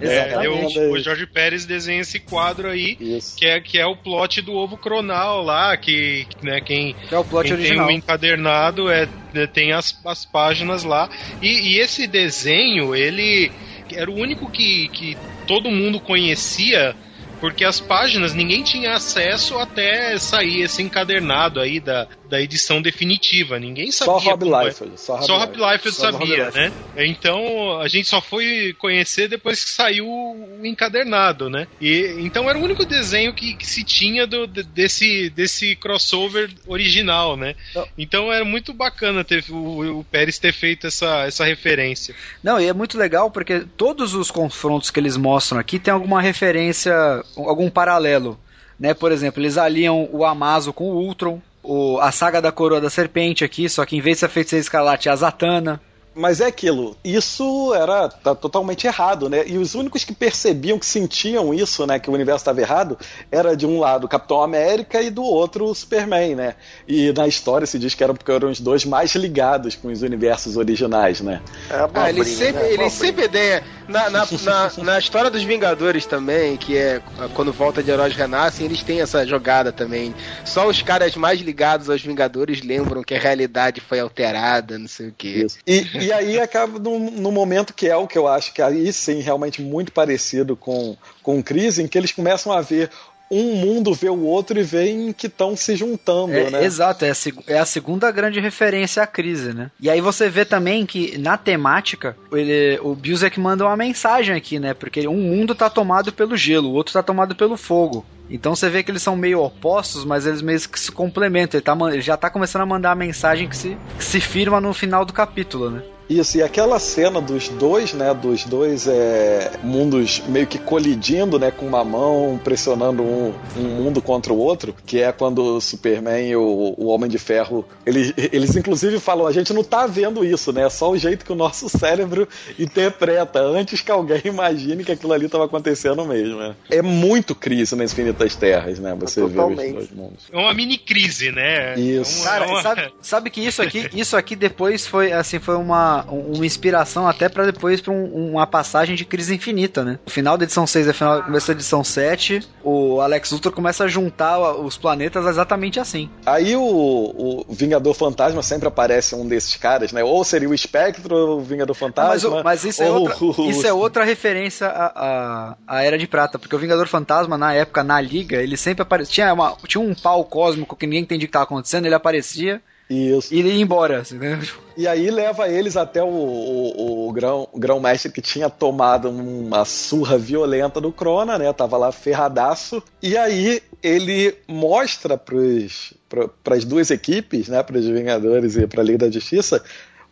É, Exatamente. o, o Jorge Pérez desenha esse quadro aí, Isso. que é, que é o plot do ovo cronal lá, que né, quem, Que é o plot quem original. tem o encadernado é, é, tem as, as páginas lá. E, e esse desenho, ele era o único que, que todo mundo conhecia, porque as páginas ninguém tinha acesso até sair esse encadernado aí da, da edição definitiva. Ninguém sabia. Só Rob é. Liefeld. Só Rob Rob Liefeld Só Rob sabia, Liefeld. né? Então a gente só foi conhecer depois que saiu o encadernado, né? E então era o único desenho que, que se tinha do, de- desse, desse crossover original, né? Não. Então era muito bacana ter, o, o Pérez ter feito essa, essa referência. Não, e é muito legal porque todos os confrontos que eles mostram aqui tem alguma referência, algum paralelo. Né? Por exemplo, eles aliam o Amazo com o Ultron, o, a saga da coroa da serpente aqui, só que em vez de ser feiticeira escarlate é a Zatanna. Mas é aquilo, isso era tá totalmente errado, né? E os únicos que percebiam, que sentiam isso, né? Que o universo estava errado, era de um lado o Capitão América e do outro o Superman, né? E na história se diz que eram porque eram os dois mais ligados com os universos originais, né? É Ah, ele sempre, né? ele Abobrinha. sempre tem. Na, na, na, na história dos Vingadores também, que é quando volta de heróis renascem, eles têm essa jogada também. Só os caras mais ligados aos Vingadores lembram que a realidade foi alterada, não sei o quê. E, e aí acaba no, no momento que é o que eu acho que aí sim realmente muito parecido com, com Crise, em que eles começam a ver um mundo ver o outro e veem que estão se juntando, É, né? Exato, é a, é a segunda grande referência à crise, né? E aí você vê também que na temática, ele, o Busek manda uma mensagem aqui, né? Porque um mundo tá tomado pelo gelo, o outro tá tomado pelo fogo. Então você vê que eles são meio opostos, mas eles meio que se complementam. Ele, tá ele já tá começando a mandar a mensagem que se, que se firma no final do capítulo, né? Isso, e aquela cena dos dois, né, dos dois é, mundos meio que colidindo, né, com uma mão pressionando um, um mundo contra o outro, que é quando o Superman e o, o Homem de Ferro, eles, eles inclusive falam, a gente não tá vendo isso, né, é só o jeito que o nosso cérebro interpreta, antes que alguém *laughs* imagine que aquilo ali estava acontecendo mesmo, né. É muito crise nas Infinitas Terras, né, você vê os dois mundos. É uma mini crise, né? Isso. É Cara, é sabe, sabe que isso aqui, isso aqui depois foi assim, foi uma, uma inspiração até pra depois pra um- uma passagem de crise infinita, né? O final da edição 6 e o final começo da edição 7, o Alex Luthor começa a juntar os planetas exatamente assim. Aí o, o Vingador Fantasma sempre aparece um desses caras, né? Ou seria o Espectro, ou o Vingador Fantasma. mas, mas isso, é ou outra, isso é outra referência à, à, à Era de Prata, porque o Vingador Fantasma, na época, na Liga, ele sempre aparecia. Tinha, uma- tinha um pau cósmico que ninguém entendia o que estava acontecendo, ele aparecia Isso. e ele ia embora. assim, né? E aí leva eles até o, o, o grão, grão-mestre que tinha tomado uma surra violenta do Crona, né? Tava lá ferradaço. E aí ele mostra para as duas equipes, né? Para os Vingadores e para a Liga da Justiça,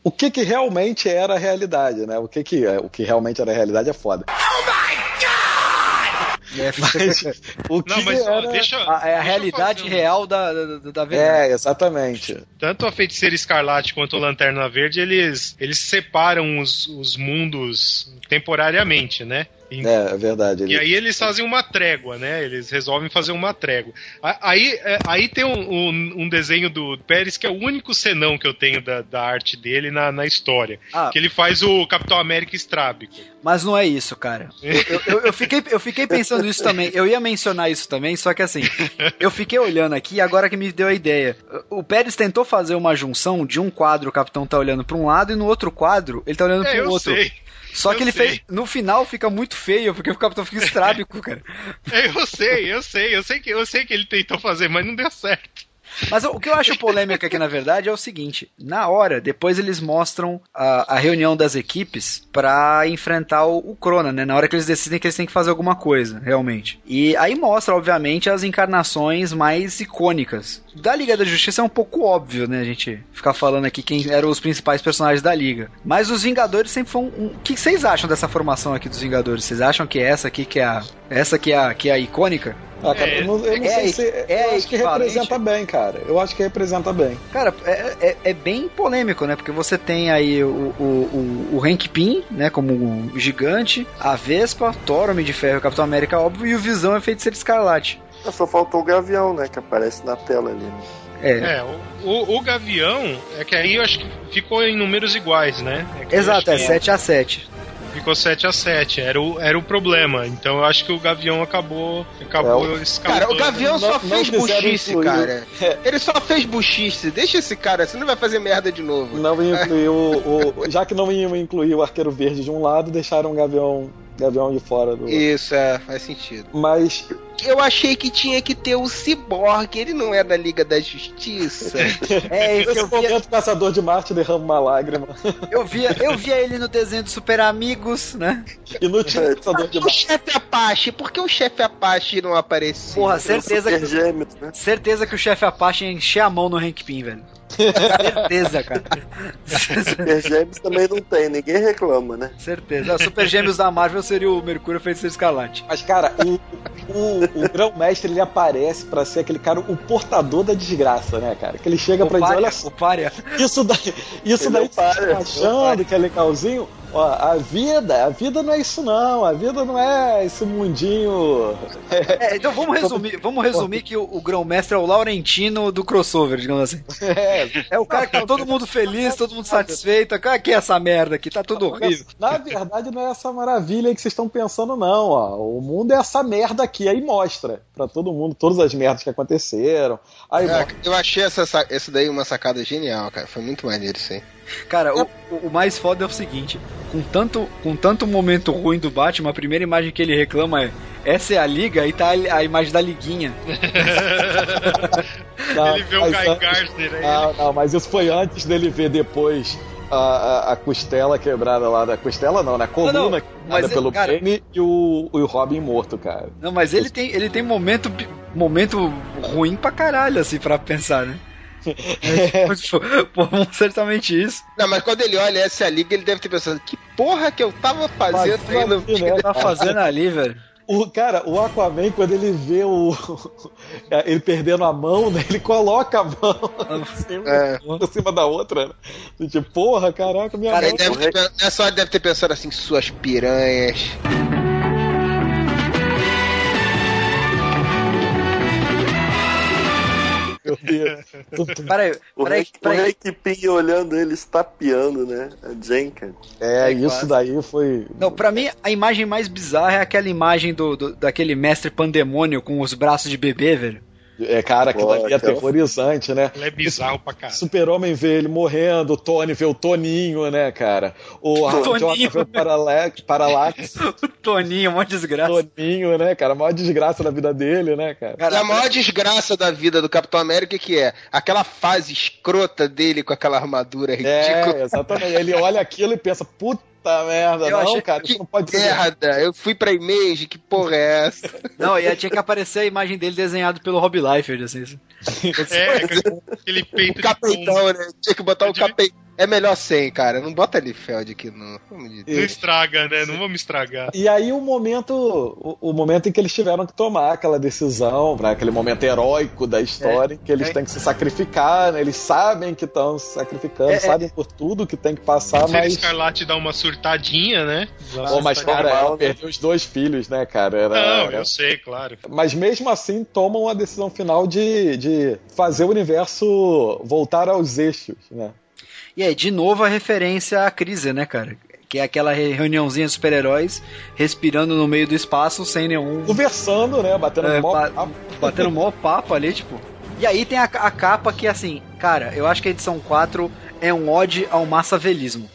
o que, que realmente era a realidade, né? O que, que, o que realmente era a realidade é foda. É, *laughs* Mas o que Não, mas era... deixa. a, é a deixa realidade real da, da, da verdade. É, exatamente. Tanto a Feiticeira Escarlate quanto o Lanterna Verde, eles, eles separam os, os mundos temporariamente, né? É, é verdade. E aí eles fazem uma trégua, né? Eles resolvem fazer uma trégua. Aí, é, aí tem um, um- um desenho do Pérez que é o único senão que eu tenho da, da arte dele na, na história. Ah. Que ele faz o Capitão América estrábico. Mas não é isso, cara. Eu, *laughs* eu- eu- eu fiquei, eu fiquei pensando isso também. Eu ia mencionar isso também, só que assim, eu fiquei olhando aqui e agora que me deu a ideia. O Pérez tentou fazer uma junção de um quadro o Capitão tá olhando pra um lado e no outro quadro ele tá olhando É, pro eu outro. sei. Só eu que ele sei. fez. No final fica muito feio, porque o Capitão fica estrábico, cara. É, *laughs* Eu sei, eu sei, eu sei que eu sei que ele tentou fazer, mas não deu certo. Mas o que eu acho polêmico aqui, na verdade, é o seguinte: na hora, depois eles mostram a, a reunião das equipes pra enfrentar o, o Crona, né? Na hora que eles decidem que eles têm que fazer alguma coisa, realmente. E aí mostra, obviamente, as encarnações mais icônicas. Da Liga da Justiça é um pouco óbvio, né? A gente ficar falando aqui quem eram os principais personagens da Liga. Mas os Vingadores sempre foram. Um... O que vocês acham dessa formação aqui dos Vingadores? Vocês acham que é essa aqui que é a. Essa que é a, que é a icônica? Ah, cara, eu não, eu não É, sei se. é eu acho que representa bem, cara. Eu acho que representa bem. Cara, é, é, é bem polêmico, né? Porque você tem aí o, o, o, o Hank Pym, né? Como o gigante, a Vespa, Thor, Homem de Ferro, Capitão América, óbvio, e o Visão é feiticeiro escarlate. Só faltou o Gavião, né? Que aparece na tela ali. né? É. É, o, o, o Gavião, é que aí eu acho que ficou em números iguais, né? É Exato, é acho que 7 a 7 Ficou 7 a 7 era o, era o problema. Então eu acho que o Gavião acabou, acabou Cara, escalando. o Gavião só Não- fez não buchice, incluir. cara. É. *laughs* Ele só fez buchice. Deixa esse cara, você não vai fazer merda de novo. Não o, o- *laughs* Já que não iam incluir o arqueiro verde de um lado, deixaram o Gavião, Gavião de fora do. Isso, é, faz sentido. Mas Eu achei que tinha que ter o Cyborg, ele não é da Liga da Justiça. *laughs* É, isso nesse eu via, momento o caçador de Marte derrama uma lágrima. eu, via, eu via ele no desenho do Super Amigos, né? E no time caçador de o Marte. chefe Apache, por que o chefe Apache não apareceu? Porra, certeza que, Gêmeos, né? certeza que o chefe Apache ia encher a mão no Hank Pym, velho. *laughs* certeza, cara. Super Gêmeos também não tem, ninguém reclama, né? certeza. O Super Gêmeos da Marvel seria o Mercúrio feiticeiro escarlate. Mas, cara, o, o, o grão-mestre ele aparece pra ser aquele cara, o portador da desgraça, né, cara? Que ele chega O pra dizer: pária, olha só, o pária. isso daí, isso Ele daí é o párea, tá achando que é legalzinho. Ó, a vida, a vida não é isso não, a vida não é esse mundinho. É, então vamos resumir, vamos resumir que o, o grão-mestre é o Laurentino do crossover, digamos assim. É, É o cara que tá todo mundo feliz, todo mundo satisfeito. Cara, que é essa merda aqui? Tá tudo horrível. Na verdade, não é essa maravilha aí que vocês estão pensando, não. Ó. O mundo é essa merda aqui. Aí mostra pra todo mundo todas as merdas que aconteceram. Aí É, eu achei essa, sa- essa daí uma sacada genial, cara. Foi muito maneiro isso aí. Cara, o, o mais foda é o seguinte: com tanto, com tanto momento ruim do Batman, a primeira imagem que ele reclama é. Essa é a liga e tá a, a imagem da liguinha. *laughs* Não, Ele vê o Guy Gardner aí. Não, não, mas isso foi antes dele ver depois a, a, a costela quebrada lá da costela, não, né? A coluna Não, não, quebrada mas, pelo cara- Bane e o, o Robin morto, cara. Não, mas ele tem, ele tem momento, momento ruim pra caralho, assim, pra pensar, né? É, tipo, *laughs* pô, certamente isso. Não, mas quando ele olha essa liga, ele deve ter pensado, que porra que eu tava fazendo Mas, aí no né, Tá fazendo ali, velho. O cara, o Aquaman, quando ele vê o. *laughs* ele perdendo a mão, né? Ele coloca a mão *laughs* assim, É. por cima da outra, né? Tipo, porra, caraca, minha Cara, mão. Ele deve ter, nessa hora deve ter pensado assim, suas piranhas. *laughs* Meu Deus. Peraí, O peraí, Hank, o peraí. Hank Pym olhando ele estapeando, né? A Jenka. É, É, isso quase. daí foi. Não, pra mim, a imagem mais bizarra é aquela imagem do, do- daquele mestre pandemônio com os braços de bebê, velho. É, cara, aquilo Pô, ali é aterrorizante, né? Ele é bizarro pra caralho. Super-Homem vê ele morrendo, o Tony vê o Toninho, né, cara? O Toninho. Vê o Parallax, Parallax *laughs* O Toninho, uma desgraça. Toninho, né, cara? A maior desgraça da vida dele, né, cara? Cara, a maior desgraça da vida do Capitão América que é aquela fase escrota dele com aquela armadura ridícula. É, exatamente. Ele olha aquilo e pensa, puta merda, Eu não, achei cara, Que isso não pode ser. merda! Eu fui pra Image, que porra é essa? Não, e tinha que aparecer a imagem dele desenhado pelo Rob Liefeld, assim. *laughs* É, aquele peito *laughs* de pombo. Capitão, né? Tinha que botar o capitão. É melhor sem, cara. Não bota Liefeld aqui, não. Não estraga, né? Não vamos estragar. E aí o momento, o, o momento em que eles tiveram que tomar aquela decisão, né, aquele momento heróico da história, em que eles É. têm que se sacrificar, né, eles sabem que estão se sacrificando, É, é. sabem por tudo que tem que passar, Se mas... Escarlate dá uma surtadinha, né? Dá uma Pô, mas surtadinha. cara, ela né? perdeu os dois filhos, né, cara? Era, Não, era- eu sei, claro. Mas mesmo assim tomam a decisão final de, de fazer o universo voltar aos eixos, né? E aí, de novo, a referência à crise, né, cara? Que é aquela re- reuniãozinha de super-heróis respirando no meio do espaço sem nenhum. Conversando, né? Batendo É, mó ba- papo. batendo mó papo ali, tipo. E aí tem a, a capa que, assim, cara, eu acho que a edição 4 é um ode ao massavelismo.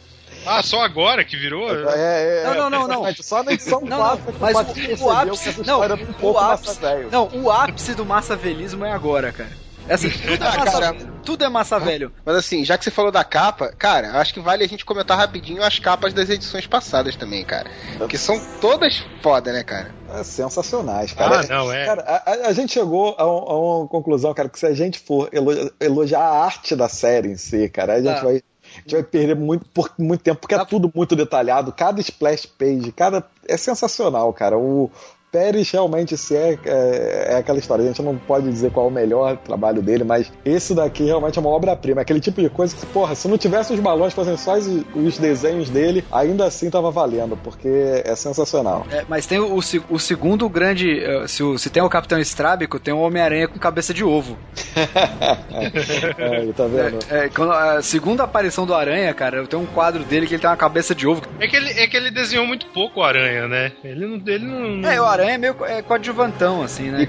Ah, só agora que virou? É, é, Não, não, não, não. exatamente. Só na edição *laughs* Não, 4 não, que mas o, o ápice. Não, um o pouco ápice. Não, o ápice do massavelismo é agora, cara. É assim, *laughs* tudo é Ah, massa, cara. velho. Tudo é massa velho. Mas assim, já que você falou da capa, cara, acho que vale a gente comentar rapidinho as capas das edições passadas também, cara. Que são todas foda, né, cara? É sensacionais, cara. Ah, não, é. Cara, a, a- gente chegou a, um- a uma conclusão, cara, que se a gente for elo- elogiar a arte da série em si, cara, a gente Tá. vai. A gente vai perder muito, por muito tempo, porque é tudo muito detalhado. Cada splash page, cada. É sensacional, cara. O Pérez realmente se é, é, é aquela história. A gente não pode dizer qual é o melhor trabalho dele, mas esse daqui realmente é uma obra-prima. É aquele tipo de coisa que, porra, se não tivesse os balões fazendo só os, os desenhos dele, ainda assim tava valendo, porque é sensacional. É, mas tem o, o se- o segundo grande. eh, Se, o- se tem o Capitão Estrábico, tem o Homem-Aranha com cabeça de ovo. *laughs* É, tá vendo? É, é, quando, a segunda aparição do Aranha, cara, tem um quadro dele que ele tem uma cabeça de ovo. É que ele, é que ele desenhou muito pouco o Aranha, né? Ele não. Ele não É, o Aranha é meio é, coadjuvantão, assim, né?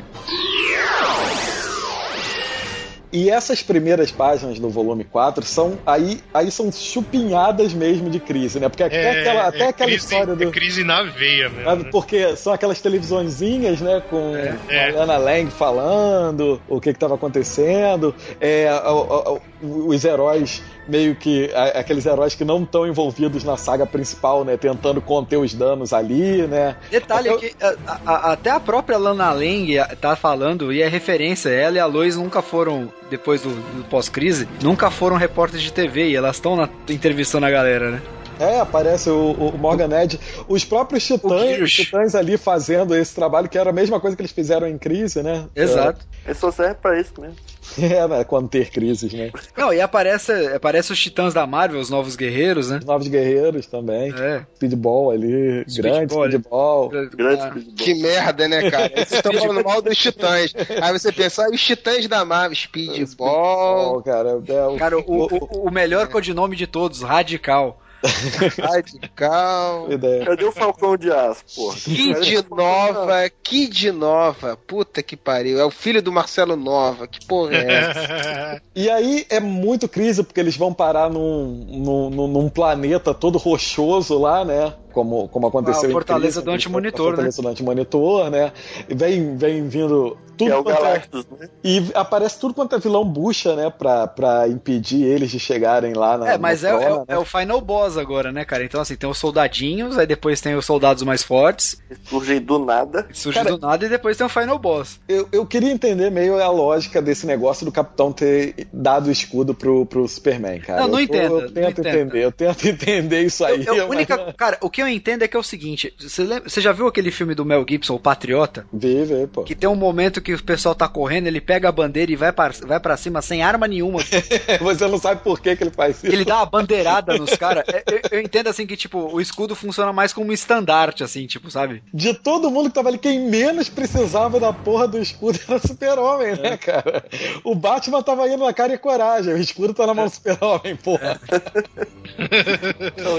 E essas primeiras páginas do volume 4 são aí, aí são chupinhadas mesmo de crise, né? Porque até É, aquela, até é aquela crise, história do. É crise na veia, mesmo. Né? Porque são aquelas televisõezinhas, né, com É. a Lana Lang falando o que estava acontecendo, é, o- o- os heróis meio que aqueles heróis que não estão envolvidos na saga principal, né, tentando conter os danos ali, né? Detalhe é Eu- que a- a- até a própria Lana Lang tá falando, e é referência, ela e a Lois nunca foram, depois do, do pós-crise, nunca foram repórteres de TV, e elas estão na- entrevistando a galera, né? É, aparece o, o Morgan Edge, os próprios titãs, os titãs ali fazendo esse trabalho que era a mesma coisa que eles fizeram em crise, né? Exato. Ele só serve pra isso mesmo. *laughs* É, né, quando ter crises, né? Não, e aparece, aparece os titãs da Marvel, os novos guerreiros, né? Os Novos Guerreiros também. É. Speedball ali, grande Speedball. speedball. Grande Ah, speedball. Que merda, né, cara? Vocês estão falando mal dos titãs. Aí você pensa, ah, os titãs da Marvel, Speedball. Speedball, cara. É, o- Cara, o, o, o melhor codinome de todos, Radical. *laughs* Radical. ideia. Cadê o Falcão de Aço, porra? Kid Nova, Kid Nova, puta que pariu. É o filho do Marcelo Nova, que porra é essa? *laughs* E aí é muito crise, porque eles vão parar num, num- num planeta todo rochoso lá, né? Como, como aconteceu A em Fortaleza do Antimonitor, Fortaleza do Antimonitor, né? Vem, vem vindo tudo é o quanto é- Galactus, né? E aparece tudo quanto é vilão bucha, né? Pra, pra impedir eles de chegarem lá na. É, mas na é, é, trona, o- né? é o final boss agora, né, cara? Então, assim, tem os soldadinhos, aí depois tem os soldados mais fortes, Surgem do nada. surge Cara- do nada, e depois tem o final boss. Eu, eu queria entender meio a lógica desse negócio do Capitão ter dado o escudo pro, pro Superman, cara. Não, não Eu entendo, Eu não tento entendo. entender, eu tento *laughs* entender isso aí. Eu- eu- mas- única, cara, o que eu entendo é que é o seguinte: você, lembra- você já viu aquele filme do Mel Gibson, O Patriota? Vê, vê, pô. Que tem um momento que o pessoal tá correndo, ele pega a bandeira e vai pra, vai pra cima sem arma nenhuma. *laughs* Você não sabe por que, que ele faz isso. Ele dá uma bandeirada nos caras. É, Eu, eu entendo assim que, tipo, o escudo funciona mais como um estandarte, assim, tipo, sabe? De todo mundo que tava ali, quem menos precisava da porra do escudo era o Super-Homem, É. né, cara? O Batman tava indo na cara e coragem, o escudo tá na mão do Super-Homem, porra. *laughs*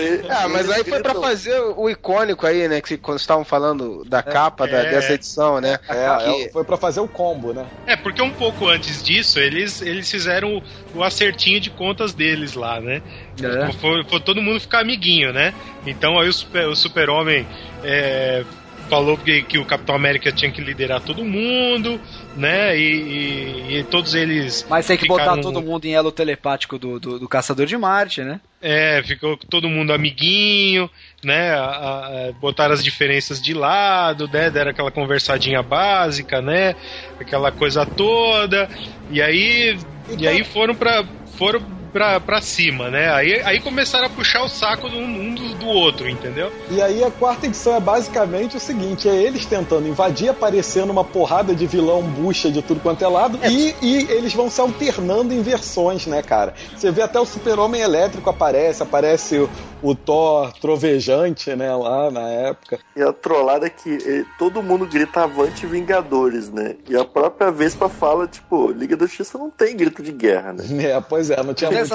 Ele- Ah, mas aí foi pra fazer o icônico aí, né? Que quando estavam falando da capa da- É. dessa edição, né? É, Que- foi pra fazer o combo, né? É, porque um pouco antes disso, eles, eles fizeram o, o acertinho de contas deles lá, né? É. Foi, foi todo mundo ficar amiguinho, né? Então aí o super- o super-homem é, falou que, que o Capitão América tinha que liderar todo mundo, né? E, e- e todos eles. Mas tem que botar ficaram- todo mundo em elo telepático do, do, do Caçador de Marte, né? É, ficou todo mundo amiguinho, né? a- a- a- botaram as diferenças de lado, né? Deram aquela conversadinha básica, né? Aquela coisa toda. E aí, e aí foram pra. Foram pra, pra cima, né? Aí, aí começaram a puxar o saco um, um do, do outro, entendeu? E aí a quarta edição é basicamente o seguinte: é eles tentando invadir, aparecendo uma porrada de vilão bucha de tudo quanto é lado, e, e eles vão se alternando em versões, né, cara? Você vê até o Super-Homem Elétrico aparece, aparece o, o Thor trovejante, né, lá na época. E a trollada é que eh, todo mundo grita Avante Vingadores, né? E a própria Vespa fala, tipo, Liga da Justiça não tem grito de guerra, né? *laughs* É, pois é, não tinha muito.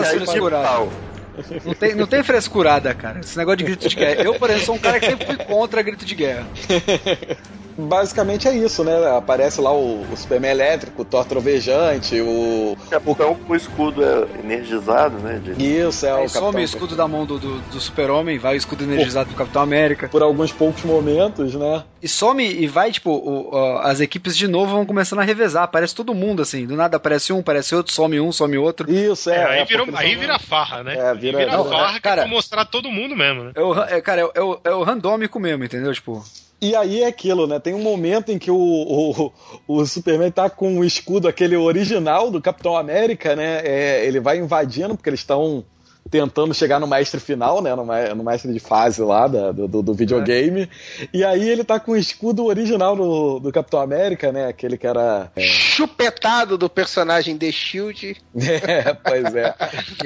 Não tem, não tem frescurada, cara. Esse negócio de grito de guerra. Eu, por exemplo, sou um cara que sempre fui contra grito de guerra. *laughs* basicamente é isso, né? Aparece lá o, o Superman elétrico, o Thor trovejante, o. O capitão com o escudo é energizado, né? de- Isso, é o some Capitão o escudo da mão do, do, do super-homem, vai o escudo energizado do Capitão América. Por alguns poucos momentos, né? E some e vai, tipo, o- ó, as equipes de novo vão começando a revezar. Aparece todo mundo, assim. Do nada aparece um, aparece outro, some um, some outro. Isso, é. É, aí é, virou, aí vira farra, né? É, Aí vira- vira, não, farra que cara- é pra mostrar todo mundo mesmo, né? É o, é, cara, é, o- é, o, é o randômico mesmo, entendeu? Tipo, E aí é aquilo, né? Tem um momento em que o, o, o Superman tá com o escudo, aquele original do Capitão América, né? É, ele vai invadindo, porque eles estão tentando chegar no mestre final, né? No, mestre de fase lá da- do, do, videogame. E aí ele tá com o escudo original do, do Capitão América, né? Aquele que era. Chupetado do personagem The Shield. *laughs* É, pois é.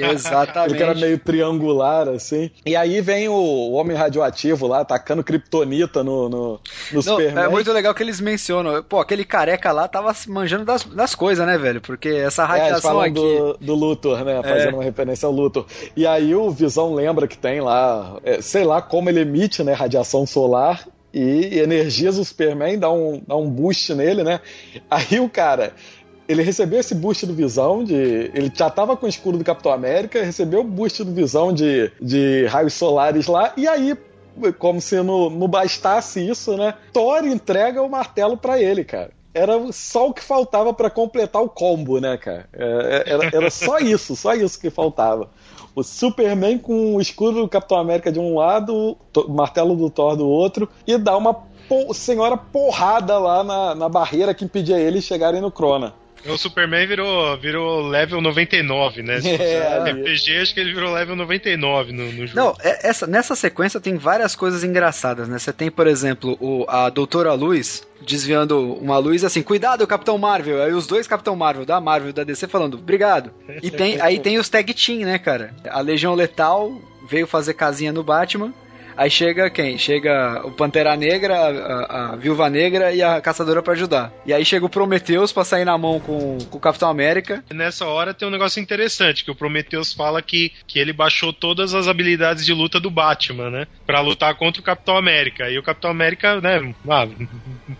*laughs* exatamente. Ele que era meio triangular, assim. E aí vem o, o Homem Radioativo lá, atacando Kryptonita no, no, no Não, Superman. é muito legal que eles mencionam. Pô, aquele careca lá tava se manjando das, das coisas, né, velho? Porque essa É, eles radiação falam aqui. do, do Luthor, né? Fazendo uma referência ao Luthor. E aí o Visão lembra que tem lá, é, sei lá como ele emite, né? Radiação solar e energiza o Superman, dá um, dá um boost nele, né? Aí o cara. Ele recebeu esse boost do Visão de. Ele já tava com o escudo do Capitão América, recebeu o boost do Visão de, de raios solares lá, e aí, como se não, não bastasse isso, né? Thor entrega o martelo pra ele, cara. Era só o que faltava pra completar o combo, né, cara? É, Era, era só isso, só isso que faltava. O Superman com o escudo do Capitão América de um lado, o martelo do Thor do outro, e dá uma senhora porrada lá na, na barreira que impedia eles chegarem no Crona. O Superman virou, virou level 99, né? *laughs* Se É, RPG, acho que ele virou level 99 no, no jogo. Não, é- essa, nessa sequência tem várias coisas engraçadas, né? Você tem, por exemplo, o, a Doutora Luz desviando uma luz assim, cuidado, Capitão Marvel. Aí os dois Capitão Marvel, da Marvel e da DC, falando, obrigado. E tem, aí tem os tag team, né, cara? A Legião Letal veio fazer casinha no Batman. Aí chega quem? Chega o Pantera Negra, a, a- Viúva Negra e a Caçadora pra ajudar. E aí chega o Prometheus pra sair na mão com, com o Capitão América. Nessa hora tem um negócio interessante, que o Prometheus fala que, que ele baixou todas as habilidades de luta do Batman, né? Pra lutar contra o Capitão América. E o Capitão América, né, ah,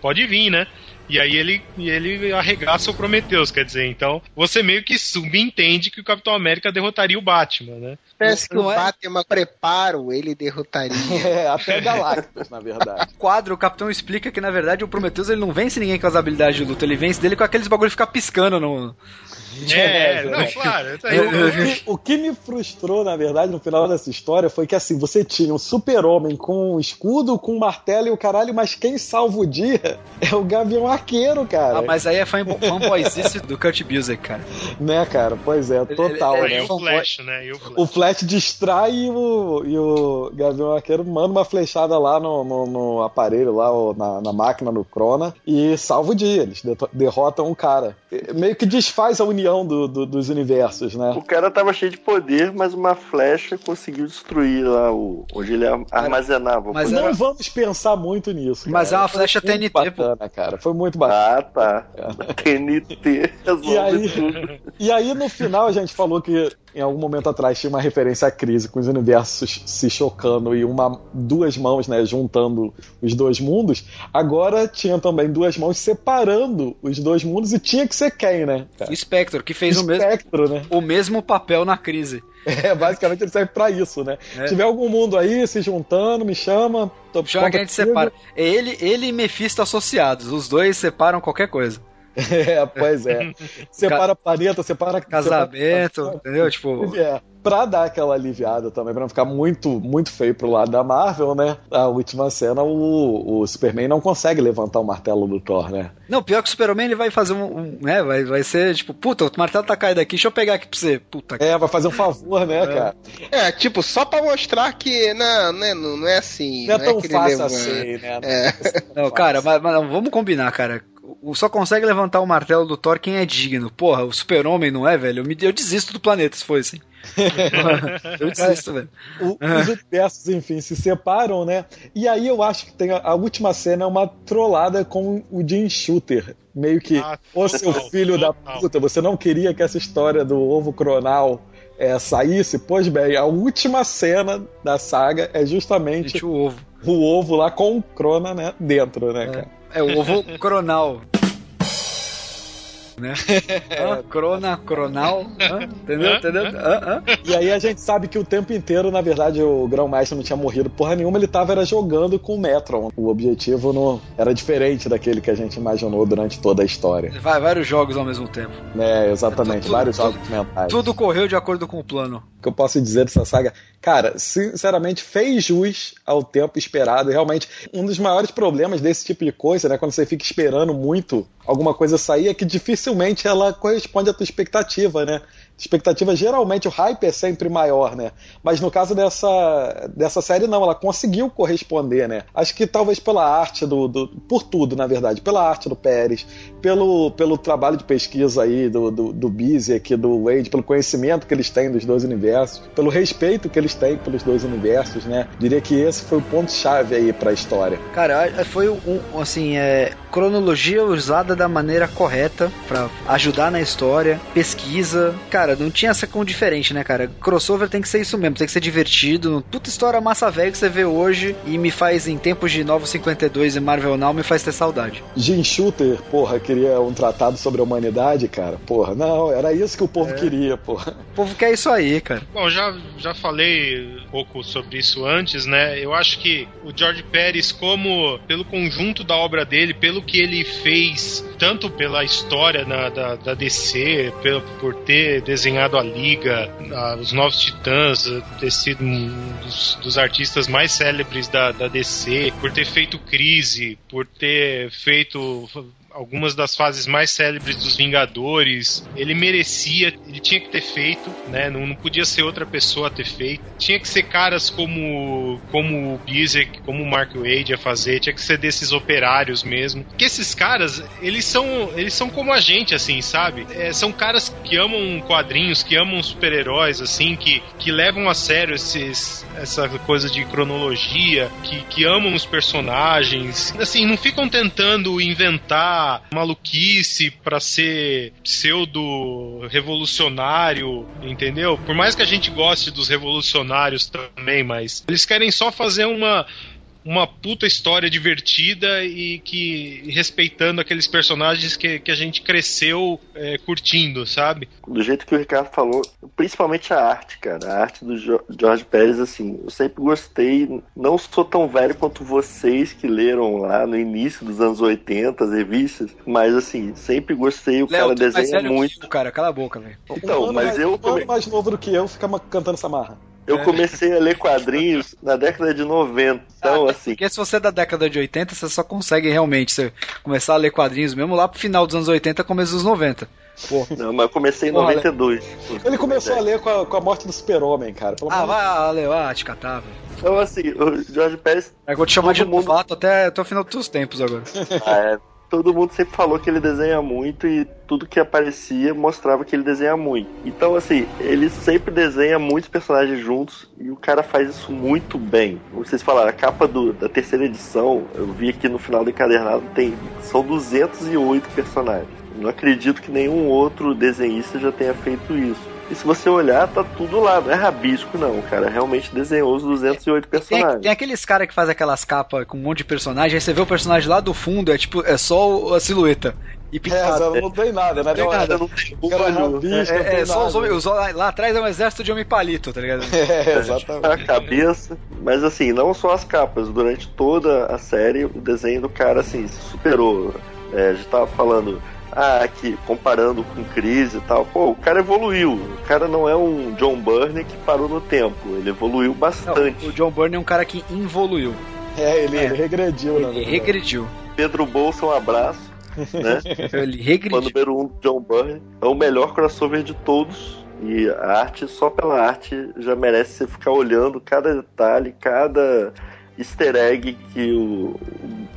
pode vir, né? E aí ele, ele arregaça o Prometheus, quer dizer, então você meio que subentende que o Capitão América derrotaria o Batman, né? Parece que Não o é? Batman preparo, ele derrotaria. *laughs* É, até Galactus, na verdade. *laughs* quadro, o Capitão explica que, na verdade, o Prometheus ele não vence ninguém com as habilidades de luta, ele vence dele com aqueles bagulho que fica piscando no. É, *laughs* não, claro. tá aí. O, o que, o que me frustrou, na verdade, no final dessa história foi que assim, você tinha um super-homem com um escudo, com um martelo e o caralho, mas quem salva o dia é o Gavião Arqueiro, cara. Ah, mas aí é fan- fanboyzice do Kurt Busiek, cara. *laughs* Né, cara? Pois é, total, ele- Aí né? o Flash, né? E o Flash. O Flash distrai e o, e o Gavião Arqueiro manda uma flechada lá no, no, no aparelho, lá na, na máquina, no Crona, e salva o dia. Eles derrotam o cara. E Meio que desfaz a união do- do- dos universos, né? O cara tava cheio de poder, mas uma flecha conseguiu destruir lá o, onde ele ar- armazenava. o Mas poder. Não vamos pensar muito nisso. Mas cara. é uma flecha TNT, bacana, cara. Foi muito bacana. Ah, tá. TNT resolve E aí- tudo. E aí, no final, a gente falou que em algum momento atrás tinha uma referência à crise com os universos se chocando e uma, duas mãos, né, juntando os dois mundos. Agora tinha também duas mãos separando os dois mundos e tinha que ser quem, né? O Spectre, que fez o mesmo, né? o mesmo papel na crise. *laughs* É, basicamente ele serve pra isso, né? É. Se tiver algum mundo aí se juntando, me chama. Tô Chama que a gente separa. É Ele, ele e Mephisto associados. Os dois separam qualquer coisa. É, pois é. *laughs* Separa planeta, separa Casamento, separa- entendeu? Tipo, É, pra dar aquela aliviada também, pra não ficar muito, muito feio pro lado da Marvel, né? A última cena, o, o Superman não consegue levantar o martelo do Thor, né? Não, pior que o Super-Homem ele vai fazer um. um né, vai, vai ser tipo, puta, o martelo tá caído aqui, deixa eu pegar aqui pra você. Puta É, vai fazer um favor, né, cara? É, tipo, só pra mostrar que não, não, é, não é assim. Não é tão que ele fácil levanta. assim, né? É. Não, cara, mas, mas não, vamos combinar, cara. O- Só consegue levantar o martelo do Thor quem é digno. Porra, o super-homem não é, velho? Eu, me, eu desisto do planeta se for assim. *laughs* eu desisto, velho. O- os universos, enfim, se separam, né? E aí eu acho que tem a, a última cena é uma trollada com o Jim Shooter. Meio que, Ah, ô seu total, filho da total. puta, você não queria que essa história do ovo cronal é, saísse? Pois bem, a última cena da saga é justamente Gente, o ovo. o ovo lá com o Crona, né, dentro, né, cara? É o ovo coronal. Né? *laughs* Hã? Crona, cronal. Hã? Entendeu? Entendeu? Hã? E aí a gente sabe que o tempo inteiro, na verdade, o Grão-Mestre não tinha morrido porra nenhuma, ele tava era jogando com o Metron. O objetivo não era diferente daquele que a gente imaginou durante toda a história. Vai, vários jogos ao mesmo tempo. É, exatamente, Tudo- vários tudo- jogos mentais. Tudo correu de acordo com o plano. Que eu posso dizer dessa saga? Cara, sinceramente, fez jus ao tempo esperado. Realmente, um dos maiores problemas desse tipo de coisa, né? Quando você fica esperando muito alguma coisa sair, é que dificilmente ela corresponde à tua expectativa, né? Expectativa, geralmente, o hype é sempre maior, né? Mas no caso dessa, dessa série, não, ela conseguiu corresponder, né? Acho que talvez pela arte do, do- Por tudo, na verdade. Pela arte do Pérez, pelo, pelo trabalho de pesquisa aí do, do, do Bizek, do Wade, pelo conhecimento que eles têm dos dois universos, pelo respeito que eles têm pelos dois universos, né? Diria que esse foi o ponto-chave aí pra história. Cara, foi um, assim, é, cronologia usada da maneira correta pra ajudar na história, pesquisa. Cara, não tinha essa com diferente, né, cara? Crossover tem que ser isso mesmo, tem que ser divertido. Puta história massa velha que você vê hoje e me faz, em tempos de Novo 52 e Marvel Now, me faz ter saudade. Jim Shooter, porra, queria um tratado sobre a humanidade, cara. Porra, não, era isso que o povo queria, porra. O povo quer isso aí, cara. Bom, já, já falei um pouco sobre isso antes, né? Eu acho que o George Pérez, como pelo conjunto da obra dele, pelo que ele fez, tanto pela história na- da, da DC, pelo, por ter desenhado a Liga, a- os Novos Titãs, ter sido um dos, dos artistas mais célebres da, da DC, por ter feito Crise, por ter feito algumas das fases mais célebres dos Vingadores. Ele merecia, ele tinha que ter feito, né? Não, não podia ser outra pessoa a ter feito. Tinha que ser caras como como o Bizek, como o Mark Wade a fazer, tinha que ser desses operários mesmo. Porque esses caras, eles são eles são como a gente assim, sabe? É, são caras que amam quadrinhos, que amam super-heróis assim, que que levam a sério esses essa coisa de cronologia, que que amam os personagens. Assim, não ficam tentando inventar maluquice pra ser pseudo revolucionário, entendeu? Por mais que a gente goste dos revolucionários também, mas eles querem só fazer uma uma puta história divertida e que respeitando aqueles personagens que, que a gente cresceu é, curtindo, sabe? do jeito que o Ricardo falou, principalmente a arte, cara. A arte do Jo- George Pérez, assim, eu sempre gostei. Não sou tão velho quanto vocês que leram lá no início dos anos 80 as revistas, mas assim, sempre gostei. O cara Léo, tu é mais desenha velho muito. que eu, cara. Cala a boca, velho. Então, um mas mais, eu um ano mais novo do que eu fica ma- cantando essa marra. Eu comecei a ler quadrinhos na década de 90. Então, Ah, assim, Porque se você é da década de 80, você só consegue realmente você começar a ler quadrinhos mesmo lá pro final dos anos 80, começo dos 90. Pô. não, mas eu comecei em Porra, 92. Ele começou a ler com a, com a morte do super-homem, cara. Pelo Ah, vai, ah, Leo, ah, te catar, velho. Então, assim, o George Pérez Eu vou te chamar de mundo- novato até, até o final dos tempos agora. Ah, é. Todo mundo sempre falou que ele desenha muito e tudo que aparecia mostrava que ele desenha muito. Então, assim, ele sempre desenha muitos personagens juntos e o cara faz isso muito bem. Vocês falaram, a capa do- da terceira edição, eu vi aqui no final do encadernado, tem, são 208 personagens. Não acredito que nenhum outro desenhista já tenha feito isso. E se você olhar, tá tudo lá, não é rabisco não, cara realmente desenhou os 208 Tem, personagens. tem aqueles caras que fazem aquelas capas com um monte de personagem, aí você vê o personagem lá do fundo, é tipo, é só a silhueta. E. É, pintado. não tem nada, né? tem nada. Não tem O cara é rabisco, É, tem é só nada. os homens, lá, lá atrás é um exército de homem palito, tá ligado? *laughs* É, exatamente. a cabeça. Mas assim, não só as capas, durante toda a série, o desenho do cara assim, se superou. É, a gente tava falando, ah, aqui, comparando com crise e tal, pô, o cara evoluiu. O cara não é um John Byrne que parou no tempo, ele evoluiu Não, bastante. o John Byrne é um cara que involuiu. É, ele, É. ele regrediu, na Ele verdade. regrediu. Pedro Bolsa, um abraço. Né? *laughs* Ele Fã regrediu. número um, John Byrne. É o melhor crossover de todos. E a arte, só pela arte, já merece você ficar olhando cada detalhe, cada easter egg que o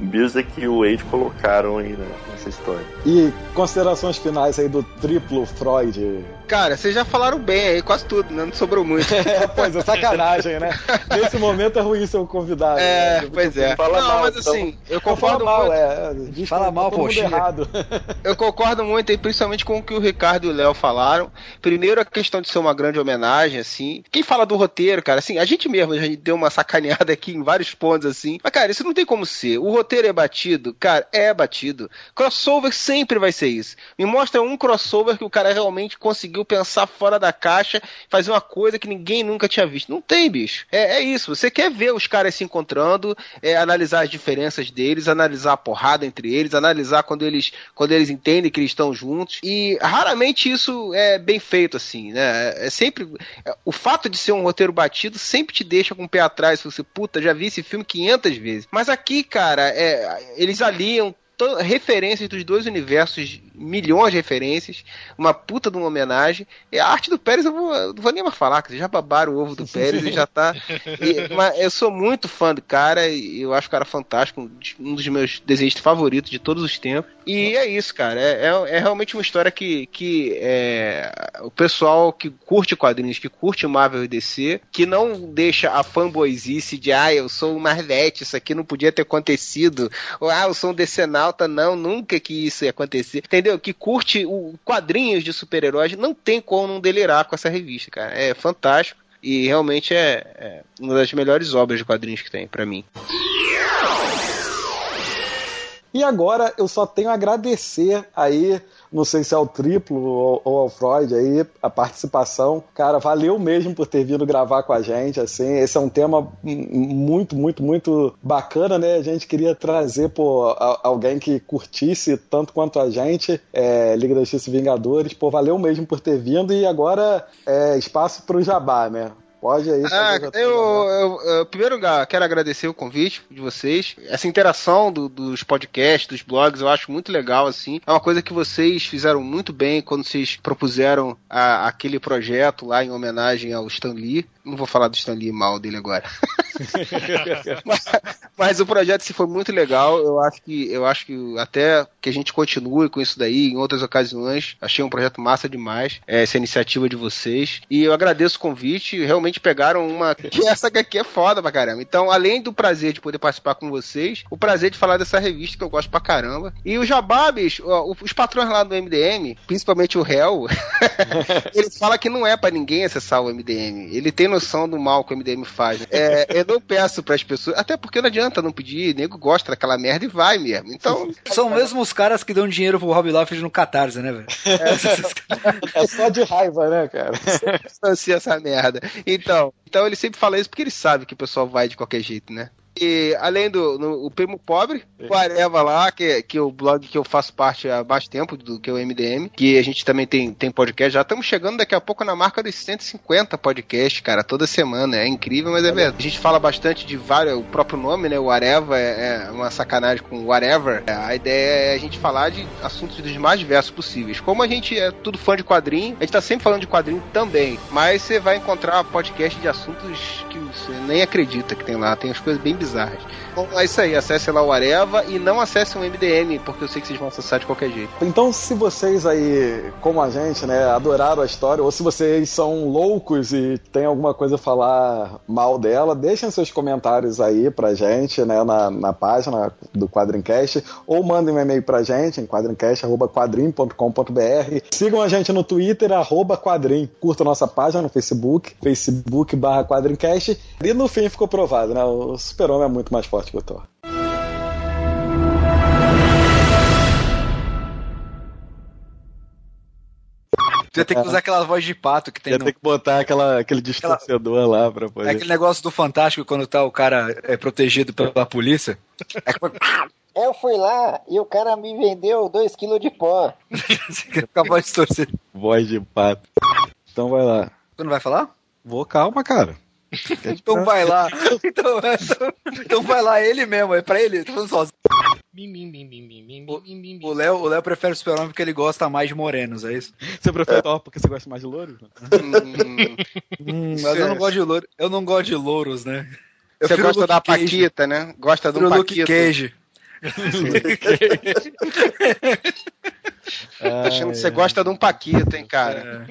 Busek e o Wade colocaram aí né, nessa história. E considerações finais aí do triplo Freud. Cara, vocês já falaram bem aí, quase tudo, né? Não sobrou muito. *laughs* É, pois é, sacanagem, né? Nesse momento é ruim ser o convidado. É, né? pois é. Fala não, mal, mas então. assim, eu concordo mal, muito. é. Diz Fala mal, tá mundo poxa. errado. *laughs* Eu concordo muito aí, principalmente com o que o Ricardo e o Léo falaram. Primeiro, a questão de ser uma grande homenagem, assim. Quem fala do roteiro, cara, assim, a gente mesmo, a gente deu uma sacaneada aqui em vários pontos, assim. Mas, cara, isso não tem como ser. O roteiro é batido, cara, é batido. Crossover sempre vai ser isso. Me mostra um crossover que o cara realmente conseguiu pensar fora da caixa, fazer uma coisa que ninguém nunca tinha visto. Não tem, bicho. É, é isso. Você quer ver os caras se encontrando, é, analisar as diferenças deles, analisar a porrada entre eles, analisar quando eles, quando eles entendem que eles estão juntos. E raramente isso é bem feito, assim, né? É sempre. é, O fato de ser um roteiro batido sempre te deixa com o pé atrás. Você, puta, já vi esse filme 500 vezes. Mas aqui, cara, é, eles aliam referências dos dois universos, milhões de referências, uma puta de uma homenagem. E a arte do Pérez eu, vou, eu não vou nem mais falar, que já babaram o ovo do *laughs* Pérez e já tá. e- mas eu sou muito fã do cara e eu acho o cara fantástico, um dos- um meus desenhos favoritos de todos os tempos. E é isso, cara. É, é, é realmente uma história que, que é, o pessoal que curte quadrinhos, que curte Marvel e DC, que não deixa a fanboyzice de ah, eu sou o Marvete, isso aqui não podia ter acontecido, ou ah, eu sou um decenalta, não, nunca que isso ia acontecer. Entendeu? Que curte o quadrinhos de super-heróis, não tem como não delirar com essa revista, cara. É fantástico. E realmente é, é uma das melhores obras de quadrinhos que tem, pra mim. E agora eu só tenho a agradecer aí, não sei se é ao Triplo ou, ou ao Freud aí, a participação. Cara, valeu mesmo por ter vindo gravar com a gente, assim, esse é um tema muito, muito, muito bacana, né? A gente queria trazer, pô, alguém que curtisse tanto quanto a gente, é, Liga da Justiça Vingadores, pô, valeu mesmo por ter vindo e agora é espaço pro Jabá, né? Pode aí. Ah, eu, eu, eu, em primeiro lugar, quero agradecer o convite de vocês. Essa interação do- dos podcasts, dos blogs, eu acho muito legal, assim. É uma coisa que vocês fizeram muito bem quando vocês propuseram a- aquele projeto lá em homenagem ao Stan Lee. Não vou falar do Stan Lee mal dele agora. *laughs* *laughs* mas, mas o projeto se foi muito legal. Eu acho que eu acho que até que a gente continue com isso daí em outras ocasiões. Achei um projeto massa demais. é, Essa iniciativa de vocês. E eu agradeço o convite. Realmente pegaram uma. *laughs* Que essa aqui é foda pra caramba. Então, além do prazer de poder participar com vocês, o prazer de falar dessa revista que eu gosto pra caramba. E o ó, os patrões lá do MDM, principalmente o Hell, ele fala que não é pra ninguém acessar o MDM. Ele tem noção do mal que o MDM faz. né? É, eu não peço pras pessoas, até porque não adianta não pedir, nego gosta daquela merda e vai mesmo. Então, São mesmo os caras que dão dinheiro pro Rob Liefeld no Catarse, né, velho? É só de raiva, né, cara? distancia essa merda. Então, então ele sempre fala isso porque ele sabe que o pessoal vai de qualquer jeito, né? E além do no- o Primo Pobre, o Areva lá, que, que é o blog que eu faço parte há mais tempo, do que é o MDM, que a gente também tem, tem podcast. Já estamos chegando daqui a pouco na marca dos 150 podcasts, cara, toda semana. É incrível, mas é verdade. A gente fala bastante de vários, o próprio nome, né? O Areva é, é uma sacanagem com whatever. A ideia é a gente falar de assuntos dos mais diversos possíveis. Como a gente é tudo fã de quadrinho, a gente tá sempre falando de quadrinho também. Mas você vai encontrar podcast de assuntos que você nem acredita que tem lá. Tem as coisas bem bizarras. Então é isso aí, acesse lá o Areva e não acesse o MDM, porque eu sei que vocês vão acessar de qualquer jeito. Então, se vocês aí, como a gente, né, adoraram a história, ou se vocês são loucos e tem alguma coisa a falar mal dela, deixem seus comentários aí pra gente, né, na, na página do Quadrincast, ou mandem um e-mail pra gente em quadrincast.quadrim.com.br. Sigam a gente no Twitter, arroba quadrim. Curtam nossa página no Facebook, facebook barra quadrincast. E no fim ficou provado, né, o é muito mais forte que o Thor. Você tem que usar aquela voz de pato que tem Ia no... ter que botar aquela, aquele distorcedor lá pra poder... É aquele negócio do Fantástico quando tá o cara é, protegido pela polícia. É como- Eu fui lá e o cara me vendeu 2kg de pó. *laughs* com a voz distorcida. Voz de pato. Então vai lá. Tu não vai falar? Vou, calma, cara. *laughs* Então vai lá. Então, então, vai lá ele mesmo, é pra ele, tô falando sozinho. O Léo, o Léo prefere o Super-Homem porque ele gosta mais de morenos, é isso? Você prefere Thor porque você gosta mais de louros? Hum, mas eu não gosto de louro, eu não gosto de louros, né? Eu Você gosta da Cage. Paquita, né? Gosta do Luke. Cage. Tá achando que você gosta de um Paquito, hein, cara?